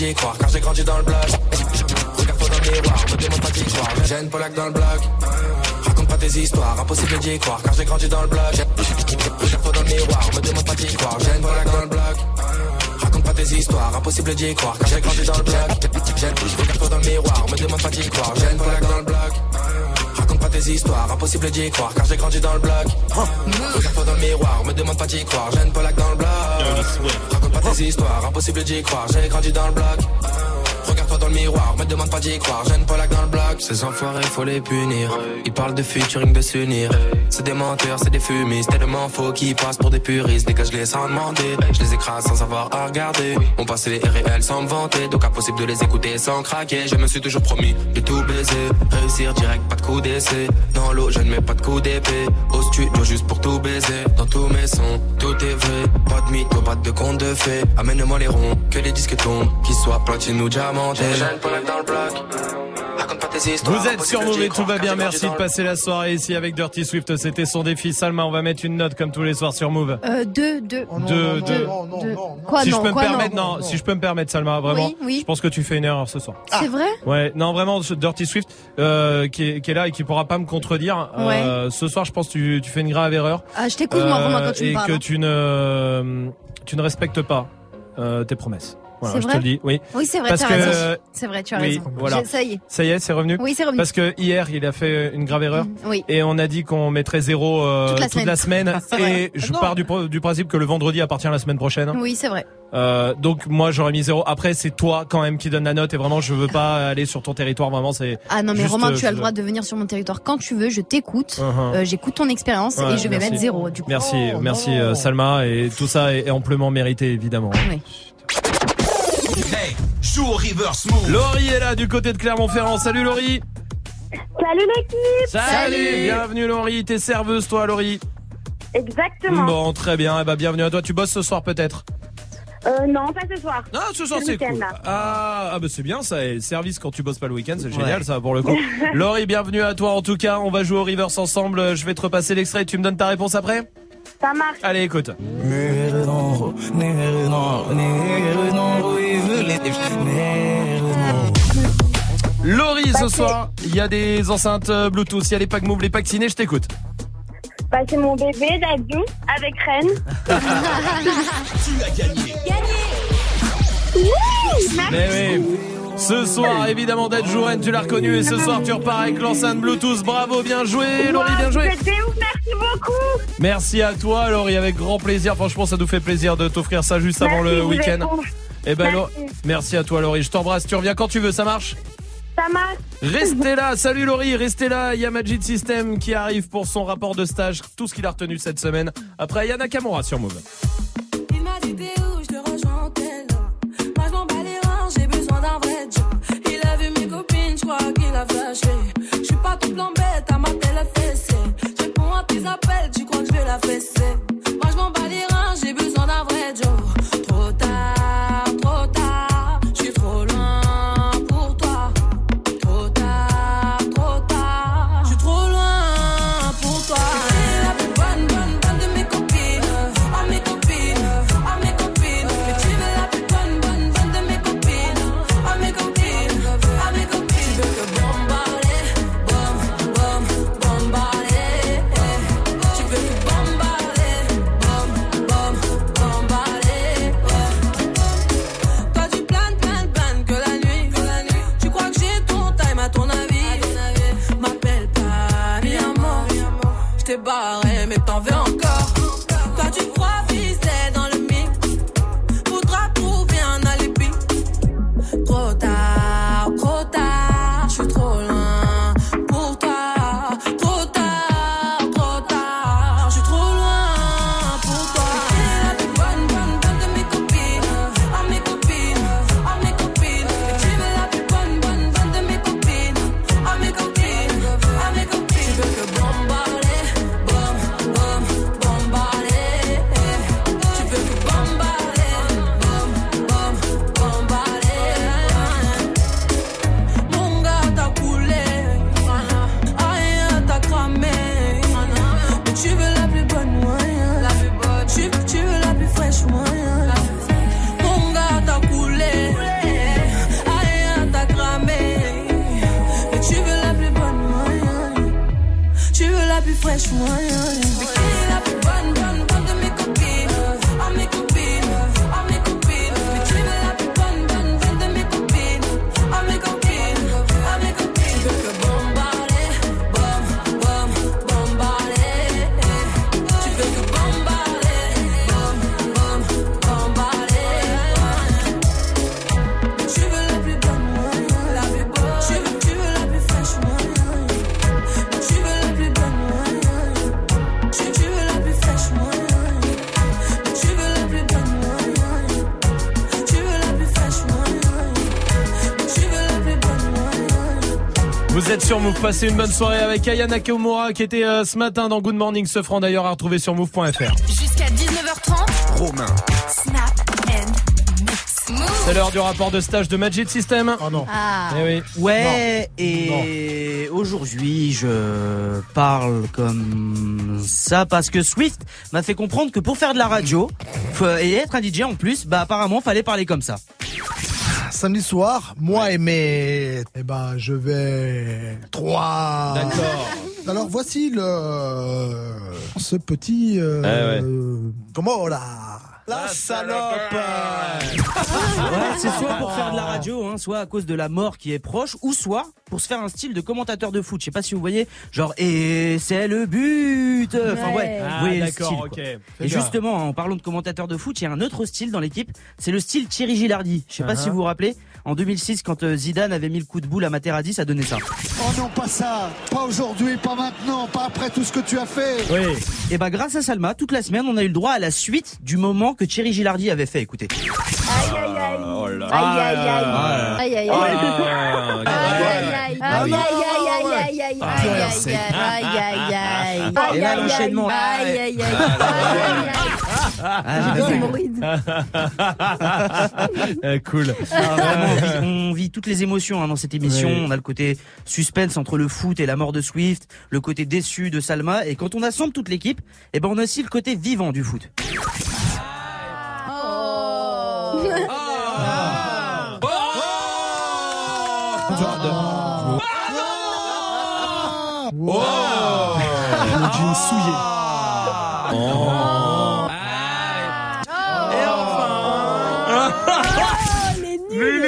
Car j'ai grandi dans le bloc. Regarde-toi dans le miroir, me demande pas d'y croire. J'ai une dans le bloc. Raconte pas tes histoires, impossible d'y croire car j'ai grandi dans le bloc. Regarde-toi dans le miroir, me demande pas d'y croire. J'ai une dans le bloc. Raconte pas tes histoires, impossible d'y croire car j'ai grandi dans le bloc. Regarde-toi dans le miroir, me demande pas d'y croire. J'ai une Polak dans le bloc. Raconte pas tes histoires, impossible d'y croire car j'ai grandi dans le bloc. Regarde-toi dans le miroir, me demande pas d'y croire. J'ai une Polak dans le bloc. Raconte pas tes histoires, impossible d'y croire. J'ai grandi dans le bloc. Regarde-toi dans le miroir, me demande pas d'y croire. J'ai une Polak dans le bloc. Ces enfoirés, faut les punir. Ils parlent de featuring, de s'unir. C'est des menteurs, c'est des fumistes. Tellement faux qu'ils passent pour des puristes. Dégage-les sans demander. Je les écrase sans avoir à regarder. On passait les réels sans me vanter. Donc impossible de les écouter sans craquer. Je me suis toujours promis de tout baiser. Réussir direct, pas de coup d'essai. Dans l'eau, je ne mets pas de coup d'épée. Juste pour tout baiser. Dans tous mes sons, tout est vrai. Pas de mytho, pas de conte de fées. Amène-moi les ronds, que les disques tombent. Qu'ils soient platine ou diamantés. J'ai une Polak dans le bloc. Vous êtes sur et croire, tout va car bien. Merci de passer la soirée ici avec Dirty Swift. C'était son défi. Salma, on va mettre une note comme tous les soirs sur Move. Euh, deux, deux. Deux, deux. deux. Quoi, si non, je peux me quoi, permettre, non, non, si je peux me permettre, Salma, vraiment, Oui, oui. je pense que tu fais une erreur ce soir. C'est vrai Ouais, non, vraiment, ce Dirty Swift, euh, qui, est, qui est là et qui pourra pas me contredire. euh, ce soir, je pense que tu, tu fais une grave erreur. Ah, je t'écoute, moi, vraiment, quand tu me et parles, que hein. tu ne, tu ne respectes pas euh, tes promesses. Voilà, C'est je te le dis, oui. Oui, c'est vrai, Parce as que. C'est vrai, tu as oui, raison. Voilà. Ça y est. Ça y est, c'est revenu. Oui, c'est revenu. Parce que hier, il a fait une grave erreur. Oui. Et on a dit qu'on mettrait zéro euh, Toute la semaine. C'est vrai. et je pars du, principe que le vendredi appartient à la semaine prochaine. Oui, c'est vrai. Euh, donc moi j'aurais mis zéro. Après c'est toi quand même qui donne la note et vraiment je veux pas aller sur ton territoire vraiment c'est. Ah non, mais juste, Romain, euh, tu as le je- droit de venir sur mon territoire quand tu veux. Je t'écoute. Uh-huh. Euh, J'écoute ton expérience Ouais, et je vais merci. mettre zéro. Du coup. Merci, merci euh, Salma et tout ça est amplement mérité évidemment. Oui. Hey, joue au reverse move. Laurie est là du côté de Clermont-Ferrand. Salut Laurie. Salut l'équipe Salut. Bienvenue Laurie. T'es serveuse toi Laurie. Exactement. Bon très bien. Eh ben, bienvenue à toi. Tu bosses ce soir peut-être. Euh, non, pas ce soir. Non, ce soir le c'est week-end, cool. là. Ah, ah bah c'est bien ça. Et le service quand tu bosses pas le week-end, c'est génial ça pour le coup. Laurie, bienvenue à toi en tout cas. On va jouer au reverse ensemble. Je vais te repasser l'extrait. Tu me donnes ta réponse après Ça marche. Allez, écoute. Laurie, ce soir, il y a des enceintes euh, Bluetooth, il y a les packs Move, les packs ciné, je t'écoute. Bah, c'est mon bébé, Dadou, avec Reine. Tu as gagné. Mais oui. Ce soir, évidemment, d'être Jouren, tu l'as reconnu. Et ce soir, tu repars avec l'enceinte Bluetooth. Bravo, bien joué, Laurie, bien joué. C'était ouf, merci beaucoup. Merci à toi, Laurie, avec grand plaisir. Franchement, ça nous fait plaisir de t'offrir ça juste avant Merci, le week-end. Eh ben, Merci. À toi, Laurie. Je t'embrasse. Tu reviens quand tu veux, ça marche? Ça marche. Restez là, salut Laurie, restez là. Il y a Magic System qui arrive pour son rapport de stage, tout ce qu'il a retenu cette semaine. Après, il y a Nakamura sur Move. Copines, je crois qu'il a flashé. Je suis pas tout plan bête, à ma télé fessée. Je réponds à tes appels, tu crois que je vais la fesser. Moi je m'en bats les reins, j'ai besoin t'en veux la plus êtes sur Move, passez une bonne soirée avec Aya Nakamura qui était euh, ce matin dans Good Morning ce franc d'ailleurs à retrouver sur move.fr. Jusqu'à 19h30. Romain. Snap and mix. Move. C'est l'heure du rapport de stage de Magic System. Oh non. Ah. Eh oui. Ouais, et aujourd'hui, je parle comme ça parce que Swift m'a fait comprendre que pour faire de la radio et être un DJ en plus, bah apparemment fallait parler comme ça. Samedi soir, moi et mes, eh ben, je vais trois. D'accord. Alors voici le ce petit euh, Eh comment là La salope Ouais, c'est soit pour faire de la radio, hein, soit à cause de la mort qui est proche, ou soit pour se faire un style de commentateur de foot. Je sais pas si vous voyez, genre et c'est le but. Enfin ouais, Ah, vous voyez le d'accord, ok. Et justement, en parlant de commentateur de foot, il y a un autre style dans l'équipe, c'est le style Thierry Gilardi. Je sais pas Uh-huh. si vous vous rappelez, en 2006 quand euh, Zidane avait mis le coup de boule à Materazzi, ça donnait ça. Oh non, pas ça. Pas aujourd'hui, pas maintenant, pas après tout ce que tu as fait. Oui. Et bah grâce à Salma, toute la semaine, on a eu le droit à la suite du moment que Thierry Gilardi avait fait. Écoutez. Aïe aïe aïe. Oh. Aïe aïe aïe. Ah, Aïe aïe Ah, aïe. ah, Aïe aïe aïe. Ah oui. Aïe aïe aïe aïe aïe Ah, aïe aïe c'est- aïe aïe aïe. Et là, l'enchaînement. Aïe aïe aïe. Ah, Des j'ai- hémorroïdes. Eh, cool. Ah, vraiment, on, vit, on vit toutes les émotions hein, dans cette émission. Oui. On a le côté suspense entre le foot et la mort de Swift, le côté déçu de Salma, et quand on assemble toute l'équipe, eh ben on a aussi le côté vivant du foot. Oh Le jean souillé.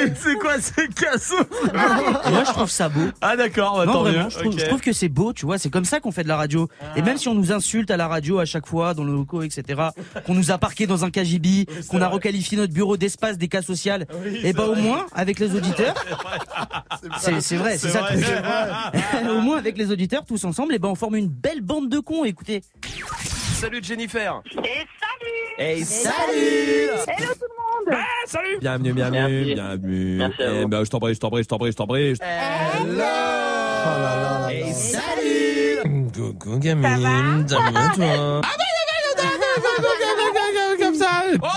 c'est quoi ces cassos Moi, je trouve ça beau. Ah d'accord, bah, Non, tant vraiment, mieux. je trouve, Ok. je trouve que c'est beau, tu vois. C'est comme ça qu'on fait de la radio. Et même si on nous insulte à la radio à chaque fois, dans nos locaux, etc., qu'on nous a parqué dans un KGB, qu'on a requalifié notre bureau d'espace des cas sociales, et ben au moins, avec les auditeurs, c'est vrai, c'est ça le vrai. au moins, avec les auditeurs, tous ensemble, et ben on forme une belle bande de cons, écoutez. Salut Jennifer. Et salut Hey, salut Hello tout le monde Salut Bienvenue, bienvenue, bienvenue. Merci à Eh vous. ben, je t'en prie, je t'en prie, je t'en prie, je t'en prie. Hey, salut Coucou gamine, ça va toi Comme ça Oh.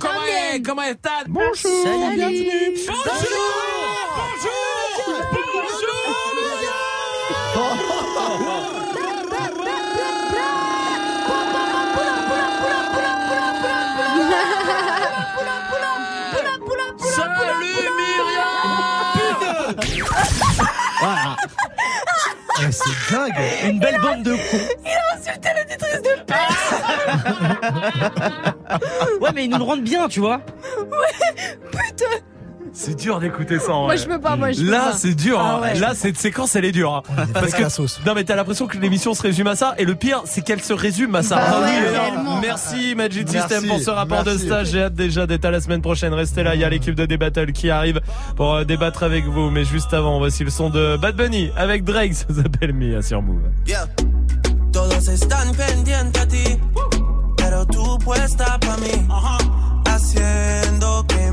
Comment est, comment est Tad Bonjour, Salut. bienvenue. Bonjour Salut Myriam Voilà. C'est dingue. Une belle bande de cons. Il a insulté l'auditrice de Ouais, mais ils nous le rendent bien, tu vois. Putain C'est dur d'écouter ça. en Moi, je peux pas, moi, je peux Là, c'est dur. Ah hein. ouais. Là, cette séquence, elle est dure. hein. Parce que non, mais t'as l'impression que l'émission se résume à ça. Et le pire, c'est qu'elle se résume à ça. Bah Ah ouais, oui, merci Magic Merci, System pour ce rapport de stage. J'ai hâte déjà d'être à la semaine prochaine. Restez là, il y a l'équipe de Débattle qui arrive pour euh, débattre avec vous. Mais juste avant, voici le son de Bad Bunny avec Drake. Ça s'appelle Mia sur Move. Yeah. Todos están pendientes a ti, pero tú puesta pa' mí. Haciendo que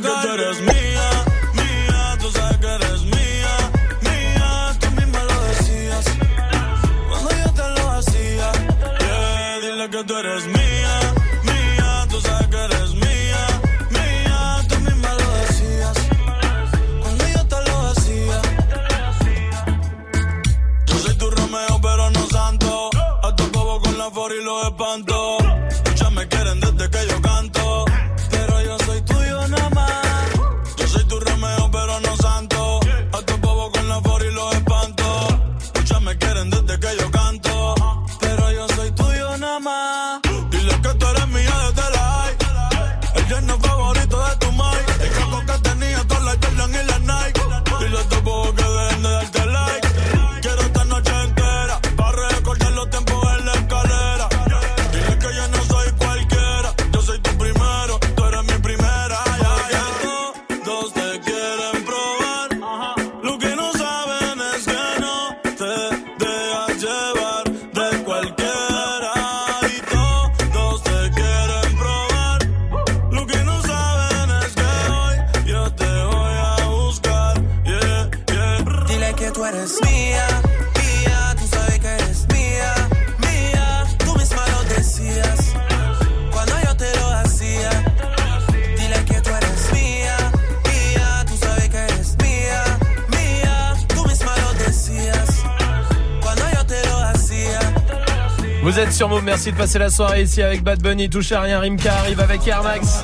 Nadie va a tocar. que tú eres mía, mía. Merci de passer la soirée ici avec Bad Bunny, touche à rien, Rimka arrive avec Air Max.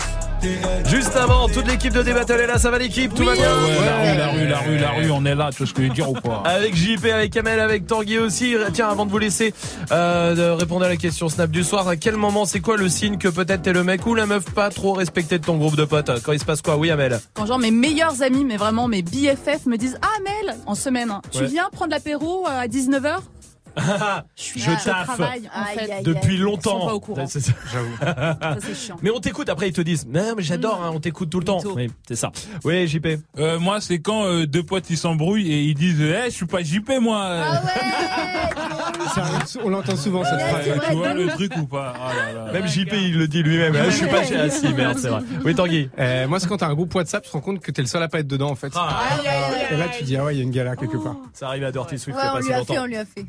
Juste avant, toute l'équipe de Débattle est là, ça va l'équipe, tout va bien Ouais, la rue, la rue, la rue, la rue, on est là, tu vois ce que je veux dire ou pas? Avec JP, avec Kamel, avec Tanguy aussi. Tiens, avant de vous laisser euh, de répondre à la question Snap du soir, à quel moment, c'est quoi le signe que peut-être t'es le mec ou la meuf pas trop respecté de ton groupe de potes? Quand il se passe quoi? Oui, Amel. Quand genre mes meilleurs amis, mais vraiment mes BFF me disent Ah Mel, en semaine, hein, tu Ouais. viens prendre l'apéro euh, à 19h Je taffe depuis aïe. Ils sont longtemps. pas au courant. C'est ça. Ça c'est chiant. Mais on t'écoute après ils te disent non mais j'adore hein, on t'écoute tout le temps. Oui c'est ça. Oui JP. Euh, moi, c'est quand euh, deux potes ils s'embrouillent et ils disent Eh, je suis pas JP moi Ah Ça on l'entend souvent cette phrase. Tu vois le truc ou pas? Là là. Même JP il le dit lui-même. Ah, je suis pas chez assis merde c'est vrai. Oui Tanguy. Euh, moi, c'est quand t'as un groupe WhatsApp, tu te rends compte que t'es le seul à pas être dedans, en fait. Ah. Et là, tu dis, ah ouais, il y a une galère quelque part. Ça arrive à Dirty Swift il y a on pas lui si a longtemps. fait, on lui a fait.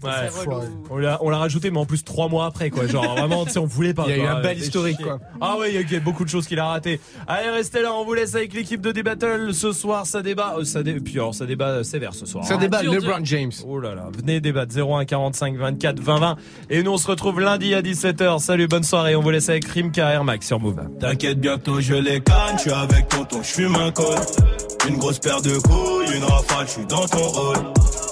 On l'a on l'a rajouté mais en plus trois mois après quoi. Genre vraiment tu sais on voulait pas. Il y a eu quoi. un bel historique, chier. quoi. Ah ouais il y a- il y, a beaucoup de choses qu'il a raté. Allez restez là on vous laisse avec l'équipe de Débattle ce soir ça débat euh, ça dé... puis alors ça débat euh, sévère ce soir. Ça hein. débat. LeBron James. Oh là là, venez débattre 01 45 24 20 20 et nous on se retrouve lundi à 17h. Salut, bonne soirée. On vous laisse avec Rimka Air Max sur Move. T'inquiète, bientôt je les canne, je suis avec tonton, je fume un col. Une grosse paire de couilles, une rafale, je suis dans ton rôle.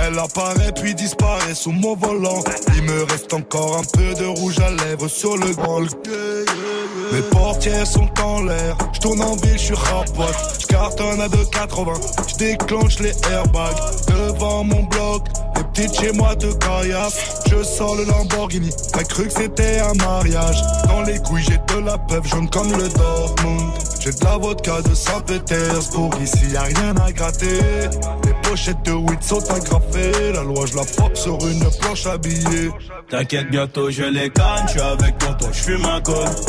Elle apparaît puis disparaît sous mon volant. Il me reste encore un peu de rouge à lèvres sur le grand. Mes portières sont en l'air. Je tourne en ville, je suis rapote. Je cartonne à 2,80. Je déclenche les airbags devant mon bloc. Les petites chez moi de caillasse. Je sors le Lamborghini. T'as cru que c'était un mariage. Dans les couilles, j'ai de la peuple jaune comme le Dortmund. J'ai de la vodka de Saint-Pétersbourg. Ici, y a rien à gratter. Les pochettes de weed sont agrafées. La loi, je la frappe sur une planche habillée. T'inquiète, bientôt je les canne, je suis avec tonton, je fume un col.